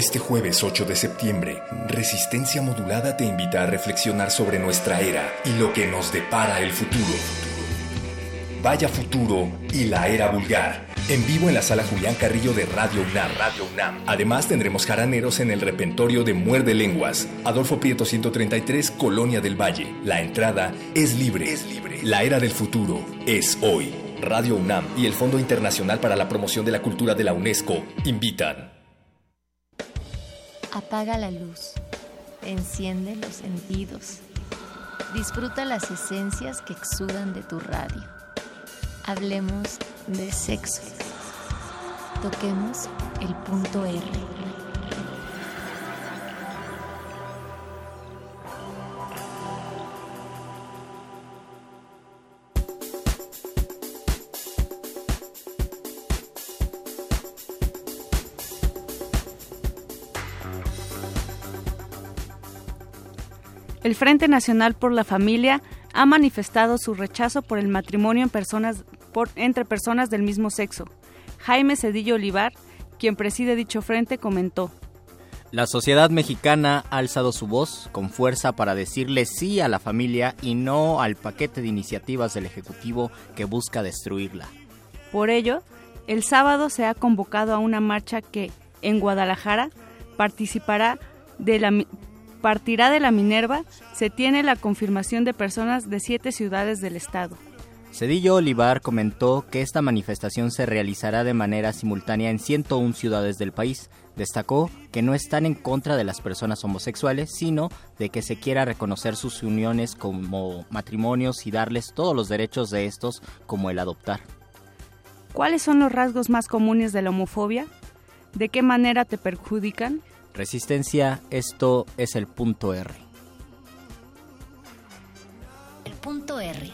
S4: Este jueves 8 de septiembre, Resistencia Modulada te invita a reflexionar sobre nuestra era y lo que nos depara el futuro.
S39: Vaya Futuro y la Era Vulgar. En vivo en la sala Julián Carrillo de Radio UNAM. Radio UNAM. Además tendremos jaraneros en el repentorio de Muerde Lenguas. Adolfo Prieto 133, Colonia del Valle. La entrada es libre. Es libre. La Era del Futuro es hoy. Radio UNAM y el Fondo Internacional para la Promoción de la Cultura de la UNESCO invitan.
S40: Apaga la luz. Enciende los sentidos. Disfruta las esencias que exudan de tu radio. Hablemos de sexo. Toquemos el punto R.
S2: El Frente Nacional por la Familia ha manifestado su rechazo por el matrimonio en personas, por- entre personas del mismo sexo. Jaime Cedillo Olivar, quien preside dicho frente, comentó.
S41: La sociedad mexicana ha alzado su voz con fuerza para decirle sí a la familia y no al paquete de iniciativas del Ejecutivo que busca destruirla.
S2: Por ello, el sábado se ha convocado a una marcha que, en Guadalajara, participará de la, partirá de la Minerva. Se tiene la confirmación de personas de siete ciudades del estado.
S41: Cedillo Olivar comentó que esta manifestación se realizará de manera simultánea en 101 ciudades del país. Destacó que no están en contra de las personas homosexuales, sino de que se quiera reconocer sus uniones como matrimonios y darles todos los derechos de estos, como el adoptar.
S2: ¿Cuáles son los rasgos más comunes de la homofobia? ¿De qué manera te perjudican?
S41: Resistencia, esto es el punto R.
S30: El punto R.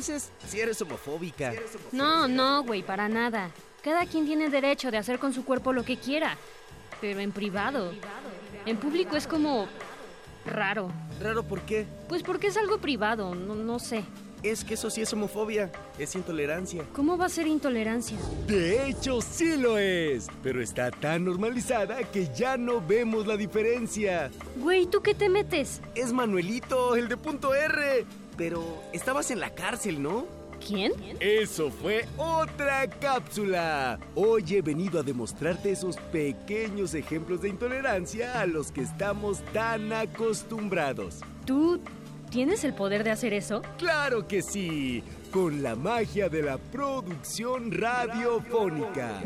S42: entonces, si eres homofóbica.
S43: No, no, güey, para nada. Cada quien tiene derecho de hacer con su cuerpo lo que quiera, pero en privado. En público es como raro.
S42: ¿Raro por qué?
S43: Pues porque es algo privado, no, no sé.
S42: Es que eso sí es homofobia, es intolerancia.
S43: ¿Cómo va a ser intolerancia?
S44: De hecho, sí lo es, pero está tan normalizada que ya no vemos la diferencia.
S43: Güey, ¿tú qué te metes?
S42: Es Manuelito, el de punto R. Pero estabas en la cárcel, ¿no?
S43: ¿Quién?
S44: Eso fue otra cápsula. Hoy he venido a demostrarte esos pequeños ejemplos de intolerancia a los que estamos tan acostumbrados.
S43: ¿Tú tienes el poder de hacer eso?
S44: Claro que sí, con la magia de la producción radiofónica.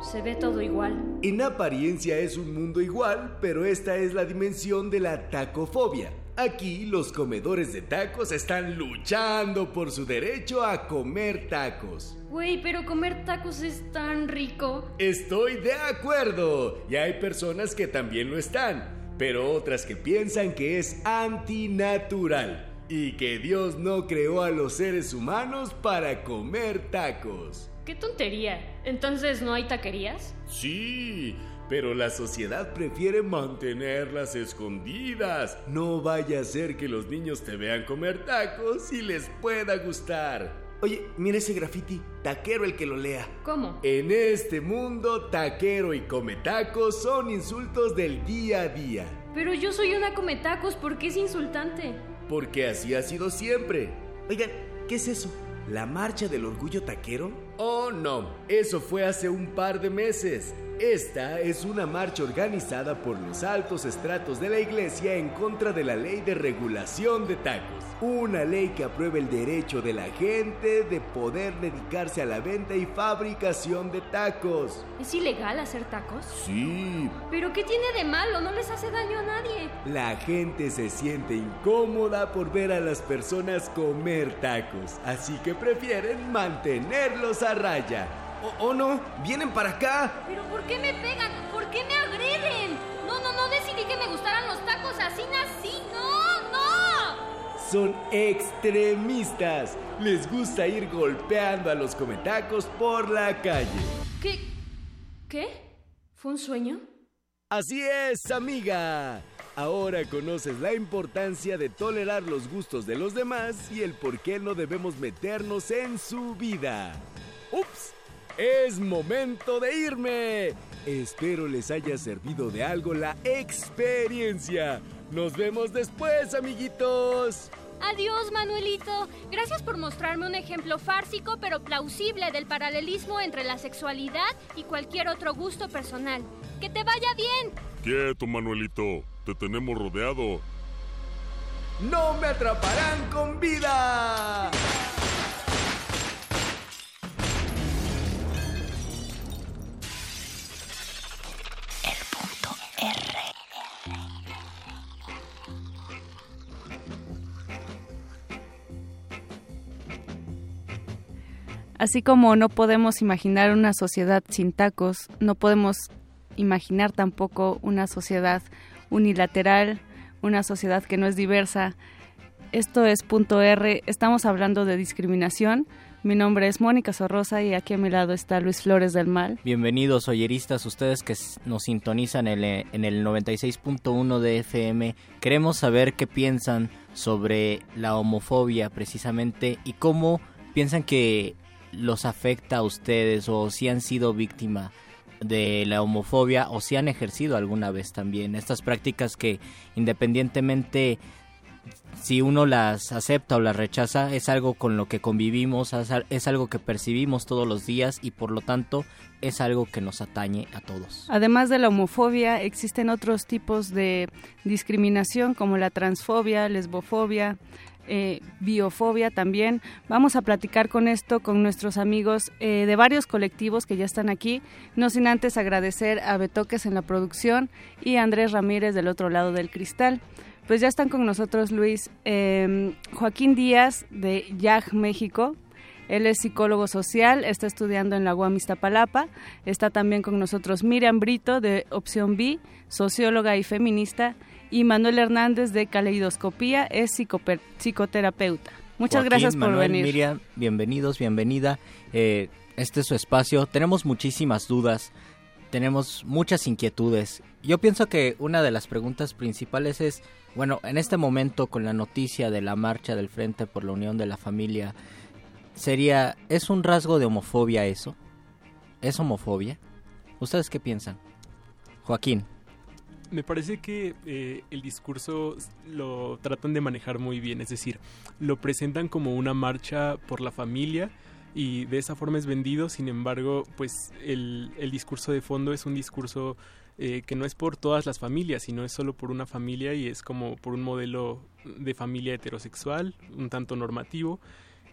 S43: Se ve todo igual.
S44: En apariencia es un mundo igual, pero esta es la dimensión de la tacofobia. Aquí los comedores de tacos están luchando por su derecho a comer tacos.
S43: Güey, pero comer tacos es tan rico.
S44: Estoy de acuerdo. Y hay personas que también lo están, pero otras que piensan que es antinatural y que Dios no creó a los seres humanos para comer tacos.
S43: ¡Qué tontería! ¿Entonces no hay taquerías?
S44: Sí, pero la sociedad prefiere mantenerlas escondidas. No vaya a ser que los niños te vean comer tacos y les pueda gustar. Oye, mira ese graffiti. Taquero el que lo lea.
S43: ¿Cómo?
S44: En este mundo, taquero y come tacos son insultos del día a día.
S43: Pero yo soy una cometacos, ¿por qué es insultante?
S44: Porque así ha sido siempre.
S42: Oigan, ¿qué es eso? ¿La marcha del orgullo taquero?
S44: Oh, no. Eso fue hace un par de meses. Esta es una marcha organizada por los altos estratos de la iglesia en contra de la ley de regulación de tacos. Una ley que aprueba el derecho de la gente de poder dedicarse a la venta y fabricación de tacos.
S43: ¿Es ilegal hacer tacos?
S44: Sí,
S43: ¿Pero qué tiene de malo? No les hace daño a nadie.
S44: la gente se siente incómoda por ver a las personas comer tacos, así que prefieren mantenerlos a raya.
S42: ¿O, o no? ¿Vienen para acá?
S43: ¿Pero por qué me pegan? ¿Por qué me agreden? No, no, no decidí que me gustaran los tacos, así nací. No, no.
S44: Son extremistas. Les gusta ir golpeando a los cometacos por la calle.
S43: ¿Qué? ¿Qué? ¿Fue un sueño?
S44: Así es, amiga. Ahora conoces la importancia de tolerar los gustos de los demás y el por qué no debemos meternos en su vida. ¡Ups! Es momento de irme. Espero les haya servido de algo la experiencia. Nos vemos después, amiguitos.
S43: Adiós, Manuelito. Gracias por mostrarme un ejemplo fársico pero plausible del paralelismo entre la sexualidad y cualquier otro gusto personal. ¡Que te vaya bien!
S45: Quieto, Manuelito. Te tenemos rodeado.
S44: ¡No me atraparán con vida!
S2: Así como no podemos imaginar una sociedad sin tacos, no podemos imaginar tampoco una sociedad unilateral, una sociedad que no es diversa. Esto es punto R, estamos hablando de discriminación. Mi nombre es Mónica Sorrosa y aquí a mi lado está Luis Flores del Mal.
S41: Bienvenidos oyeristas, ustedes que nos sintonizan en el, en el 96.1 de FM. Queremos saber qué piensan sobre la homofobia precisamente y cómo piensan que los afecta a ustedes o si han sido víctima de la homofobia o si han ejercido alguna vez también estas prácticas que independientemente si uno las acepta o las rechaza, es algo con lo que convivimos, es al- es algo que percibimos todos los días y por lo tanto es algo que nos atañe a todos.
S2: Además de la homofobia, existen otros tipos de discriminación como la transfobia, lesbofobia, eh, biofobia también. Vamos a platicar con esto con nuestros amigos eh, de varios colectivos que ya están aquí, no sin antes agradecer a Betoques en la producción y a Andrés Ramírez del otro lado del cristal. Pues ya están con nosotros Luis eh, Joaquín Díaz de YAG México, él es psicólogo social, está estudiando en la UAM Iztapalapa. Está también con nosotros Miriam Brito de Opción B, socióloga y feminista. Y Manuel Hernández de Caleidoscopía, es psicoterapeuta. Muchas
S41: Joaquín,
S2: gracias por
S41: Manuel,
S2: venir.
S41: Miriam, bienvenidos, bienvenida. Eh, este es su espacio. Tenemos muchísimas dudas, tenemos muchas inquietudes. Yo pienso que una de las preguntas principales es, bueno, en este momento con la noticia de la marcha del Frente por la Unión de la Familia, sería, ¿es un rasgo de homofobia eso? ¿Es homofobia? ¿Ustedes qué piensan? Joaquín.
S46: Me parece que eh, el discurso lo tratan de manejar muy bien, es decir, lo presentan como una marcha por la familia y de esa forma es vendido, sin embargo, pues el, el discurso de fondo es un discurso eh, que no es por todas las familias, sino es solo por una familia y es como por un modelo de familia heterosexual, un tanto normativo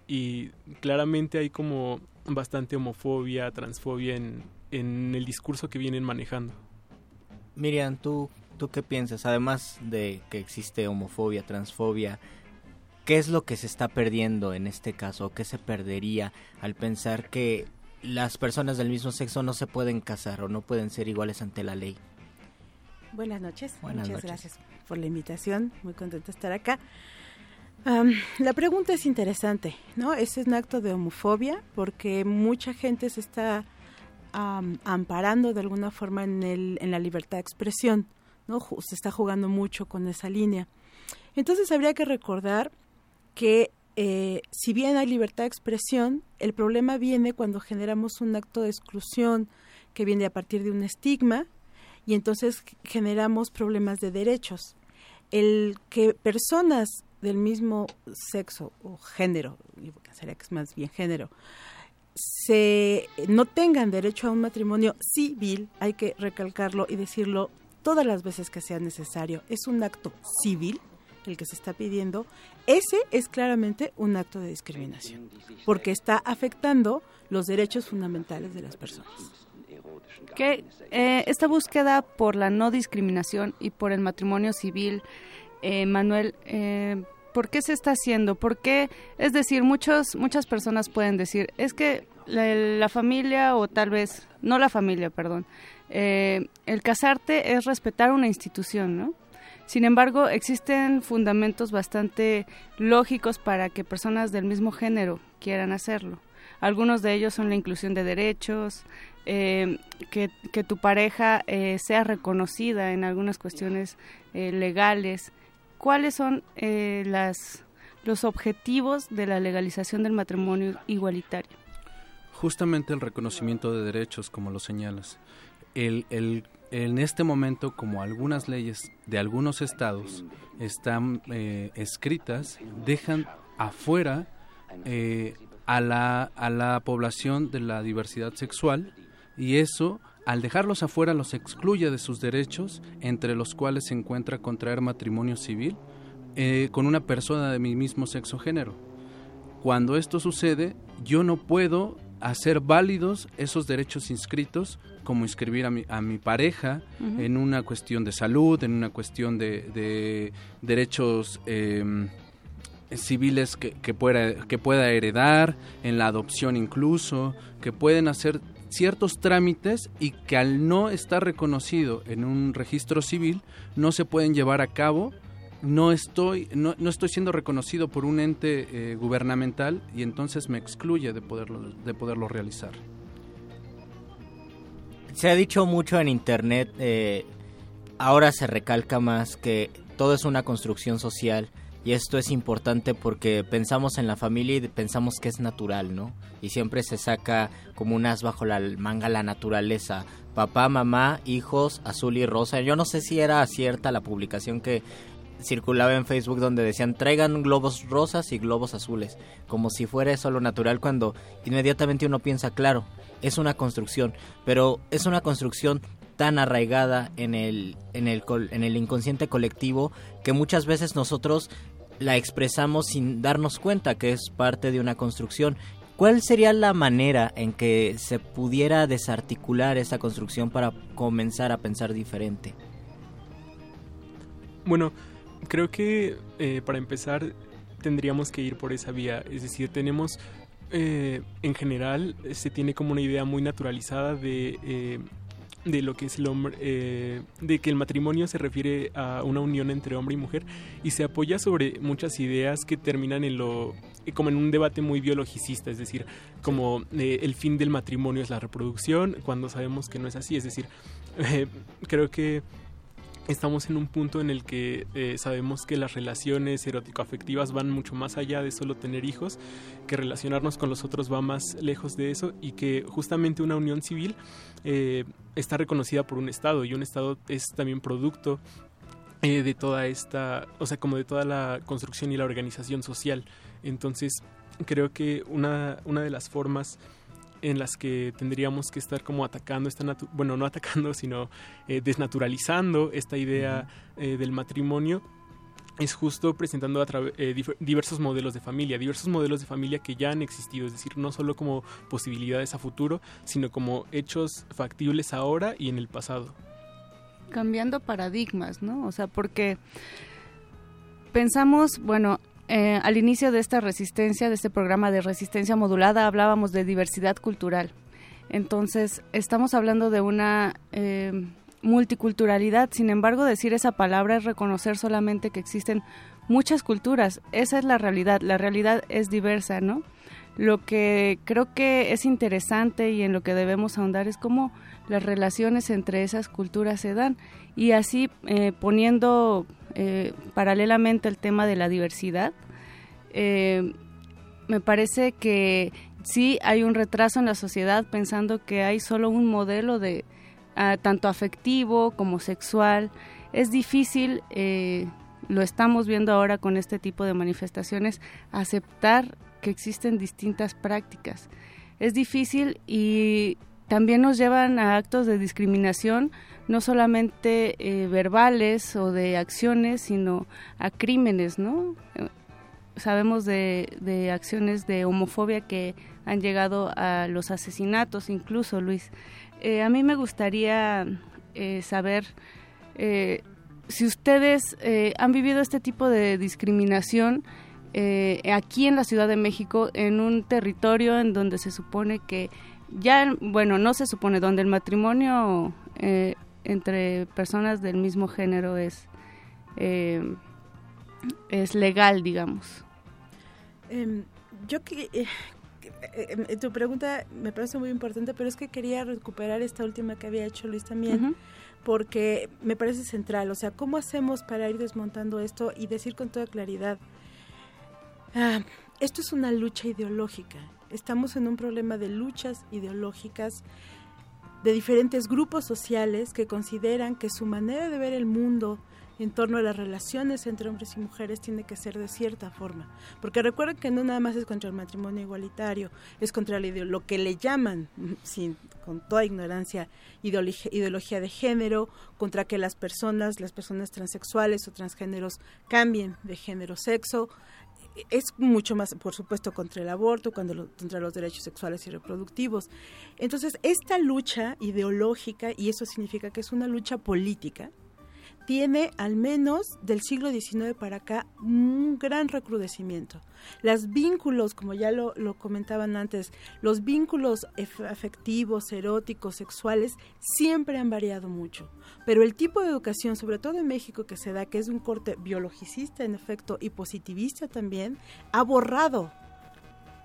S46: y claramente hay como bastante homofobia, transfobia en, en el discurso que vienen manejando.
S41: Miriam, ¿tú ¿Tú qué piensas? Además de que existe homofobia, transfobia, ¿qué es lo que se está perdiendo en este caso? ¿Qué se perdería al pensar que las personas del mismo sexo no se pueden casar o no pueden ser iguales ante la ley?
S47: Buenas noches.
S41: Buenas
S47: Muchas
S41: noches.
S47: gracias por la invitación. Muy contenta de estar acá. La pregunta es interesante, ¿no? Ese es un acto de homofobia porque mucha gente se está am, amparando de alguna forma en, el, en la libertad de expresión, ¿no? Se está jugando mucho con esa línea. Entonces habría que recordar que eh, si bien hay libertad de expresión, el problema viene cuando generamos un acto de exclusión que viene a partir de un estigma y entonces generamos problemas de derechos. El que personas del mismo sexo o género, pensaría que es más bien género, se no tengan derecho a un matrimonio civil, hay que recalcarlo y decirlo todas las veces que sea necesario. Es un acto civil el que se está pidiendo. Ese es claramente un acto de discriminación, porque está afectando los derechos fundamentales de las personas.
S2: que eh, esta búsqueda por la no discriminación y por el matrimonio civil, eh, Manuel, eh, ¿por qué se está haciendo? ¿Por qué? Es decir, muchos, muchas personas pueden decir, es que la, familia o tal vez, no la familia, perdón, eh, el casarte es respetar una institución, ¿no? Sin embargo, existen fundamentos bastante lógicos para que personas del mismo género quieran hacerlo. Algunos de ellos son la inclusión de derechos, eh, que, que tu pareja eh, sea reconocida en algunas cuestiones eh, legales. ¿Cuáles son eh, las, los objetivos de la legalización del matrimonio igualitario?
S48: Justamente el reconocimiento de derechos, como lo señalas. El, el- en este momento, como algunas leyes de algunos estados están eh, escritas, dejan afuera eh, a, la, a la población de la diversidad sexual y eso, al dejarlos afuera, los excluye de sus derechos, entre los cuales se encuentra contraer matrimonio civil eh, con una persona de mi mismo sexo género. Cuando esto sucede, yo no puedo hacer válidos esos derechos inscritos, como inscribir a mi, a mi pareja en una cuestión de salud, en una cuestión de, de derechos eh, civiles que, que, pueda, que pueda heredar, en la adopción incluso, que pueden hacer ciertos trámites y que al no estar reconocido en un registro civil no se pueden llevar a cabo. No estoy no, no estoy siendo reconocido por un ente eh, gubernamental y entonces me excluye de poderlo de poderlo realizar.
S41: Se ha dicho mucho en internet, eh, ahora se recalca más que todo es una construcción social y esto es importante porque pensamos en la familia y pensamos que es natural, ¿no? Y siempre se saca como un as bajo la manga la naturaleza. Papá, mamá, hijos, azul y rosa. Yo no sé si era cierta la publicación que circulaba en Facebook donde decían traigan globos rosas y globos azules, como si fuera eso lo natural cuando inmediatamente uno piensa, claro, es una construcción, pero es una construcción tan arraigada en el, en el, en el inconsciente colectivo que muchas veces nosotros la expresamos sin darnos cuenta que es parte de una construcción. ¿Cuál sería la manera en que se pudiera desarticular esa construcción para comenzar a pensar diferente?
S46: Bueno, creo que eh, para empezar tendríamos que ir por esa vía. Es decir, tenemos, eh, en general, se tiene como una idea muy naturalizada de, eh, de lo que es el hombre, eh, de que el matrimonio se refiere a una unión entre hombre y mujer y se apoya sobre muchas ideas que terminan en lo eh, como en un debate muy biologicista, es decir, como eh, el fin del matrimonio es la reproducción, cuando sabemos que no es así, es decir, eh, creo que estamos en un punto en el que eh, sabemos que las relaciones erótico-afectivas van mucho más allá de solo tener hijos, que relacionarnos con los otros va más lejos de eso y que justamente una unión civil eh, está reconocida por un Estado y un Estado es también producto eh, de toda esta, o sea, como de toda la construcción y la organización social. Entonces, creo que una, una de las formas en las que tendríamos que estar como atacando esta natu- bueno no atacando sino eh, desnaturalizando esta idea eh, del matrimonio es justo presentando a eh, diversos modelos de familia, diversos modelos de familia que ya han existido, es decir, no solo como posibilidades a futuro, sino como hechos factibles ahora y en el pasado.
S2: cambiando paradigmas, ¿no? O sea, porque pensamos, bueno, eh, al inicio de esta resistencia, de este programa de resistencia modulada, hablábamos de diversidad cultural. Entonces, estamos hablando de una eh, multiculturalidad, sin embargo, decir esa palabra es reconocer solamente que existen muchas culturas. Esa es la realidad, la realidad es diversa, ¿no? Lo que creo que es interesante y en lo que debemos ahondar es cómo las relaciones entre esas culturas se dan y así eh, poniendo eh, paralelamente el tema de la diversidad, eh, me parece que sí hay un retraso en la sociedad pensando que hay solo un modelo de ah, tanto afectivo como sexual. Es difícil, eh, lo estamos viendo ahora con este tipo de manifestaciones, aceptar que existen distintas prácticas. Es difícil y también nos llevan a actos de discriminación, no solamente eh, verbales o de acciones, sino a crímenes, ¿no? Eh, Sabemos de, acciones de homofobia que han llegado a los asesinatos, incluso, Luis. Eh, a mí me gustaría eh, saber si ustedes han vivido este tipo de discriminación aquí en la Ciudad de México, en un territorio en donde se supone que ya, bueno, no se supone, donde el matrimonio eh, entre personas del mismo género es, eh, es legal, digamos.
S47: Em, yo que eh, eh, eh, tu pregunta me parece muy importante, pero es que quería recuperar esta última que había hecho Luis también, porque me parece central. O sea, ¿cómo hacemos para ir desmontando esto y decir con toda claridad? ah, esto es una lucha ideológica. Estamos en un problema de luchas ideológicas de diferentes grupos sociales que consideran que su manera de ver el mundo en torno a las relaciones entre hombres y mujeres tiene que ser de cierta forma. Porque recuerden que no nada más es contra el matrimonio igualitario, es contra lo que le llaman, sin, con toda ignorancia, ideología, ideología de género, contra que las personas, las personas transexuales o transgéneros cambien de género sexo, es mucho más, por supuesto, contra el aborto, contra los derechos sexuales y reproductivos. Entonces, esta lucha ideológica, y eso significa que es una lucha política, tiene al menos del siglo XIX para acá un gran recrudecimiento. Los vínculos, como ya lo, comentaban antes, los vínculos afectivos, eróticos, sexuales, siempre han variado mucho. Pero el tipo de educación, sobre todo en México, que se da, que es un corte biologicista en efecto y positivista también, ha borrado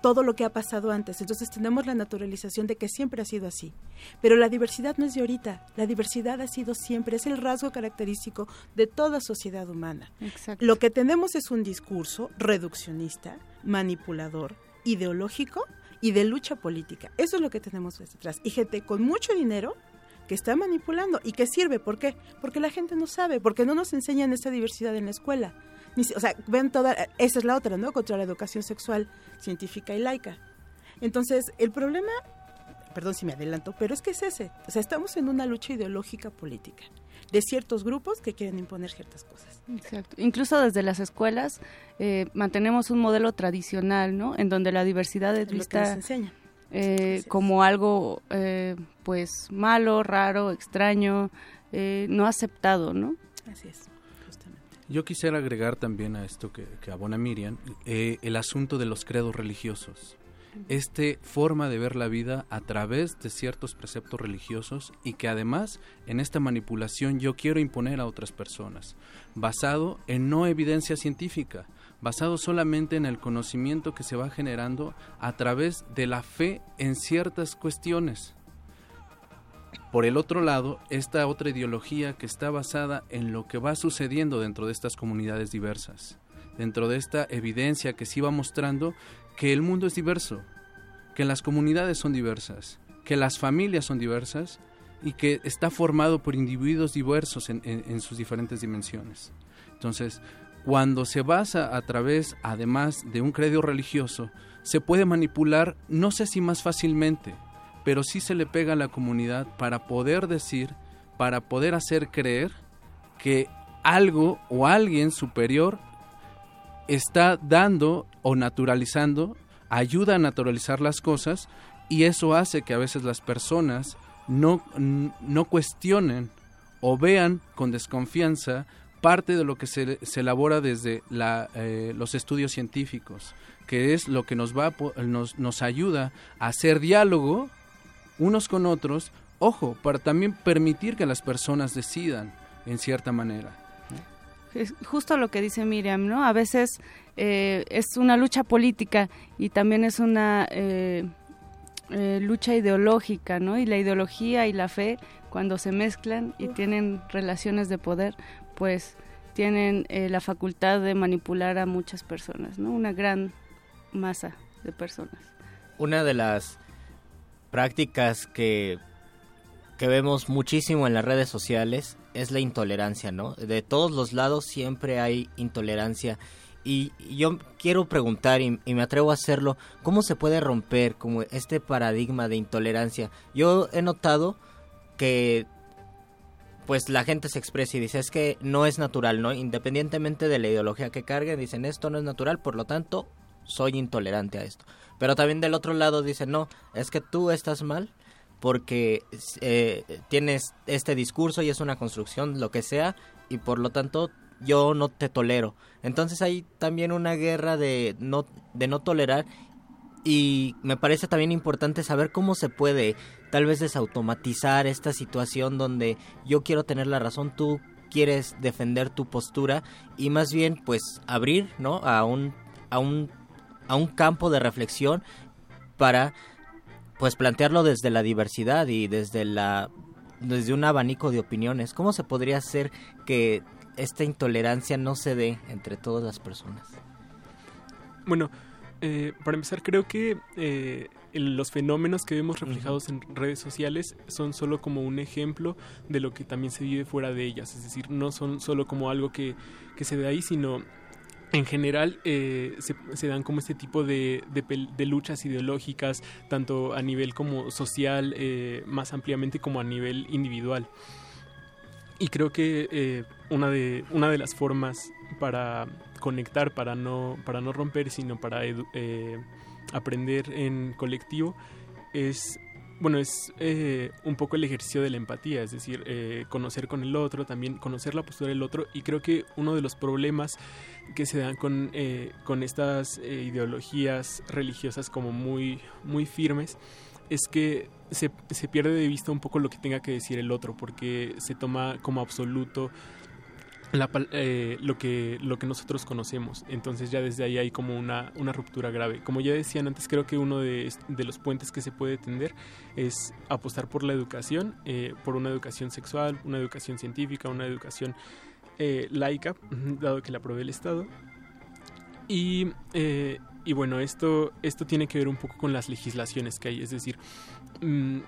S47: todo lo que ha pasado antes. Entonces tenemos la naturalización de que siempre ha sido así. Pero la diversidad no es de ahorita, la diversidad ha sido siempre, es el rasgo característico de toda sociedad humana.
S2: Exacto.
S47: Lo que tenemos es un discurso reduccionista, manipulador, ideológico y de lucha política. Eso es lo que tenemos detrás. Y gente con mucho dinero que está manipulando y que sirve. ¿Por qué? Porque la gente no sabe, porque no nos enseñan esta diversidad en la escuela. O sea, ven toda, esa es la otra, ¿no? Contra la educación sexual científica y laica. Entonces, el problema, perdón si me adelanto, pero es que es ese. O sea, estamos en una lucha ideológica política de ciertos grupos que quieren imponer ciertas cosas.
S2: Exacto. Incluso desde las escuelas eh, mantenemos un modelo tradicional, ¿no? En donde la diversidad es vista eh, como algo, eh, pues, malo, raro, extraño, eh, no aceptado, ¿no?
S47: Así es.
S48: Yo quisiera agregar también a esto que, que abona Miriam, eh, el asunto de los credos religiosos. Este forma de ver la vida a través de ciertos preceptos religiosos y que además en esta manipulación yo quiero imponer a otras personas, basado en no evidencia científica, basado solamente en el conocimiento que se va generando a través de la fe en ciertas cuestiones. Por el otro lado, esta otra ideología que está basada en lo que va sucediendo dentro de estas comunidades diversas, dentro de esta evidencia que sí va mostrando que el mundo es diverso, que las comunidades son diversas, que las familias son diversas y que está formado por individuos diversos en, en- en sus diferentes dimensiones. Entonces, cuando se basa a través, además de un credo religioso, se puede manipular, no sé si más fácilmente, pero sí se le pega a la comunidad para poder decir, para poder hacer creer que algo o alguien superior está dando o naturalizando, ayuda a naturalizar las cosas y eso hace que a veces las personas no, no cuestionen o vean con desconfianza parte de lo que se, se elabora desde la, eh, los estudios científicos, que es lo que nos, va, nos, nos ayuda a hacer diálogo unos con otros, ojo, para también permitir que las personas decidan en cierta manera.
S2: Es justo lo que dice Miriam, ¿no? A veces eh, es una lucha política y también es una eh, eh, lucha ideológica, ¿no? Y la ideología y la fe, cuando se mezclan y tienen relaciones de poder, pues tienen eh, la facultad de manipular a muchas personas, ¿no? Una gran masa de personas.
S41: Una de las prácticas que, que vemos muchísimo en las redes sociales es la intolerancia, ¿no? De todos los lados siempre hay intolerancia. Y yo quiero preguntar, y, y me atrevo a hacerlo, ¿cómo se puede romper como este paradigma de intolerancia? Yo he notado que pues la gente se expresa y dice es que no es natural, ¿no? Independientemente de la ideología que carguen, dicen esto no es natural, por lo tanto soy intolerante a esto. Pero también del otro lado dicen no, es que tú estás mal porque eh, tienes este discurso y es una construcción, lo que sea, y por lo tanto yo no te tolero. Entonces hay también una guerra de no, de no tolerar y me parece también importante saber cómo se puede tal vez desautomatizar esta situación donde yo quiero tener la razón, tú quieres defender tu postura y más bien pues abrir, ¿no? a un a un a un campo de reflexión para pues plantearlo desde la diversidad y desde la desde un abanico de opiniones. ¿Cómo se podría hacer que esta intolerancia no se dé entre todas las personas?
S46: Bueno, eh, para empezar, creo que eh, los fenómenos que vemos reflejados en redes sociales son solo como un ejemplo de lo que también se vive fuera de ellas. Es decir, no son solo como algo que, que se ve ahí, sino en general eh, se, dan como este tipo de, de luchas ideológicas, tanto a nivel como social, eh, más ampliamente como a nivel individual. Y creo que eh, una, de, una de las formas para conectar, para no, para no romper, sino para aprender en colectivo, es, bueno, es eh, un poco el ejercicio de la empatía, es decir, eh, conocer con el otro, también conocer la postura del otro. Y creo que uno de los problemas que se dan con, eh, con estas eh, ideologías religiosas como muy, muy firmes es que se, se pierde de vista un poco lo que tenga que decir el otro, porque se toma como absoluto la eh, lo, que, lo que nosotros conocemos. Entonces ya desde ahí hay como una, una ruptura grave. Como ya decían antes, creo que uno de, de los puentes que se puede tender es apostar por la educación, eh, por una educación sexual, una educación científica, una educación eh, laica, dado que la provee el Estado. Y, eh, y bueno, esto, esto tiene que ver un poco con las legislaciones que hay, es decir, mm,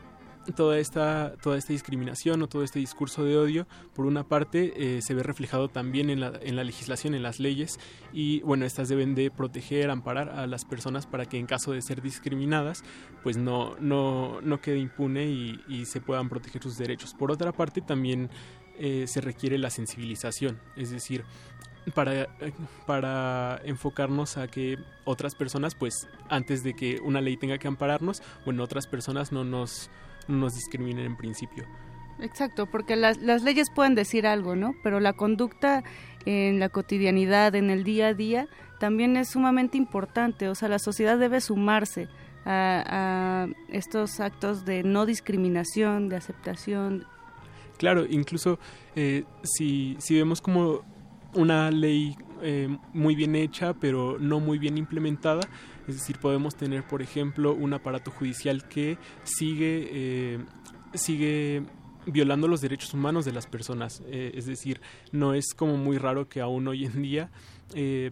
S46: toda esta, toda esta discriminación o todo este discurso de odio, por una parte, eh, se ve reflejado también en la, en la legislación, en las leyes, y bueno, estas deben de proteger, amparar a las personas para que en caso de ser discriminadas, pues no, no, no quede impune y, se puedan proteger sus derechos. Por otra parte, también eh, se requiere la sensibilización, es decir, para, para enfocarnos a que otras personas, pues antes de que una ley tenga que ampararnos, bueno, otras personas no nos, no nos discriminen en principio.
S2: Exacto, porque las, las leyes pueden decir algo, ¿no? Pero la conducta en la cotidianidad, en el día a día, también es sumamente importante. O sea, la sociedad debe sumarse a, a estos actos de no discriminación, de aceptación.
S46: Claro, incluso eh, si, si vemos como una ley eh, muy bien hecha, pero no muy bien implementada, es decir, podemos tener, por ejemplo, un aparato judicial que sigue, eh, sigue violando los derechos humanos de las personas. Eh, es decir, no es como muy raro que aún hoy en día, eh,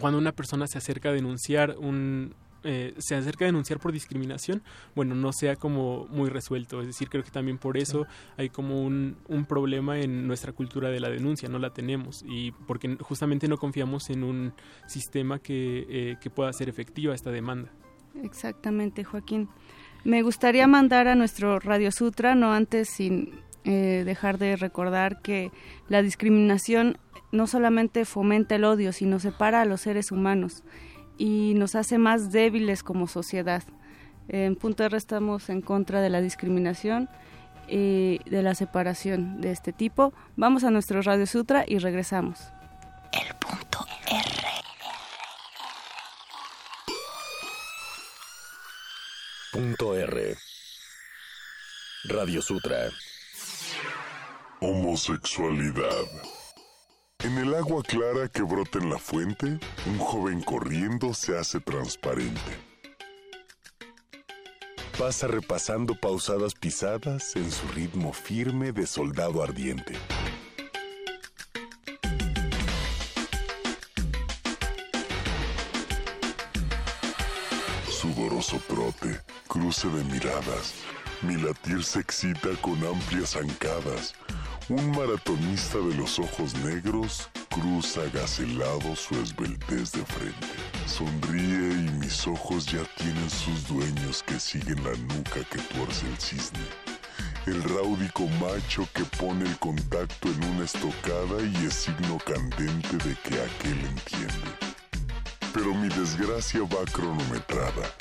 S46: cuando una persona se acerca a denunciar un, eh, se acerca a denunciar por discriminación, bueno, no sea como muy resuelto. Es decir, creo que también por eso hay como un, un problema en nuestra cultura de la denuncia, no la tenemos. Y porque justamente no confiamos en un sistema que, eh, que pueda hacer efectiva esta demanda.
S2: Exactamente, Joaquín. Me gustaría mandar a nuestro Radio Sutra, no antes sin eh, dejar de recordar que la discriminación no solamente fomenta el odio, sino separa a los seres humanos y nos hace más débiles como sociedad. En Punto R estamos en contra de la discriminación eh, de la separación de este tipo. Vamos a nuestro Radio Sutra y regresamos.
S49: Punto R. Radio Sutra.
S45: Homosexualidad. En el agua clara que brota en la fuente, un joven corriendo se hace transparente. Pasa repasando pausadas pisadas en su ritmo firme de soldado ardiente. Sudoroso trote, cruce de miradas, mi latir se excita con amplias zancadas. Un maratonista de los ojos negros cruza gacelado su esbeltez de frente. Sonríe y mis ojos ya tienen sus dueños que siguen la nuca que tuerce el cisne. El ráudico macho que pone el contacto en una estocada y es signo candente de que aquel entiende. Pero mi desgracia va cronometrada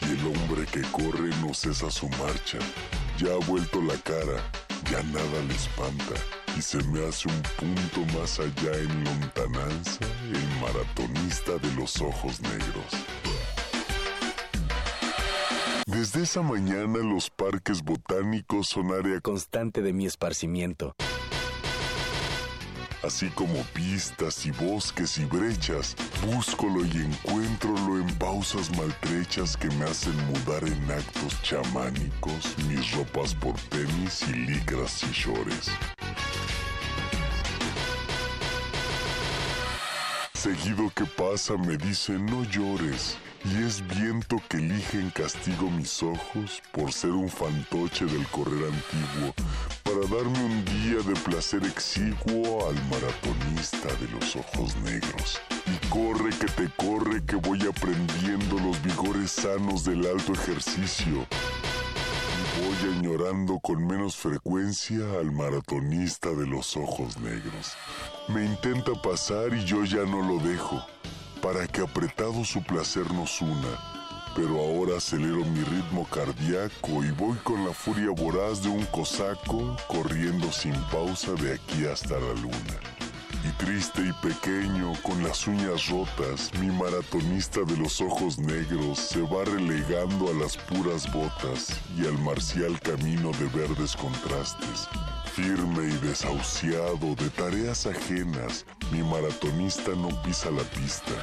S45: y el hombre que corre no cesa su marcha. Ya ha vuelto la cara, ya nada le espanta y se me hace un punto más allá en lontananza el maratonista de los ojos negros. Desde esa mañana los parques botánicos son área constante de mi esparcimiento. Así como pistas y bosques y brechas, búscolo y encuéntrolo en pausas maltrechas que me hacen mudar en actos chamánicos mis ropas por tenis y licras y shorts. Seguido que pasa me dice no llores y es viento que elige en castigo mis ojos por ser un fantoche del correr antiguo para darme un día de placer exiguo al maratonista de los ojos negros. Y corre que te corre que voy aprendiendo los vigores sanos del alto ejercicio. Y voy añorando con menos frecuencia al maratonista de los ojos negros. Me intenta pasar y yo ya no lo dejo, para que apretado su placer nos una. Pero ahora acelero mi ritmo cardíaco y voy con la furia voraz de un cosaco, corriendo sin pausa de aquí hasta la luna. Y triste y pequeño, con las uñas rotas, mi maratonista de los ojos negros se va relegando a las puras botas y al marcial camino de verdes contrastes. Firme y desahuciado de tareas ajenas, mi maratonista no pisa la pista.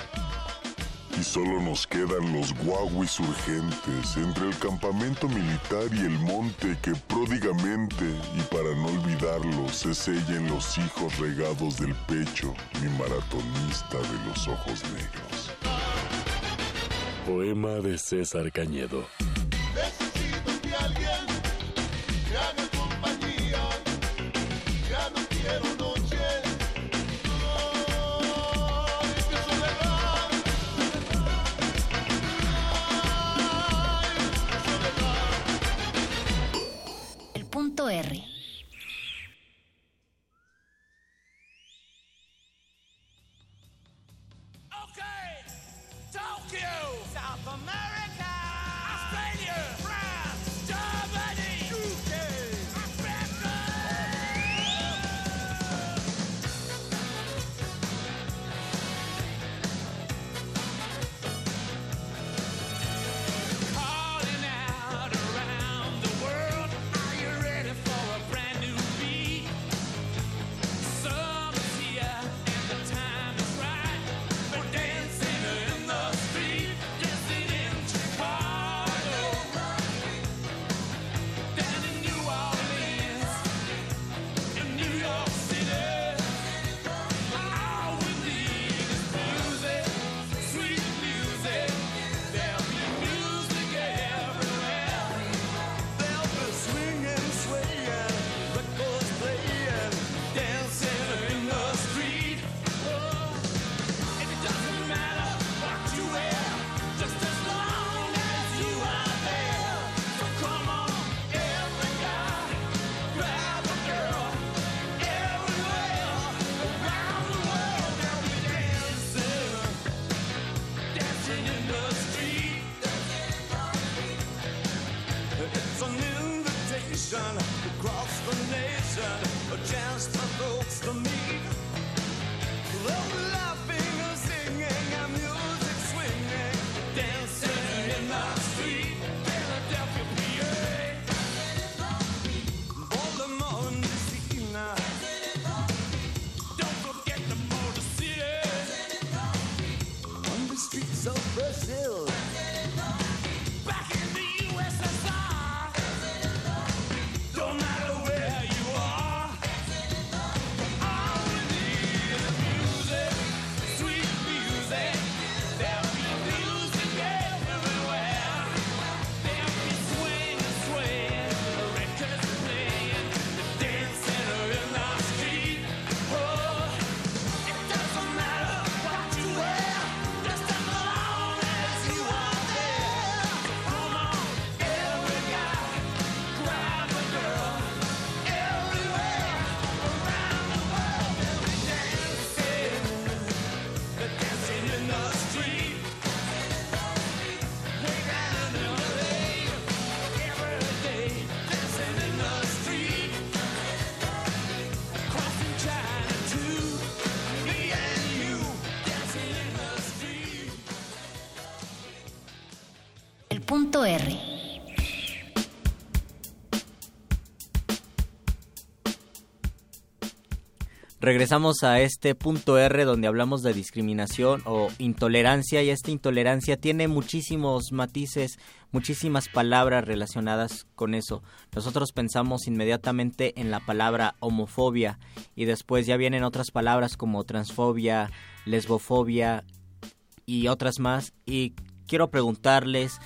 S45: Y solo nos quedan los guaguis urgentes entre el campamento militar y el monte que pródigamente, y para no olvidarlo, se sellen los hijos regados del pecho, mi maratonista de los ojos negros.
S49: Poema de César Cañedo.
S30: R.
S41: Regresamos a este punto R donde hablamos de discriminación o intolerancia y esta intolerancia tiene muchísimos matices, muchísimas palabras relacionadas con eso. Nosotros pensamos inmediatamente en la palabra homofobia y después ya vienen otras palabras como transfobia, lesbofobia y otras más y quiero preguntarles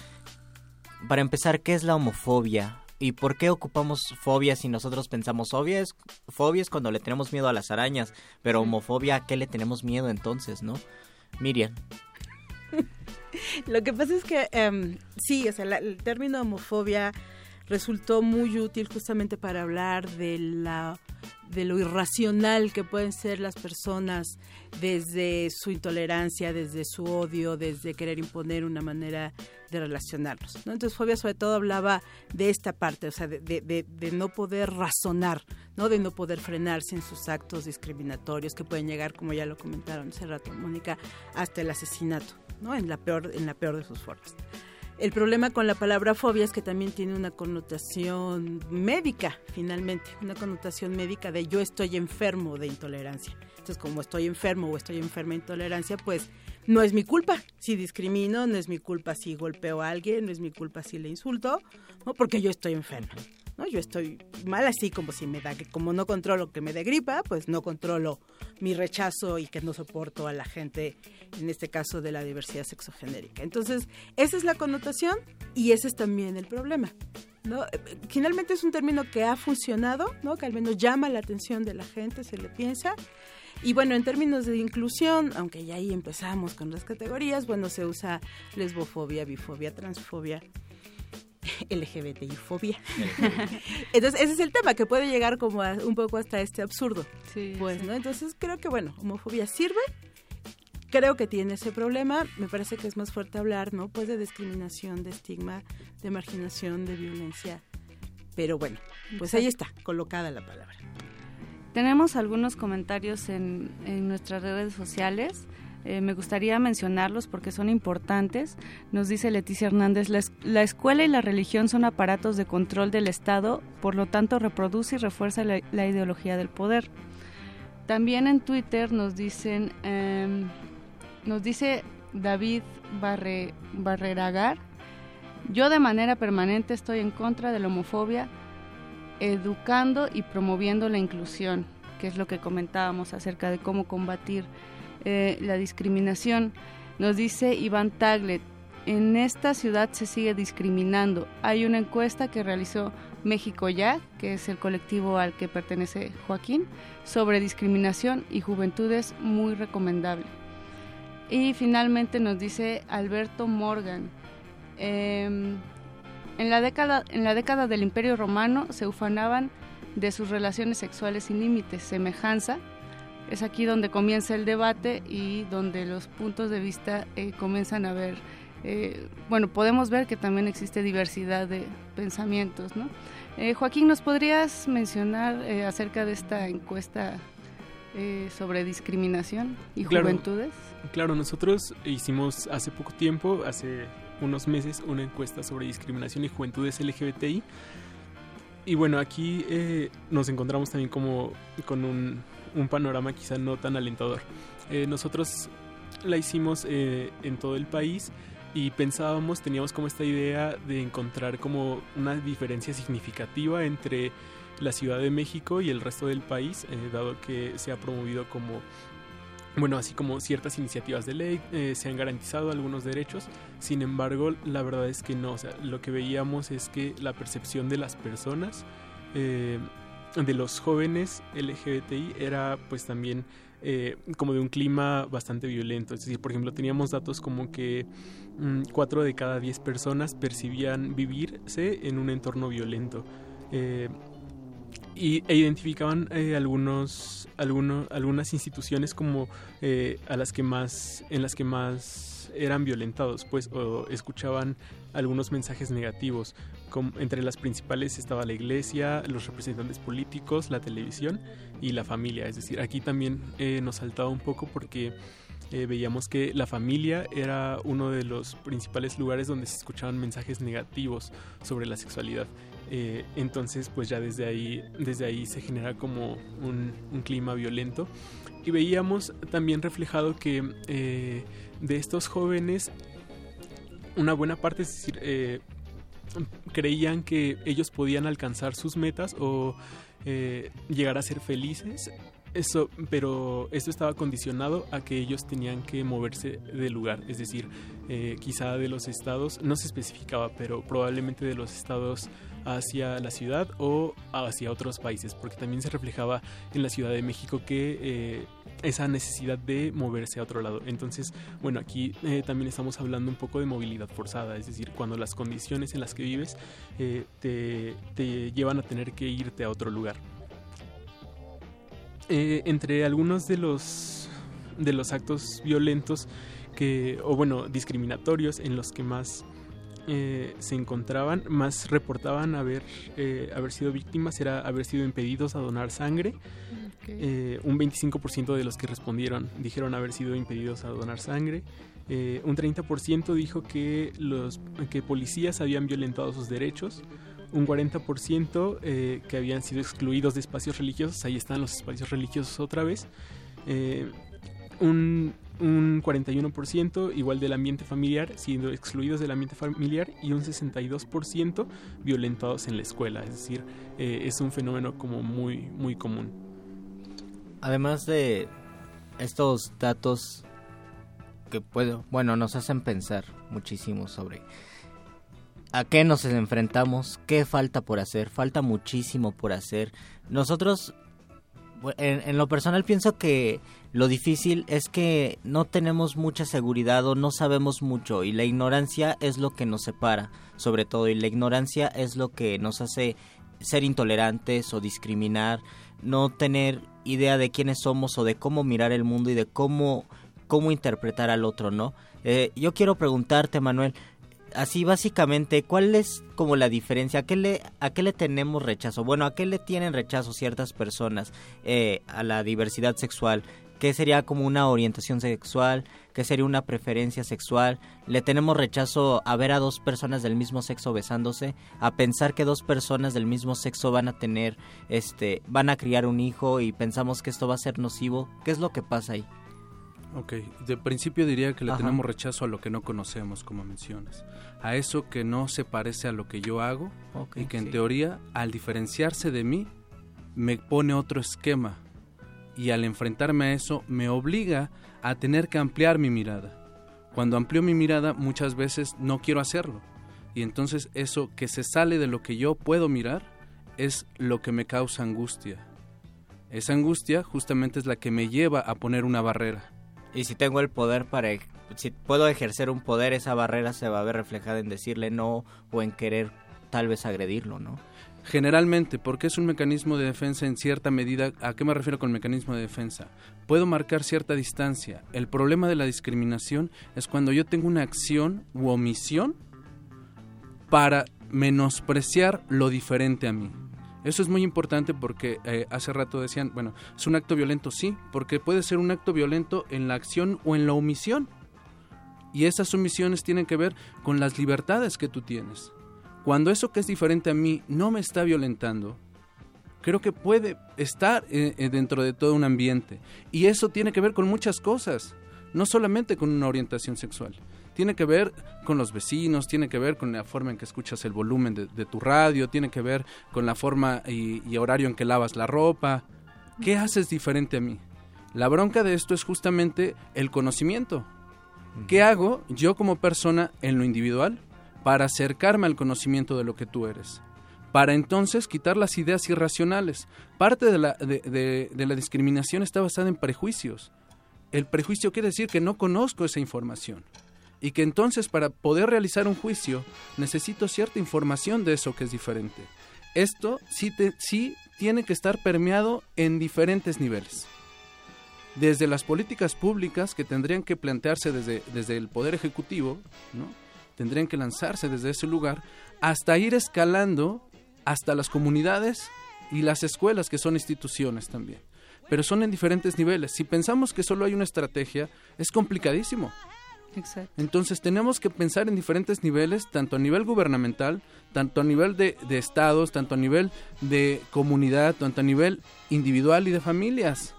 S41: para empezar, ¿qué es la homofobia? ¿Y por qué ocupamos fobia si nosotros pensamos fobia es, fobia es cuando le tenemos miedo a las arañas, pero homofobia a qué le tenemos miedo entonces, ¿no? Miriam.
S47: Lo que pasa es que em, sí, o sea, la- el término homofobia resultó muy útil justamente para hablar de la de lo irracional que pueden ser las personas desde su intolerancia, desde su odio, desde querer imponer una manera de relacionarnos. ¿no? Entonces, fobia sobre todo hablaba de esta parte, o sea, de, de- de- no poder razonar, ¿no? de no poder frenarse en sus actos discriminatorios que pueden llegar, como ya lo comentaron hace rato, Mónica, hasta el asesinato, ¿no? en, la peor, en la peor de sus formas. El problema con la palabra fobia es que también tiene una connotación médica, finalmente, una connotación médica de yo estoy enfermo de intolerancia. Entonces, como estoy enfermo o estoy enferma de intolerancia, pues no es mi culpa si discrimino, no es mi culpa si golpeo a alguien, no es mi culpa si le insulto, ¿no? porque yo estoy enferma. Yo estoy mal así como si me da, que como no controlo que me dé gripa, pues no controlo mi rechazo y que no soporto a la gente, en este caso de la diversidad sexogenérica. Entonces, esa es la connotación y ese es también el problema. ¿no? Eh, Finalmente es un término que ha funcionado, ¿no? que al menos llama la atención de la gente, se le piensa. Y bueno, en términos de inclusión, aunque ya ahí empezamos con las categorías, bueno, se usa lesbofobia, bifobia, transfobia, LGBTI-fobia. Entonces, ese es el tema, que puede llegar como a- un poco hasta este absurdo. pues, ¿no? Entonces, creo que, bueno, homofobia sirve. Creo que tiene ese problema. Me parece que es más fuerte hablar, ¿no? Pues de discriminación, de estigma, de marginación, de violencia. Pero bueno, pues ahí está, colocada la palabra.
S2: Tenemos algunos comentarios en, en nuestras redes sociales. Eh, me gustaría mencionarlos porque son importantes. Nos dice Leticia Hernández, la, es- la escuela y la religión son aparatos de control del Estado, por lo tanto reproduce y refuerza la, la ideología del poder. También en Twitter nos dicen, em, nos dice David Barre, Barreragar, yo de manera permanente estoy en contra de la homofobia, educando y promoviendo la inclusión, que es lo que comentábamos acerca de cómo combatir eh, la discriminación. Nos dice Iván Taglet, en esta ciudad se sigue discriminando. Hay una encuesta que realizó México Ya, que es el colectivo al que pertenece Joaquín, sobre discriminación y juventudes muy recomendable. Y finalmente nos dice Alberto Morgan, em, en, la década, en la década del Imperio Romano se ufanaban de sus relaciones sexuales sin límites, semejanza. Es aquí donde comienza el debate y donde los puntos de vista eh, comienzan a ver eh, bueno, podemos ver que también existe diversidad de pensamientos, ¿no? Eh, Joaquín, ¿nos podrías mencionar eh, acerca de esta encuesta sobre discriminación y
S46: Claro.
S2: juventudes?
S46: Claro, nosotros hicimos hace poco tiempo, hace unos meses, una encuesta sobre discriminación y juventudes LGBTI. Y bueno, aquí eh, nos encontramos también como con un, un panorama quizá no tan alentador. Eh, nosotros la hicimos eh, en todo el país y pensábamos, teníamos como esta idea de encontrar como una diferencia significativa entre la Ciudad de México y el resto del país, eh, dado que se ha promovido como bueno, así como ciertas iniciativas de ley, se han garantizado algunos derechos, sin embargo, la verdad es que no, o sea, lo que veíamos es que la percepción de las personas, de los jóvenes LGBTI, era pues también eh, como de un clima bastante violento, es decir, por ejemplo, teníamos datos como que mm, cuatro de cada diez personas percibían vivirse en un entorno violento. Eh, y, e identificaban eh, algunos, algunas instituciones como a las que más, en las que más eran violentados, pues, o escuchaban algunos mensajes negativos. Entre las principales estaba la iglesia, los representantes políticos, la televisión y la familia. Es decir, aquí también eh, nos saltaba un poco porque eh, veíamos que la familia era uno de los principales lugares donde se escuchaban mensajes negativos sobre la sexualidad. Eh, entonces, pues ya desde ahí, desde ahí se genera como un, un clima violento. Y veíamos también reflejado que eh, de estos jóvenes, una buena parte, es decir, eh, creían que ellos podían alcanzar sus metas o eh, llegar a ser felices. Eso, pero esto estaba condicionado a que ellos tenían que moverse del lugar, es decir, eh, quizá de los estados, no se especificaba, pero probablemente de los estados hacia la ciudad o hacia otros países, porque también se reflejaba en la Ciudad de México que eh, esa necesidad de moverse a otro lado. Entonces, bueno, aquí eh, también estamos hablando un poco de movilidad forzada, es decir, cuando las condiciones en las que vives eh, te, te llevan a tener que irte a otro lugar. Eh, entre algunos de los de los actos violentos que o bueno discriminatorios en los que más eh, se encontraban más reportaban haber eh, haber sido víctimas era haber sido impedidos a donar sangre. Eh, un 25% de los que respondieron dijeron haber sido impedidos a donar sangre. Eh, un 30% dijo que los que policías habían violentado sus derechos. Un 40% eh, que habían sido excluidos de espacios religiosos, ahí están los espacios religiosos otra vez, eh, un, un 41% igual del ambiente familiar, siendo excluidos del ambiente familiar, y un 62% violentados en la escuela, es decir, eh, es un fenómeno como muy, muy común.
S41: Además de estos datos que puedo, bueno, nos hacen pensar muchísimo sobre a qué nos enfrentamos, qué falta por hacer, falta muchísimo por hacer. Nosotros, en, en lo personal pienso que lo difícil es que no tenemos mucha seguridad o no sabemos mucho y la ignorancia es lo que nos separa, sobre todo, y la ignorancia es lo que nos hace ser intolerantes o discriminar, no tener idea de quiénes somos o de cómo mirar el mundo y de cómo, cómo interpretar al otro, ¿no? Eh, yo quiero preguntarte, Manuel, así básicamente, ¿cuál es como la diferencia? ¿A qué le, a qué le tenemos rechazo? Bueno, ¿a qué le tienen rechazo ciertas personas eh, a la diversidad sexual? ¿Qué sería como una orientación sexual? ¿Qué sería una preferencia sexual? ¿Le tenemos rechazo a ver a dos personas del mismo sexo besándose? ¿A pensar que dos personas del mismo sexo van a tener, este, van a criar un hijo y pensamos que esto va a ser nocivo? ¿Qué es lo que pasa ahí?
S48: Ok, de principio diría que le
S41: Ajá.
S48: tenemos rechazo a lo que no conocemos, como mencionas. A eso que no se parece a lo que yo hago y que en
S41: sí.
S48: teoría, al diferenciarse de mí, me pone otro esquema. Y al enfrentarme a eso, me obliga a tener que ampliar mi mirada. Cuando amplío mi mirada, muchas veces no quiero hacerlo. Y entonces eso que se sale de lo que yo puedo mirar es lo que me causa angustia. Esa angustia justamente es la que me lleva a poner una barrera.
S41: Y si tengo el poder para... ej- Si puedo ejercer un poder, esa barrera se va a ver reflejada en decirle no o en querer tal vez agredirlo, ¿no?
S48: Generalmente, porque es un mecanismo de defensa en cierta medida, ¿a qué me refiero con mecanismo de defensa? Puedo marcar cierta distancia. El problema de la discriminación es cuando yo tengo una acción u omisión para menospreciar lo diferente a mí. Eso es muy importante porque eh, hace rato decían, bueno, es un acto violento, sí, porque puede ser un acto violento en la acción o en la omisión. Y esas omisiones tienen que ver con las libertades que tú tienes. Cuando eso que es diferente a mí no me está violentando, creo que puede estar eh, eh, dentro de todo un ambiente. Y eso tiene que ver con muchas cosas, no solamente con una orientación sexual. Tiene que ver con los vecinos, tiene que ver con la forma en que escuchas el volumen de, de tu radio, tiene que ver con la forma y, y horario en que lavas la ropa. ¿Qué haces diferente a mí? La bronca de esto es justamente el conocimiento. ¿Qué hago yo como persona en lo individual para acercarme al conocimiento de lo que tú eres? Para entonces quitar las ideas irracionales. Parte de la, de, de- de la discriminación está basada en prejuicios. El prejuicio quiere decir que no conozco esa información y que entonces para poder realizar un juicio necesito cierta información de eso que es diferente. Esto sí, te- sí tiene que estar permeado en diferentes niveles desde las políticas públicas que tendrían que plantearse desde, desde el Poder Ejecutivo, ¿no? tendrían que lanzarse desde ese lugar, hasta ir escalando hasta las comunidades y las escuelas que son instituciones también. Pero son en diferentes niveles. Si pensamos que solo hay una estrategia, es complicadísimo.
S2: Exacto.
S48: Entonces tenemos que pensar en diferentes niveles, tanto a nivel gubernamental, tanto a nivel de, de estados, tanto a nivel de comunidad, tanto a nivel individual y de familias.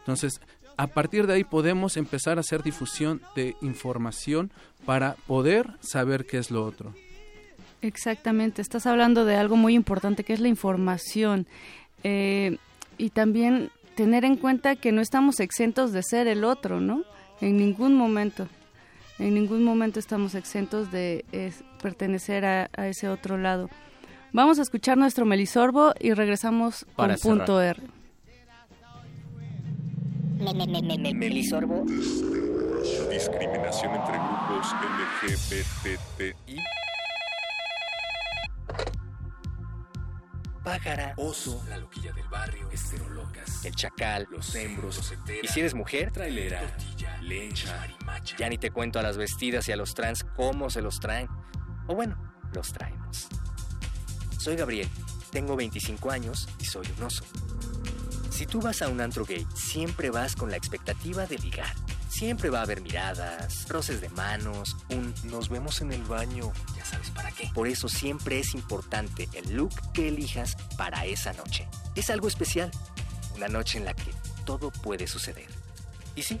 S48: Entonces, a partir de ahí podemos empezar a hacer difusión de información para poder saber qué es lo otro.
S2: Exactamente, estás hablando de algo muy importante que es la información Eh, y también tener en cuenta que no estamos exentos de ser el otro, ¿no? En ningún momento, en ningún momento estamos exentos de eh, pertenecer a, a ese otro lado. Vamos a escuchar nuestro Melisorbo y regresamos
S41: Para
S2: con punto R.
S50: Melisorbo.
S51: Discriminación entre grupos LGBTI.
S50: Pájara.
S24: Oso, la loquilla del barrio, esterolocas,
S50: El chacal.
S24: los hembros, los
S50: Y si eres mujer,
S24: trailera, tortilla, lencha, marimacha.
S50: ya ni te cuento a las vestidas y a los trans cómo se los traen. O bueno, los traemos. Soy Gabriel, tengo 25 años y soy un oso. Si tú vas a un antro gay, siempre vas con la expectativa de ligar. Siempre va a haber miradas, roces de manos, un nos vemos en el baño, ya sabes para qué. Por eso siempre es importante el look que elijas para esa noche. Es algo especial, una noche en la que todo puede suceder. Y sí,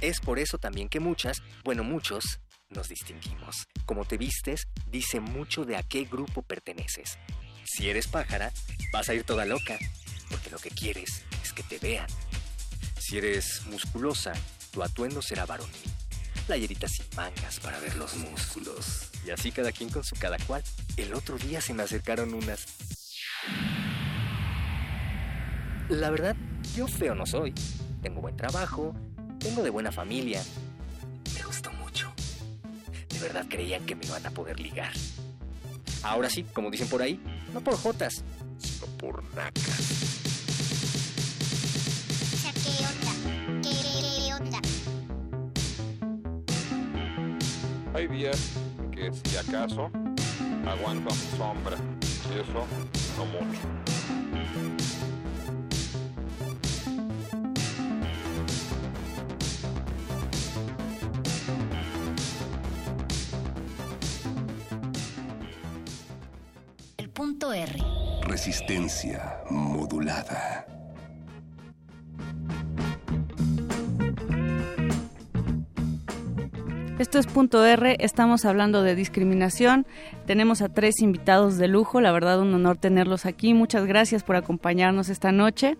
S50: es por eso también que muchas, bueno muchos, nos distinguimos. Como te vistes, dice mucho de a qué grupo perteneces. Si eres pájara, vas a ir toda loca, porque lo que quieres es que te vean. Si eres musculosa, tu atuendo será varonil. Playeritas sin mangas para ver los músculos. Y así cada quien con su cada cual. El otro día se me acercaron unas... La verdad, yo feo no soy. Tengo buen trabajo, tengo de buena familia. Me gustó mucho. De verdad creían que me iban a poder ligar. Ahora sí, como dicen por ahí, no por jotas, sino por nacas.
S51: Días que si acaso aguanto sombra y eso no mucho.
S30: El punto R.
S39: Resistencia modulada.
S2: Esto es punto R, estamos hablando de discriminación. Tenemos a tres invitados de lujo, la verdad un honor tenerlos aquí. Muchas gracias por acompañarnos esta noche.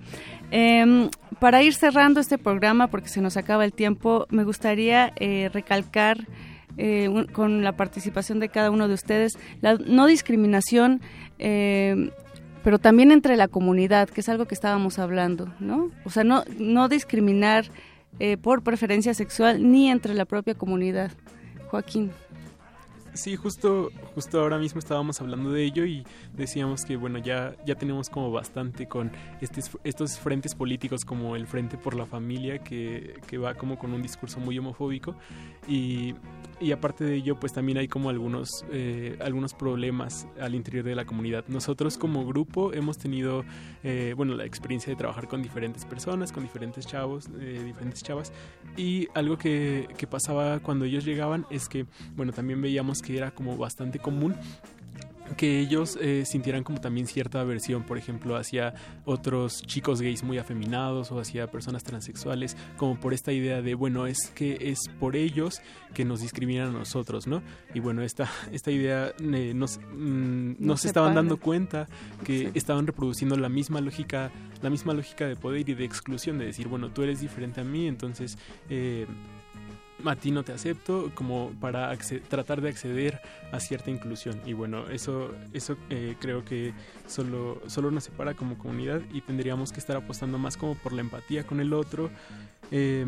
S2: Eh, para ir cerrando este programa, porque se nos acaba el tiempo, me gustaría eh, recalcar eh, con la participación de cada uno de ustedes la no discriminación. eh, pero también entre la comunidad, que es algo que estábamos hablando, ¿no? O sea, no discriminar eh, por preferencia sexual ni entre la propia comunidad. Joaquín.
S46: Sí, justo, justo ahora mismo estábamos hablando de ello y decíamos que bueno ya ya tenemos como bastante con estes- estos frentes políticos como el Frente por la Familia que, que va como con un discurso muy homofóbico y, y aparte de ello pues también hay como algunos eh, algunos problemas al interior de la comunidad. Nosotros como grupo hemos tenido eh, bueno la experiencia de trabajar con diferentes personas, con diferentes chavos, eh, diferentes chavas y algo que, que pasaba cuando ellos llegaban es que bueno también veíamos que era como bastante común que ellos eh, sintieran como también cierta aversión, por ejemplo, hacia otros chicos gays muy afeminados o hacia personas transexuales, como por esta idea de, bueno, es que es por ellos que nos discriminan a nosotros, ¿no? Y bueno, esta, esta idea eh, nos, mm,
S2: Nos
S46: nos estaban dando cuenta que
S2: Sí.
S46: estaban reproduciendo la misma lógica, la misma lógica de poder y de exclusión, de decir, bueno, tú eres diferente a mí, entonces... eh, a ti no te acepto como para tratar de acceder a cierta inclusión. Y bueno eso eso eh, creo que solo solo nos separa como comunidad y tendríamos que estar apostando más como por la empatía con el otro eh,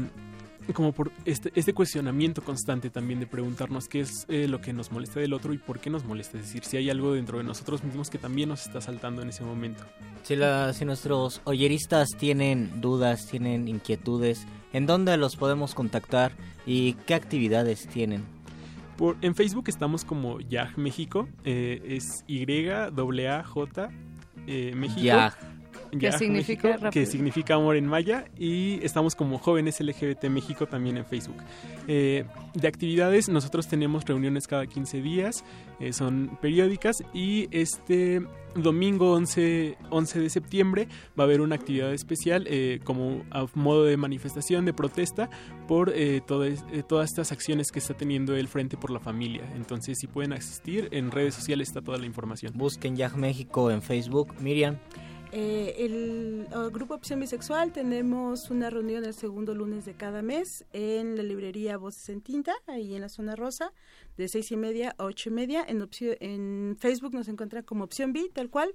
S46: como por este, este cuestionamiento constante también de preguntarnos qué es eh, lo que nos molesta del otro y por qué nos molesta. Es decir, si hay algo dentro de nosotros mismos que también nos está saltando en ese momento.
S41: Si, la- si nuestros oyeristas tienen dudas, tienen inquietudes, ¿en dónde los podemos contactar y qué actividades tienen?
S46: Por, en Facebook estamos como YAG México, eh, es Y-A-J eh, México.
S41: YAG.
S2: ¿Qué significa?
S46: México, que significa amor en maya y estamos como jóvenes LGBT México también en Facebook. Eh, de actividades, nosotros tenemos reuniones cada 15 días, eh, son periódicas y este domingo 11, 11 de septiembre va a haber una actividad especial eh, como a modo de manifestación, de protesta por eh, todas, eh, todas estas acciones que está teniendo el Frente por la Familia. Entonces, si pueden asistir, en redes sociales está toda la información.
S41: Busquen YAG México en Facebook. Miriam.
S47: Eh, el Grupo Opción Bisexual tenemos una reunión el segundo lunes de cada mes en la librería Voces en Tinta, ahí en la zona rosa, de seis y media a ocho y media. En, en Facebook nos encuentran como Opción B, tal cual.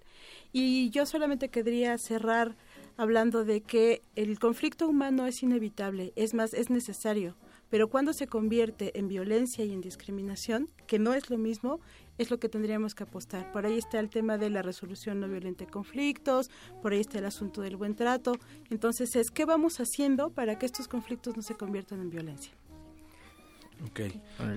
S47: Y yo solamente querría cerrar hablando de que el conflicto humano es inevitable, es más, es necesario. Pero cuando se convierte en violencia y en discriminación, que no es lo mismo, es lo que tendríamos que apostar. Por ahí está el tema de la resolución no violenta de conflictos, por ahí está el asunto del buen trato. Entonces es, ¿qué vamos haciendo para que estos conflictos no se conviertan en violencia?
S48: Ok.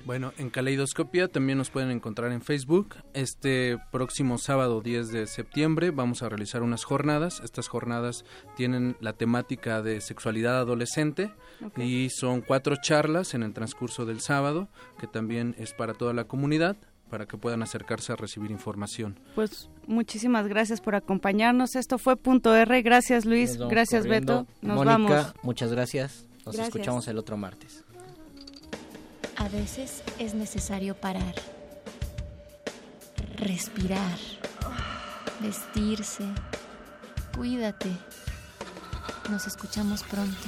S48: Bueno, en Caleidoscopia también nos pueden encontrar en Facebook. Este próximo sábado 10 de septiembre vamos a realizar unas jornadas. Estas jornadas tienen la temática de sexualidad adolescente y son cuatro charlas en el transcurso del sábado, que también es para toda la comunidad, para que puedan acercarse a recibir información.
S2: Pues muchísimas gracias por acompañarnos. Esto fue Punto R. Gracias Luis,
S41: Nos vamos
S2: gracias
S41: corriendo.
S2: Beto. Nos
S41: Mónica,
S2: vamos.
S41: muchas gracias. Nos
S40: Gracias.
S41: escuchamos el otro martes.
S40: A veces es necesario parar, respirar, vestirse. Cuídate. Nos escuchamos pronto.